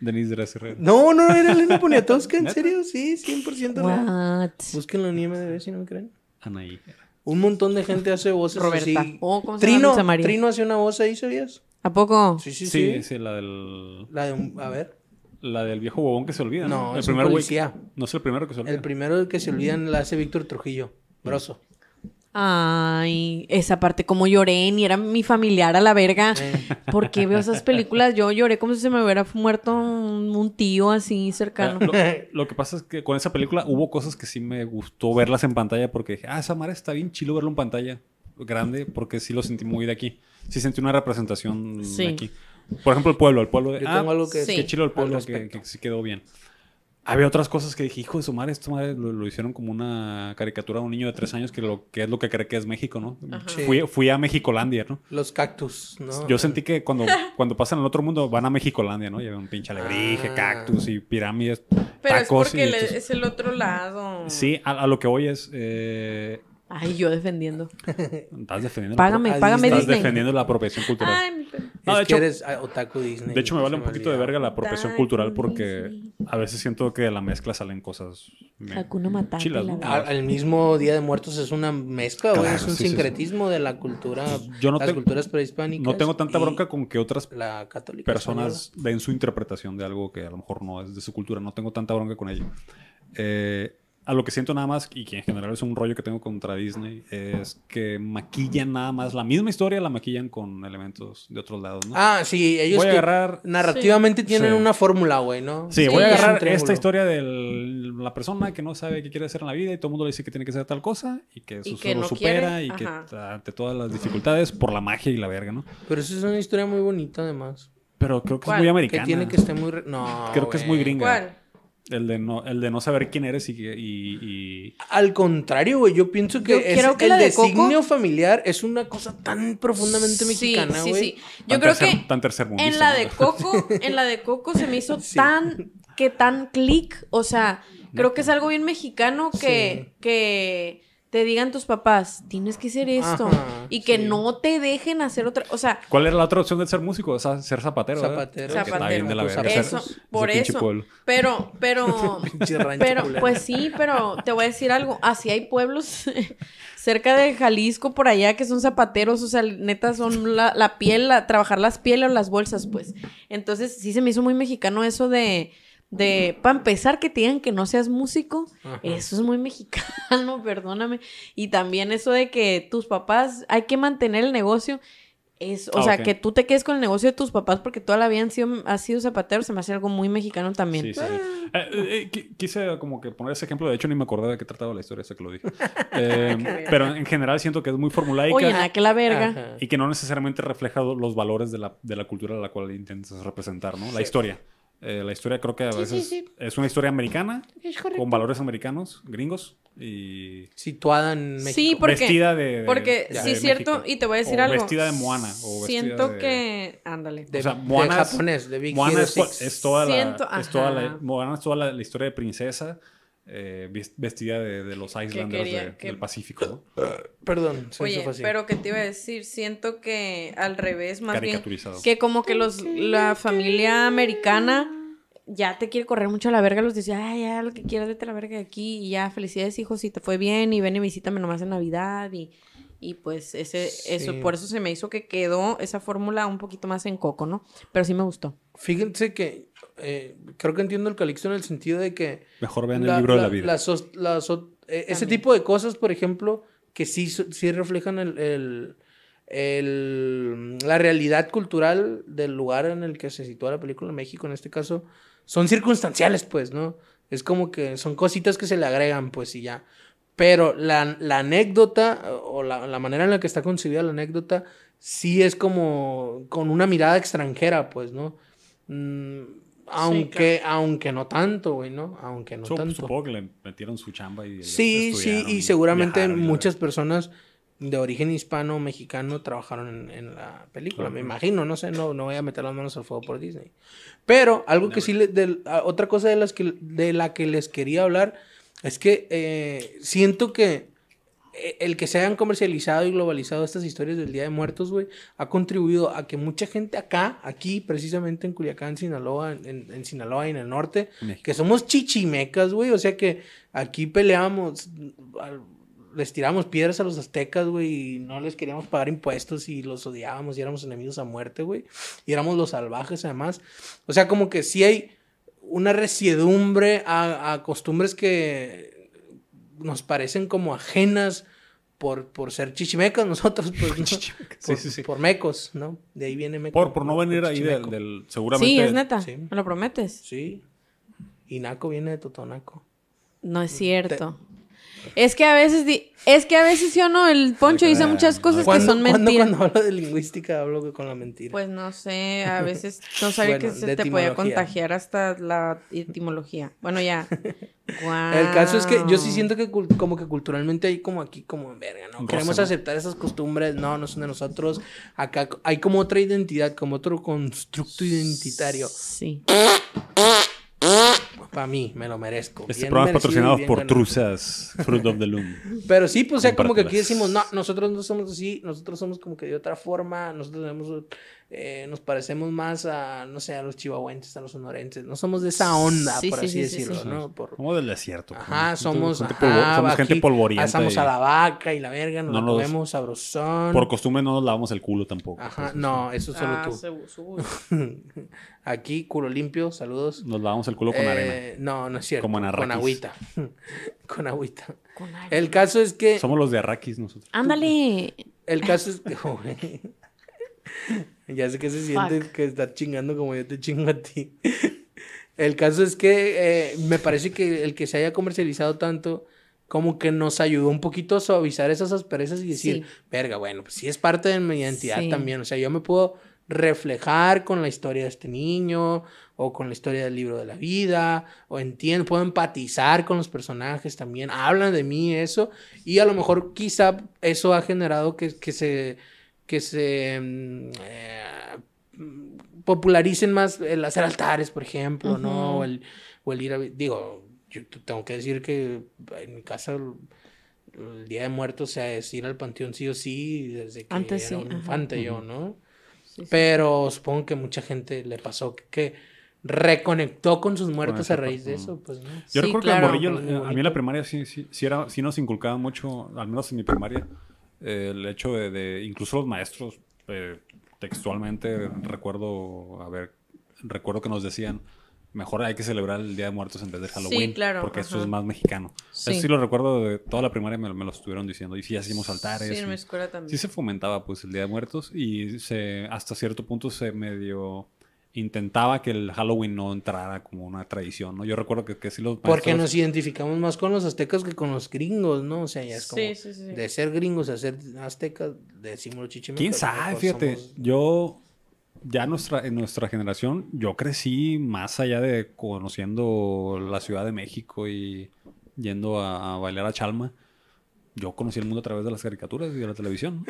Denise Dresser. No, no, era Elena Poniatowska, ¿en serio? Sí, 100% real. Búsquenlo en IMDb si no me creen. Anaí. Un montón de gente hace voces Roberta. así. Oh, ¿cómo se llama Trino, María? Trino hace una voz ahí, ¿sabías? ¿A poco? Sí, sí, Sí, sí. sí, la del. La de un... A ver. La del viejo huevón que se olvida. No, el es primer policía. No es el primero que se olvida. El primero que se olvidan la hace Víctor Trujillo. Broso. Ay, esa parte como lloré, ni era mi familiar a la verga. Porque veo esas películas, yo lloré como si se me hubiera muerto un, un tío así cercano. Lo, lo que pasa es que con esa película hubo cosas que sí me gustó verlas en pantalla porque dije, ah, esa madre está bien chilo verlo en pantalla grande porque sí lo sentí muy de aquí. Sí sentí una representación Sí. de aquí. Por ejemplo, el pueblo, el pueblo de, Yo ah, tengo algo que sí. qué chilo el pueblo que, que sí quedó bien. Había otras cosas que dije, hijo de su madre, esto madre lo, lo hicieron como una caricatura de un niño de tres años que, lo, que es lo que cree que es México, ¿no? Sí. Fui, fui a Mexicolandia, ¿no? Los cactus, ¿no? Yo sentí que cuando, cuando pasan al otro mundo van a Mexicolandia, ¿no? Llevan un pinche alebrije, Ah. cactus y pirámides, Pero es tacos. porque y le- entonces- es el otro lado. Sí, a, a lo que voy es. eh, Ay, yo defendiendo. Estás defendiendo. Págame, a págame Estás defendiendo la apropiación cultural. Ay. No, es de que hecho- eres ah, otaku Disney. De hecho, me vale un poquito de verga la apropiación cultural porque a veces siento que de la mezcla salen cosas Matata, chilas, la ¿no? Al, al mismo Día de Muertos es una mezcla, güey. Claro, es un sí, sí, sí. sincretismo de la cultura, Yo no las tengo- culturas prehispánicas. No tengo tanta bronca con que otras la católica. personas den su interpretación de algo que a lo mejor no es de su cultura. No tengo tanta bronca con ello. Eh, a lo que siento nada más, y que en general es un rollo que tengo contra Disney, es que maquillan nada más la misma historia, la maquillan con elementos de otros lados, ¿no? Ah, sí, ellos Voy a que agarrar- narrativamente tienen Sí. una fórmula, güey, ¿no? Sí, Sí, voy a agarrar esta historia de la persona que no sabe qué quiere hacer en la vida y todo el mundo le dice que tiene que hacer tal cosa y que eso que lo no supera quiere, y que ajá. ante todas las dificultades por la magia y la verga, ¿no? Pero eso es una historia muy bonita, además. Pero creo que ¿Cuál? es muy Que americana. tiene que estar muy... re- No, Creo que es muy gringa. ¿Cuál? El de no, el de no saber quién eres y, que- y, y- Al contrario, güey, yo pienso que, Yo es- creo que el Coco- designio familiar es una cosa tan profundamente mexicana, sí, güey. sí, sí. Yo tan creo tercer- que tan tercermundista, en la ¿no? de Coco, en la de Coco se me hizo tan que tan clic, o sea, creo que es algo bien mexicano que que te digan tus papás, tienes que hacer esto Ajá, y que sí. no te dejen hacer otra, o sea, ¿Cuál era la otra opción de ser músico? O sea, ser zapatero. ¿verdad? Zapatero. De la Zapatero. verga. eso, ser- por ese eso. pueblo. Pero, pero, pero, pues sí, pero te voy a decir algo. Así hay pueblos cerca de Jalisco por allá que son zapateros, o sea, neta son la, la piel, la- trabajar las pieles o las bolsas, pues. Entonces sí se me hizo muy mexicano eso de, de, para empezar que te digan que no seas músico, Ajá. eso es muy mexicano, perdóname. Y también eso de que tus papás, hay que mantener el negocio. Es, o Ah, sea, que tú te quedes con el negocio de tus papás porque toda la vida han sido, has sido zapatero, se me hace algo muy mexicano también. Sí, sí, sí. Eh, eh, eh, qui- quise como que poner ese ejemplo. De hecho, ni me acordaba de qué trataba la historia, hasta que lo dije. Eh, pero en general siento que es muy formulaica. Oye, nada, que la verga. Ajá. Y que no necesariamente refleja los valores de la, de la cultura a la cual intentas representar, ¿no? La historia. Eh, la historia creo que a veces es una historia americana, con valores americanos, gringos, y Situada en México. Sí, porque, vestida de, de- porque de sí es cierto, México. y te voy a decir O algo. vestida de Moana. O vestida Siento de- que. Ándale. De, o sea, de Moana es- japonés, de Big Moana es, es toda la, Siento- es toda la. Moana es toda la, la historia de princesa eh, vestida de, de los Islanders quería de- que- del Pacífico, ¿no? Perdón, se me Oye, hizo fácil. pero que te iba a decir, siento que al revés, más bien, Caricaturizado. que como que los la familia americana ya te quiere correr mucho a la verga, los dice, ay, ya, lo que quieras, vete a la verga de aquí, y ya, felicidades, hijos, si te fue bien, y ven y visítame nomás en Navidad, y, y pues ese, eso, por eso se me hizo que quedó esa fórmula un poquito más en coco, ¿no? Pero sí me gustó. Fíjense que eh, creo que entiendo el Calixto en el sentido de que Mejor vean el libro de la vida. eh, ese tipo de cosas, por ejemplo, que sí, sí reflejan el, el- el- la realidad cultural del lugar en el que se sitúa la película, México en este caso, son circunstanciales, pues, ¿no? Es como que son cositas que se le agregan, pues, y ya. Pero la, la anécdota o la, la manera en la que está concebida la anécdota sí es como con una mirada extranjera, pues, ¿no? Aunque, aunque no tanto, güey, ¿no? Aunque no Sup- tanto. Supongo que le metieron su chamba y Sí, sí, y seguramente viajaron muchas personas de origen hispano mexicano trabajaron en, en la película, me imagino, no sé, no, no voy a meter las manos al fuego por Disney. Pero algo que sí, le- otra cosa de, las que, de la que les quería hablar es que eh, siento que el que se hayan comercializado y globalizado estas historias del Día de Muertos, güey, ha contribuido a que mucha gente acá, aquí, precisamente en Culiacán, Sinaloa, en, en Sinaloa y en el norte, México. que somos chichimecas, güey, o sea que aquí peleamos, les tiramos piedras a los aztecas, güey, y no les queríamos pagar impuestos y los odiábamos y éramos enemigos a muerte, güey, y éramos los salvajes además. O sea, como que sí hay una resiedumbre a, a costumbres que nos parecen como ajenas por, por ser chichimecas nosotros, pues, ¿no? Chichimecas, sí, por, sí, sí. por mecos, ¿no? De ahí viene meco. Por, por no venir ahí del, del- seguramente Sí, es neta. Sí. ¿Me lo prometes? Sí. Y Naco viene de Totonaco. No es cierto. Es que a veces, di- es que a veces sí o no, el Poncho dice muchas cosas que ¿Cuándo- son cuándo mentiras. Cuando hablo de lingüística hablo con la mentira. Pues no sé, a veces no sabía Bueno, que se te podía contagiar hasta la etimología. Bueno, ya. El caso es que yo sí siento que cul- como que culturalmente hay como aquí como en verga, ¿no? Queremos aceptar esas costumbres, no, no son de nosotros. Acá hay como otra identidad, como otro constructo identitario. Sí. Para mí, me lo merezco. Este Bien programa es patrocinado por ganado. Truzas Fruit of the Loom. Pero sí, pues, o sea, como que aquí decimos, no, nosotros no somos así, nosotros somos como que de otra forma, nosotros tenemos, eh, nos parecemos más a, no sé, a los chihuahuenses, a los sonorenses, no somos de esa onda, Sí, por sí, así sí, sí, decirlo, sí. ¿no? Por, Somos del desierto. ajá, ¿no? somos, gente, ajá, polvo- somos gente polvorienta. Asamos y a la vaca y la verga, nos No la comemos sabrosón. Por costumbre no nos lavamos el culo tampoco. Ajá, pues, no, eso solo Ah, tú. Aquí, culo limpio, saludos. Nos lavamos el culo con Eh, arena. No, no es cierto. Como en con agüita. con agüita. Con aire. El caso es que. Somos los de Arrakis nosotros. Ándale. El caso es que. Ya sé que se siente Fuck. que estás chingando como yo te chingo a ti. El caso es que eh, me parece que el que se haya comercializado tanto, como que nos ayudó un poquito a suavizar esas asperezas y decir, Sí. verga, bueno, pues sí es parte de mi identidad Sí. también. O sea, yo me puedo reflejar con la historia de este niño, o con la historia del libro de la vida, o entiendo, puedo empatizar con los personajes también, hablan de mí eso, y a lo mejor quizá eso ha generado que, que se, que se mm, eh, mm, popularicen más el hacer altares, por ejemplo, ¿no? O el, o el ir a, digo, yo tengo que decir que en mi casa el, el Día de Muertos, o sea, es ir al panteón sí o sí, desde que Antes era sí, un ajá. infante yo, ¿no? Sí, sí. Pero supongo que mucha gente le pasó que, que reconectó con sus muertos a raíz de eso, pues, ¿no? Yo Sí, recuerdo claro. que en Morrillo, eh, a mí en la primaria sí, sí, sí, era, sí nos inculcaba mucho, al menos en mi primaria, eh, el hecho de, de- incluso los maestros, eh, textualmente recuerdo, a ver, recuerdo que nos decían, mejor hay que celebrar el Día de Muertos en vez de Halloween, claro, porque esto es más mexicano. Sí. Eso sí lo recuerdo de toda la primaria, me, me lo estuvieron diciendo, y sí hacíamos altares. Sí, en mi escuela también. Sí se fomentaba pues el Día de Muertos y se hasta cierto punto se medio intentaba que el Halloween no entrara como una tradición, ¿no? Yo recuerdo que, que sí los Porque maestros- nos identificamos más con los aztecas que con los gringos, ¿no? O sea, ya es como Sí, sí, sí. de ser gringos a ser aztecas, decimos los chichimecas. ¿Quién sabe? mejor Fíjate, somos- yo ya nuestra, en nuestra generación, yo crecí más allá de conociendo la Ciudad de México y yendo a, a bailar a Chalma. Yo conocí el mundo a través de las caricaturas y de la televisión.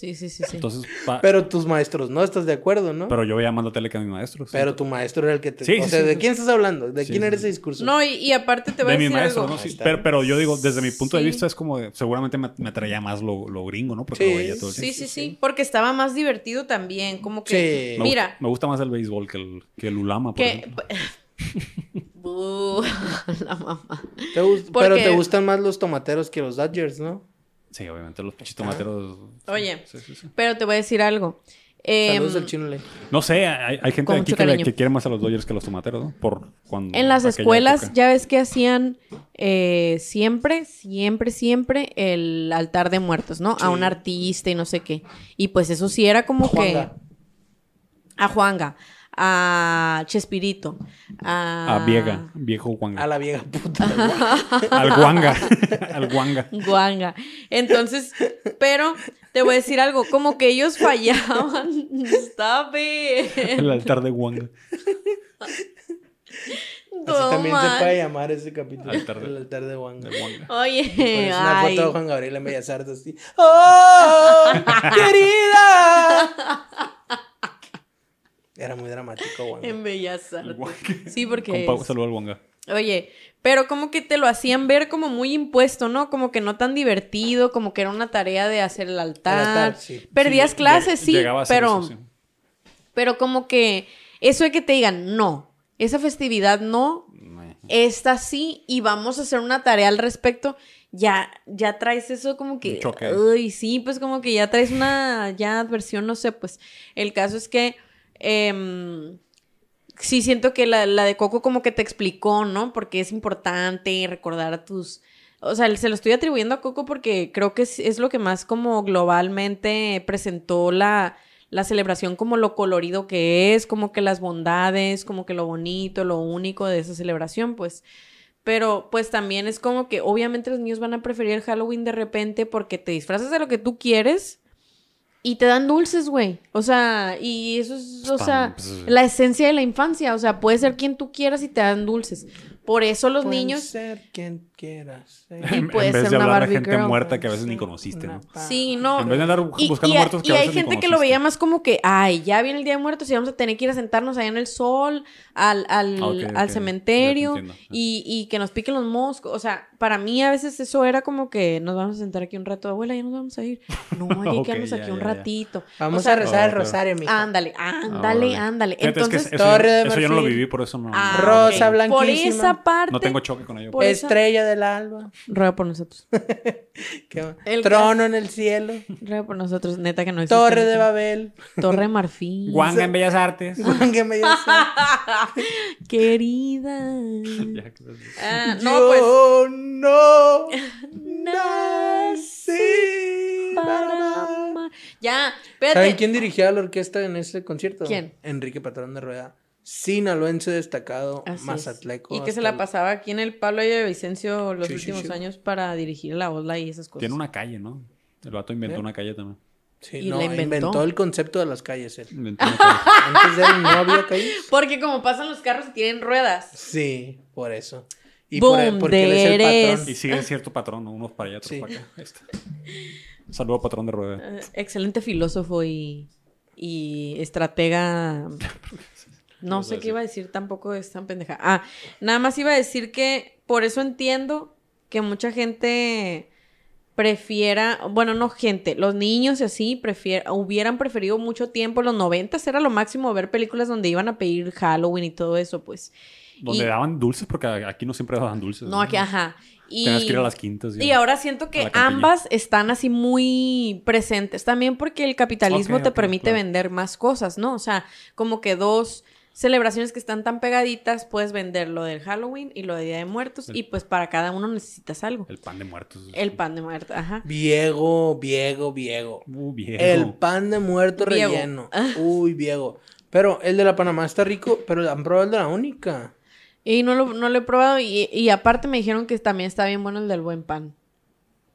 Sí, sí, sí, sí. Entonces, pa- pero, Pero tus maestros, ¿no? ¿Estás de acuerdo, no? Pero, yo veía más la tele que a mi maestro. sí. tu maestro era el que te... Sí, o sí, sea, sí, ¿de sí. quién estás hablando? ¿De Sí, quién sí, era sí. ese discurso? No, y, y aparte te voy de a mi decir maestro, algo. ¿no? Sí, pero, pero yo digo, desde mi punto de vista es como de, seguramente me, me atraía más lo, lo gringo, ¿no? Porque Sí. lo veía todo el Sí, tiempo. sí, sí, porque estaba más divertido también, como que... Sí. Me Mira, gusta, me gusta más el béisbol que el, que el ulama, por que... ejemplo. La mamá. Te gust- Porque- Pero te gustan más los tomateros que los Dodgers, ¿no? Sí, obviamente, los pichitomateros. Oye. Sí, sí, sí. Pero te voy a decir algo. Em, Saludos al chino Le. No sé, hay, hay gente aquí que, quiere más a los Dodgers que a los tomateros, ¿no? Por cuando. En las escuelas, época. ya ves que hacían eh, siempre, siempre, siempre el altar de muertos, ¿no? A un artista y no sé qué. Y pues eso sí era como Juanga. que. A Juanga, a Chespirito, a. A Viega, viejo Guanga. A la vieja puta. Al Guanga. al Guanga. Guanga. Entonces, pero te voy a decir algo, como que ellos fallaban. Stop it. El altar de Guanga. Así también se puede llamar ese capítulo. Altar de- el altar de Wanga. Oye, Pones una ay. foto de Juan Gabriel en Bellas Artes así. ¡Oh! ¡Querida! Era muy dramático, Wanga. En Bellas El Artes. Sí, porque. Compa- es- Saludo al Guanga. Oye, pero como que te lo hacían ver como muy impuesto, ¿no? Como que no tan divertido, como que era una tarea de hacer el altar. altar, sí. Perdías Sí, clases, sí, pero, eso, sí. pero como que eso de que te digan, no, esa festividad no, esta sí, y vamos a hacer una tarea al respecto, ya, ya traes eso como que, Un choque. uy, sí, pues como que ya traes una, ya adversión, no sé, pues el caso es que, em, sí siento que la, de Coco como que te explicó, ¿no? Porque es importante recordar a tus... O sea, se lo estoy atribuyendo a Coco porque creo que es, es lo que más como globalmente presentó la, la celebración como lo colorido que es, como que las bondades, como que lo bonito, lo único de esa celebración, pues. Pero pues también es como que obviamente los niños van a preferir Halloween de repente porque te disfrazas de lo que tú quieres y te dan dulces, güey. O sea, y eso es, o sea, pues, la esencia de la infancia. O sea, puede ser quien tú quieras y te dan dulces. Por eso los Puedes niños... ser quien quieras. Y En, puede en vez ser de una hablar Barbie de gente girl. muerta que a veces ni conociste, ¿no? Sí, no. En vez de andar Y, buscando y- muertos que y a hay veces ni gente que lo veía más como que, ay, ya viene el Día de Muertos y vamos a tener que ir a sentarnos allá en el sol, al, al, Ah, al cementerio y, y que nos piquen los moscos. O sea, para mí a veces eso era como que nos vamos a sentar aquí un rato, abuela, ya nos vamos a ir. No, hay que Ok, quedarnos ya, aquí ya, un ya. ratito. Vamos O sea, a rezar el Oh, rosario, mija. Ándale, Ah, ándale, ándale. Fíjate, es que Entonces, eso, Torre de eso yo no lo marfil. viví, por eso no. ah, no- Rosa ok. Por blanquísima. esa parte. No tengo choque con ello. Por esa- Estrella del alba. Ruega por nosotros. ¿Qué va? El Trono en el cielo. Ruega por nosotros, neta que no existe. Torre de Babel. Torre Marfil. Guanga en Bellas Artes. Que me dice, Querida. Ya que- Ah, no, pues. No Nací para amar. Ya, espérate. ¿Saben quién dirigía la orquesta en ese concierto? ¿Quién? Enrique Patrón de Rueda. Sinaloense destacado, Así es. mazatleco. Y que se la pasaba aquí en el Pablo de Vicencio los Sí, últimos sí. años para dirigir la ola y esas cosas. Tiene una calle, ¿no? El vato inventó ¿Eh? una calle también. Sí, y no, la inventó. inventó. el concepto de las calles él. Inventó una calle. Antes de él no había calles. Porque como pasan los carros y tienen ruedas. Sí, por eso. Y Boom, por, porque él es el patrón. Y sigue cierto patrón, ¿no? unos para allá, otros Sí. para acá. Está. Saludo patrón de rueda. Eh, excelente filósofo y, y estratega. No sé qué iba a decir tampoco es tan pendeja. Ah, nada más iba a decir que por eso entiendo que mucha gente prefiera, bueno, no gente, los niños y así prefier, hubieran preferido mucho tiempo, los noventas era lo máximo ver películas donde iban a pedir Halloween y todo eso, pues. Donde Y- daban dulces, porque aquí no siempre daban dulces. No, aquí, ajá. Y, Tenías que ir a las quintas. y ahora siento que ambas están así muy presentes. También porque el capitalismo te permite claro. vender más cosas, ¿no? O sea, como que dos celebraciones que están tan pegaditas, puedes vender lo del Halloween y lo de Día de Muertos. El- Y pues para cada uno necesitas algo. El pan de muertos. El pan de muerto, ajá. Viego, Viego, Viego. Uh, viejo. El pan de muerto Viego. relleno. Uy, Viego. Pero el de la Panamá está rico, pero han probado el de la única. Y no lo, no lo he probado. Y, y aparte me dijeron que también está bien bueno el del buen pan.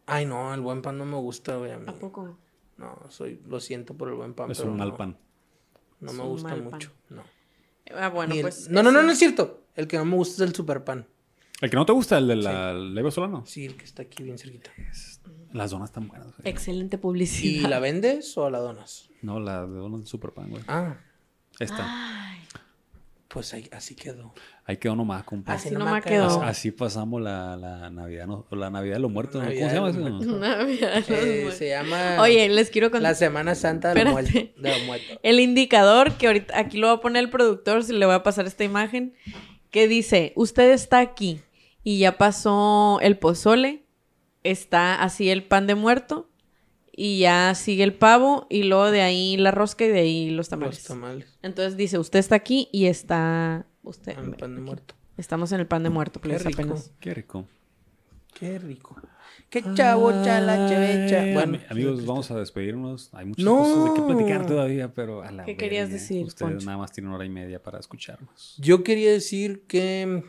Ay, no, el buen pan no me gusta, güey. a mí. ¿A poco? No, soy, lo siento por el buen pan. Es pero un mal no, pan. No Es me gusta mucho. No. Ah, bueno, el- pues. no, no, no, no es cierto. El que no me gusta es el super pan. ¿El que no te gusta? ¿El de la Leve Solano? Sí, el que está aquí bien cerquita. Las donas están buenas. güey. Excelente ¿Y publicidad. la vendes o la donas? No, la de donas de super pan, güey. Ah, Esta. Ay, pues ahí, así quedó. Ahí quedó nomás, compa. Así Así nomás nomás quedó. quedó. Así, pasamos la, la Navidad, ¿no? La Navidad de los muertos. ¿no? ¿Cómo se llama de eso? no? Navidad, los Eh, muertos. se llama Oye, les quiero contar. la Semana Santa de los muertos. De los muertos. El indicador, que ahorita aquí lo va a poner el productor, si le voy a pasar esta imagen, que dice, usted está aquí y ya pasó el pozole, está así el pan de muerto y ya sigue el pavo y luego de ahí la rosca y de ahí los tamales. Los tamales. Entonces dice, usted está aquí y está... Usted... El pan de muerto. Estamos en el pan de muerto, Qué please, rico. apenas. Qué rico. Qué rico. Qué chavo, chala, chevecha. Bueno, ami- amigos, vamos a despedirnos. Hay muchas No. cosas de qué platicar todavía, pero a la ¿Qué querías decir, Ustedes Poncho? nada más tienen hora y media para escucharnos. Yo quería decir que.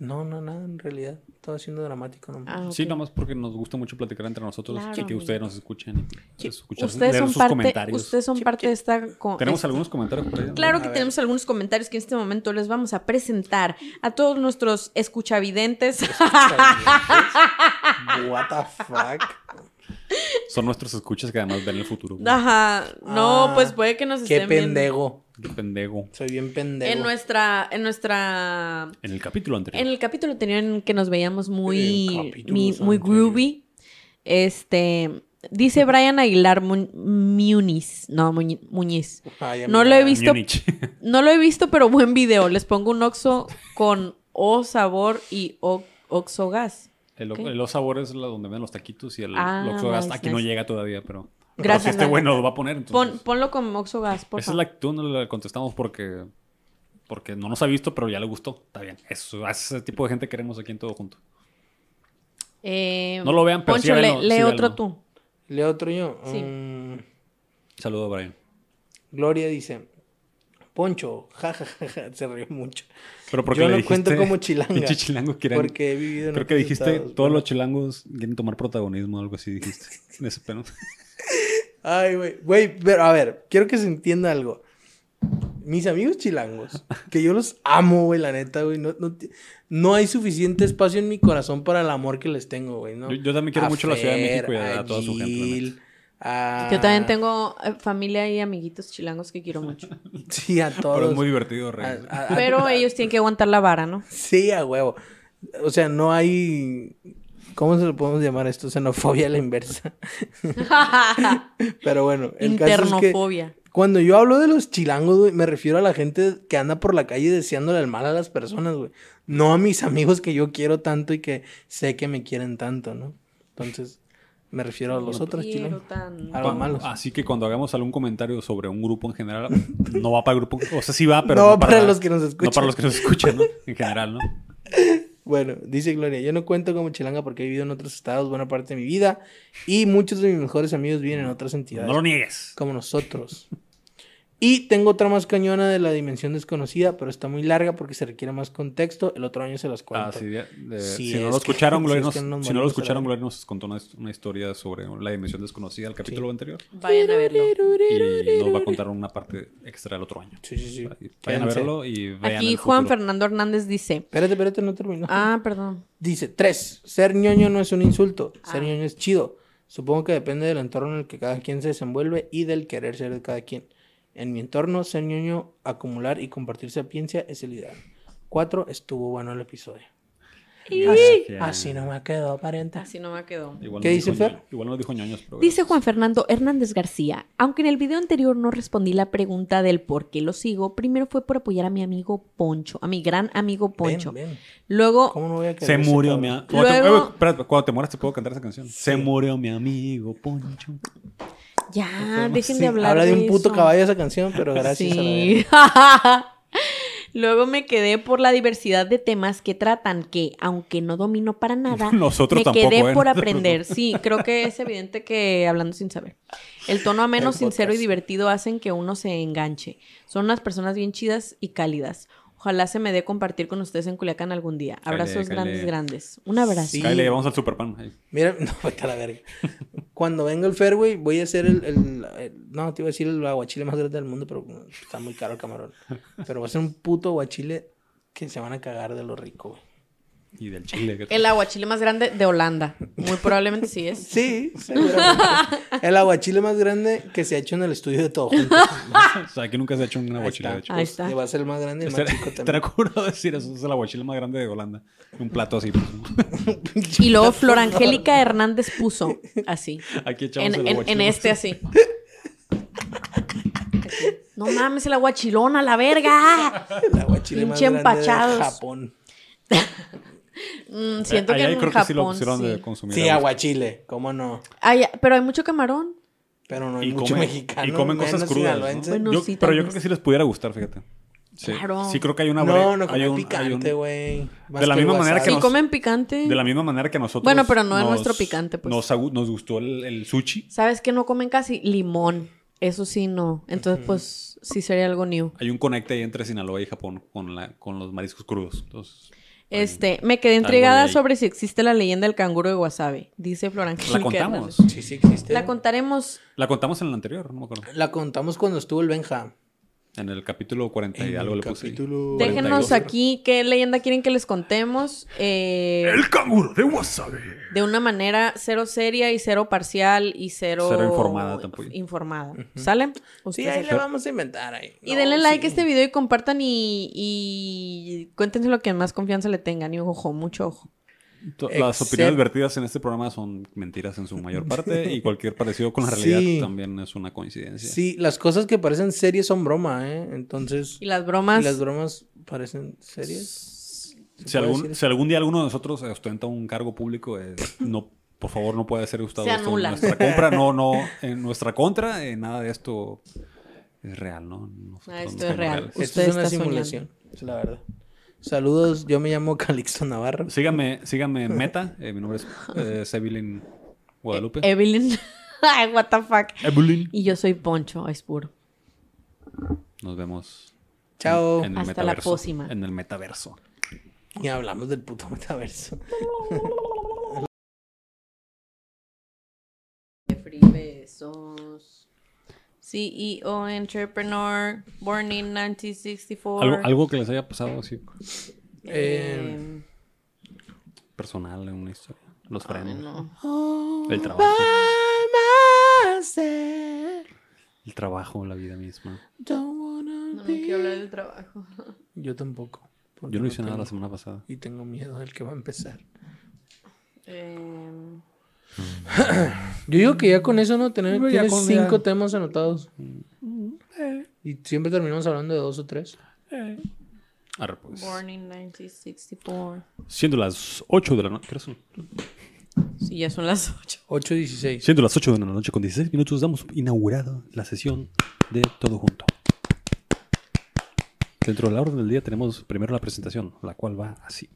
No, no, nada, en realidad. Estaba siendo dramático nomás. Ah, ok. Sí, nada más porque nos gusta mucho platicar entre nosotros Claro. y que ustedes nos escuchen y escuchar, Ustedes leer son, sus parte, comentarios. ustedes son parte de esta... Tenemos algunos comentarios por ahí. ¿no? Claro que tenemos algunos comentarios que en este momento les vamos a presentar a todos nuestros escuchavidentes. What the fuck. Son nuestros escuchas que además ven el futuro. güey. Ajá. No, Ah, pues puede que nos Qué estén viendo. pendejo. Qué pendejo. Soy bien pendejo. En nuestra, en nuestra, En el capítulo anterior. en el capítulo anterior en que nos veíamos muy, mi- muy groovy, este, dice Brian Aguilar Mu- Muniz, no, Muñi- Muñiz. Ay, No lo he visto, no lo he visto, pero buen video. Les pongo un oxo con O sabor y o, oxo gas. El, Ok. el Los sabores es la donde ven los taquitos y el Ah, Oxogas nice, aquí no nice. llega todavía, pero. pero Gracias, si este bueno lo va a poner. Entonces, Pon- ponlo con oxo gas, por esa es la actitud, no le contestamos porque. Porque no nos ha visto, pero ya le gustó. Está bien. Eso, a ese tipo de gente queremos aquí en todo junto. Eh, No lo vean, pero sí Poncho, lee, véanlo, sí lee otro tú. Leo otro yo. Sí. Mm, Saludo, Brian. Gloria dice: Poncho, jajaja, se rió mucho. Pero porque Yo no cuento dijiste, como chilanga. chilango quieren- Porque he vivido en Creo que dijiste, estados. todos los chilangos quieren tomar protagonismo, algo así dijiste. De ese pedo. Ay, güey. Güey, pero a ver, quiero que se entienda algo. mis amigos chilangos, que yo los amo, güey, la neta, güey. No, no, no hay suficiente espacio en mi corazón para el amor que les tengo, güey, ¿no? Yo- yo también quiero A mucho la Ciudad de Fer, México y a- a toda su gente, la a- Yo también tengo eh, familia y amiguitos chilangos que quiero mucho. Sí, a todos. Pero es muy divertido, A- Rey. a- a- Pero a- ellos tienen que aguantar la vara, ¿no? Sí, a huevo. O sea, no hay. ¿Cómo se lo podemos llamar esto? Xenofobia a la inversa. Pero bueno, el caso es que Internofobia. cuando yo hablo de los chilangos, güey, me refiero a la gente que anda por la calle deseándole el mal a las personas, güey. No a mis amigos que yo quiero tanto y que sé que me quieren tanto, ¿no? Entonces, me refiero a los otros Quiero chilangos. tanto. A los malos. Así que cuando hagamos algún comentario sobre un grupo en general, no va para el grupo. O sea, sí va, pero. No para los que nos No escuchan. para los que nos escuchan, ¿no? En general, ¿no? Bueno, dice Gloria, yo no cuento como chilanga porque he vivido en otros estados buena parte de mi vida y muchos de mis mejores amigos viven en otras entidades. No lo niegues. como nosotros. Y tengo otra más cañona de la dimensión desconocida, pero está muy larga porque se requiere más contexto. El otro año se las cuento. Ah, sí, de- si no lo que- escucharon, si Gloria es nos, que no nos si no lo escucharon. Gloria nos contó una, una historia sobre la dimensión desconocida, el capítulo anterior. Vayan a verlo. Y nos va a contar una parte extra del otro año. Sí, sí, sí. Vayan a verlo y vean Aquí el Juan. Fernando Hernández dice. Espérate, espérate, no terminó. Ah, perdón. Dice, tres, ser ñoño no es un insulto, ser Ah. ñoño es chido. Supongo que depende del entorno en el que cada quien se desenvuelve y del querer ser de cada quien. En mi entorno, ser ñoño, acumular y compartir sapiencia es el ideal. Cuatro, estuvo bueno el episodio. Así, así no me quedó, aparenta. Así no me quedó. Igual ¿Qué no dice dijo Fer? Igual no dijo ñoños, pero... Dice Juan Fernando Hernández García, aunque en el video anterior no respondí la pregunta del por qué lo sigo, primero fue por apoyar a mi amigo Poncho, a mi gran amigo Poncho. Ven, ven. Luego, ¿Cómo no voy a Se murió mi amigo. Cuando, te- Luego- eh, espérate, cuando te mueras te puedo cantar esa canción. Se murió mi amigo Poncho. ya, dejen Sí, de hablar Habla de un puto eso. caballo esa canción, pero gracias a la Sí. Luego me quedé por la diversidad de temas que tratan, que aunque no domino para nada, Nosotros me tampoco, quedé ¿eh? por aprender. Sí, creo que es evidente que hablando sin saber. El tono ameno, sincero y divertido hacen que uno se enganche. Son unas personas bien chidas y cálidas. Ojalá se me dé compartir con ustedes en Culiacán algún día. Abrazos grandes, grandes. Un abrazo. Sí. Kyle, vamos al Superpan. ahí. Mira, no, vete a la verga. Cuando venga el Fairway, voy a hacer el, el- el- No, te iba a decir el aguachile más grande del mundo, pero está muy caro el camarón. Pero va a ser un puto aguachile que se van a cagar de lo rico, güey. Y del Chile. que- El aguachile más grande de Holanda. Muy probablemente sí es. Sí, seguramente. el aguachile más grande que se ha hecho en el estudio de todo junto. o sea, aquí nunca se ha hecho Ahí aguachile, de hecho. Ahí está. que va a ser el más grande y el más chico Estará también. curado decir eso. Es el aguachile más grande de Holanda. Un plato así. pues. Y luego Flor Angélica Hernández puso así. Aquí echamos En, el aguachile. en este así. No mames, el aguachilón a la verga. El aguachile más grande de. Japón. Mm, siento que Allá en creo que sí lo Japón pusieron de sí. consumir. Sí, aguachile, cómo no. Ay, pero hay mucho camarón. Pero no hay Y mucho mexicano. y comen cosas crudas. ¿no? sinaloense. Bueno, Yo- sí, pero yo creo que sí les pudiera gustar, fíjate. Sí, Claro. sí creo que hay una No, no comen hay un- picante, güey. De la que misma manera que. Sí nos- comen picante. De la misma manera que nosotros. Bueno, pero no es nuestro picante, pues. Nos, nos gustó el, el sushi. ¿Sabes que no comen casi? Limón. Eso sí, no. Entonces, pues, sí sería algo new. Hay un conecte ahí entre Sinaloa y Japón con, la, con los mariscos crudos. Entonces, Este, me quedé intrigada sobre si existe la leyenda del canguro de wasabi. Dice Flor Angélica la contamos. Hernández. Sí, sí existe. La contaremos. La contamos en el anterior, no me acuerdo. La contamos cuando estuvo el Benja. En el capítulo 40 y En algo el le puse. capítulo- Déjenos 42. aquí qué leyenda quieren que les contemos. eh, El canguro de wasabi. de una manera cero seria y cero parcial y cero... Cero informada tampoco. Informada. ¿Sale? Sí, ahí le vamos a inventar ahí. Y No, denle like sí. a este video y compartan y, y cuéntense lo que más confianza le tengan. Y ojo, mucho ojo. Las Except- opiniones vertidas en este programa son mentiras en su mayor parte y cualquier parecido con la realidad Sí. también es una coincidencia. Sí, las cosas que parecen serias son broma, ¿eh? Entonces. Y las bromas... ¿y las bromas parecen serias? ¿Se Si algún, decir si algún día alguno de nosotros ostenta un cargo público, eh, no, por favor, no puede ser usado Se esto en anula. nuestra compra, no, no, en nuestra contra, eh, nada de esto es real, ¿no? Nosotros Ah, esto es real. Esto es una simulación, es la verdad. Saludos, yo me llamo Calixto Navarro. Síganme, síganme en Meta, eh, mi nombre es eh, Sevilin Guadalupe. Evelyn. Ay, what the fuck. Evelyn. Y yo soy Poncho, es puro. Nos vemos Chao. en el Hasta la metaverso. próxima. En el metaverso. Y hablamos del puto metaverso. Free besos. CEO, entrepreneur, born in 1964. Algo, algo que les haya pasado así Eh, personal en una historia. Los frenos. no. El trabajo. El trabajo, la vida misma. No, no quiero hablar del trabajo. Yo tampoco. Yo no hice nada tengo- la semana pasada. Y tengo miedo del que va a empezar. Eh, Yo digo que ya con eso no tenemos Pues ya tienes con- cinco ya. temas anotados. Y siempre terminamos hablando de dos o tres. Arre, pues. born in 1964. Siendo las 8 de la noche. ¿Qué son? Sí, ya son las 8. 8 y 16. Siendo las 8 de la noche con 16 minutos, damos inaugurada la sesión de Todo Junto. Dentro de la orden del día tenemos primero la presentación, la cual va así.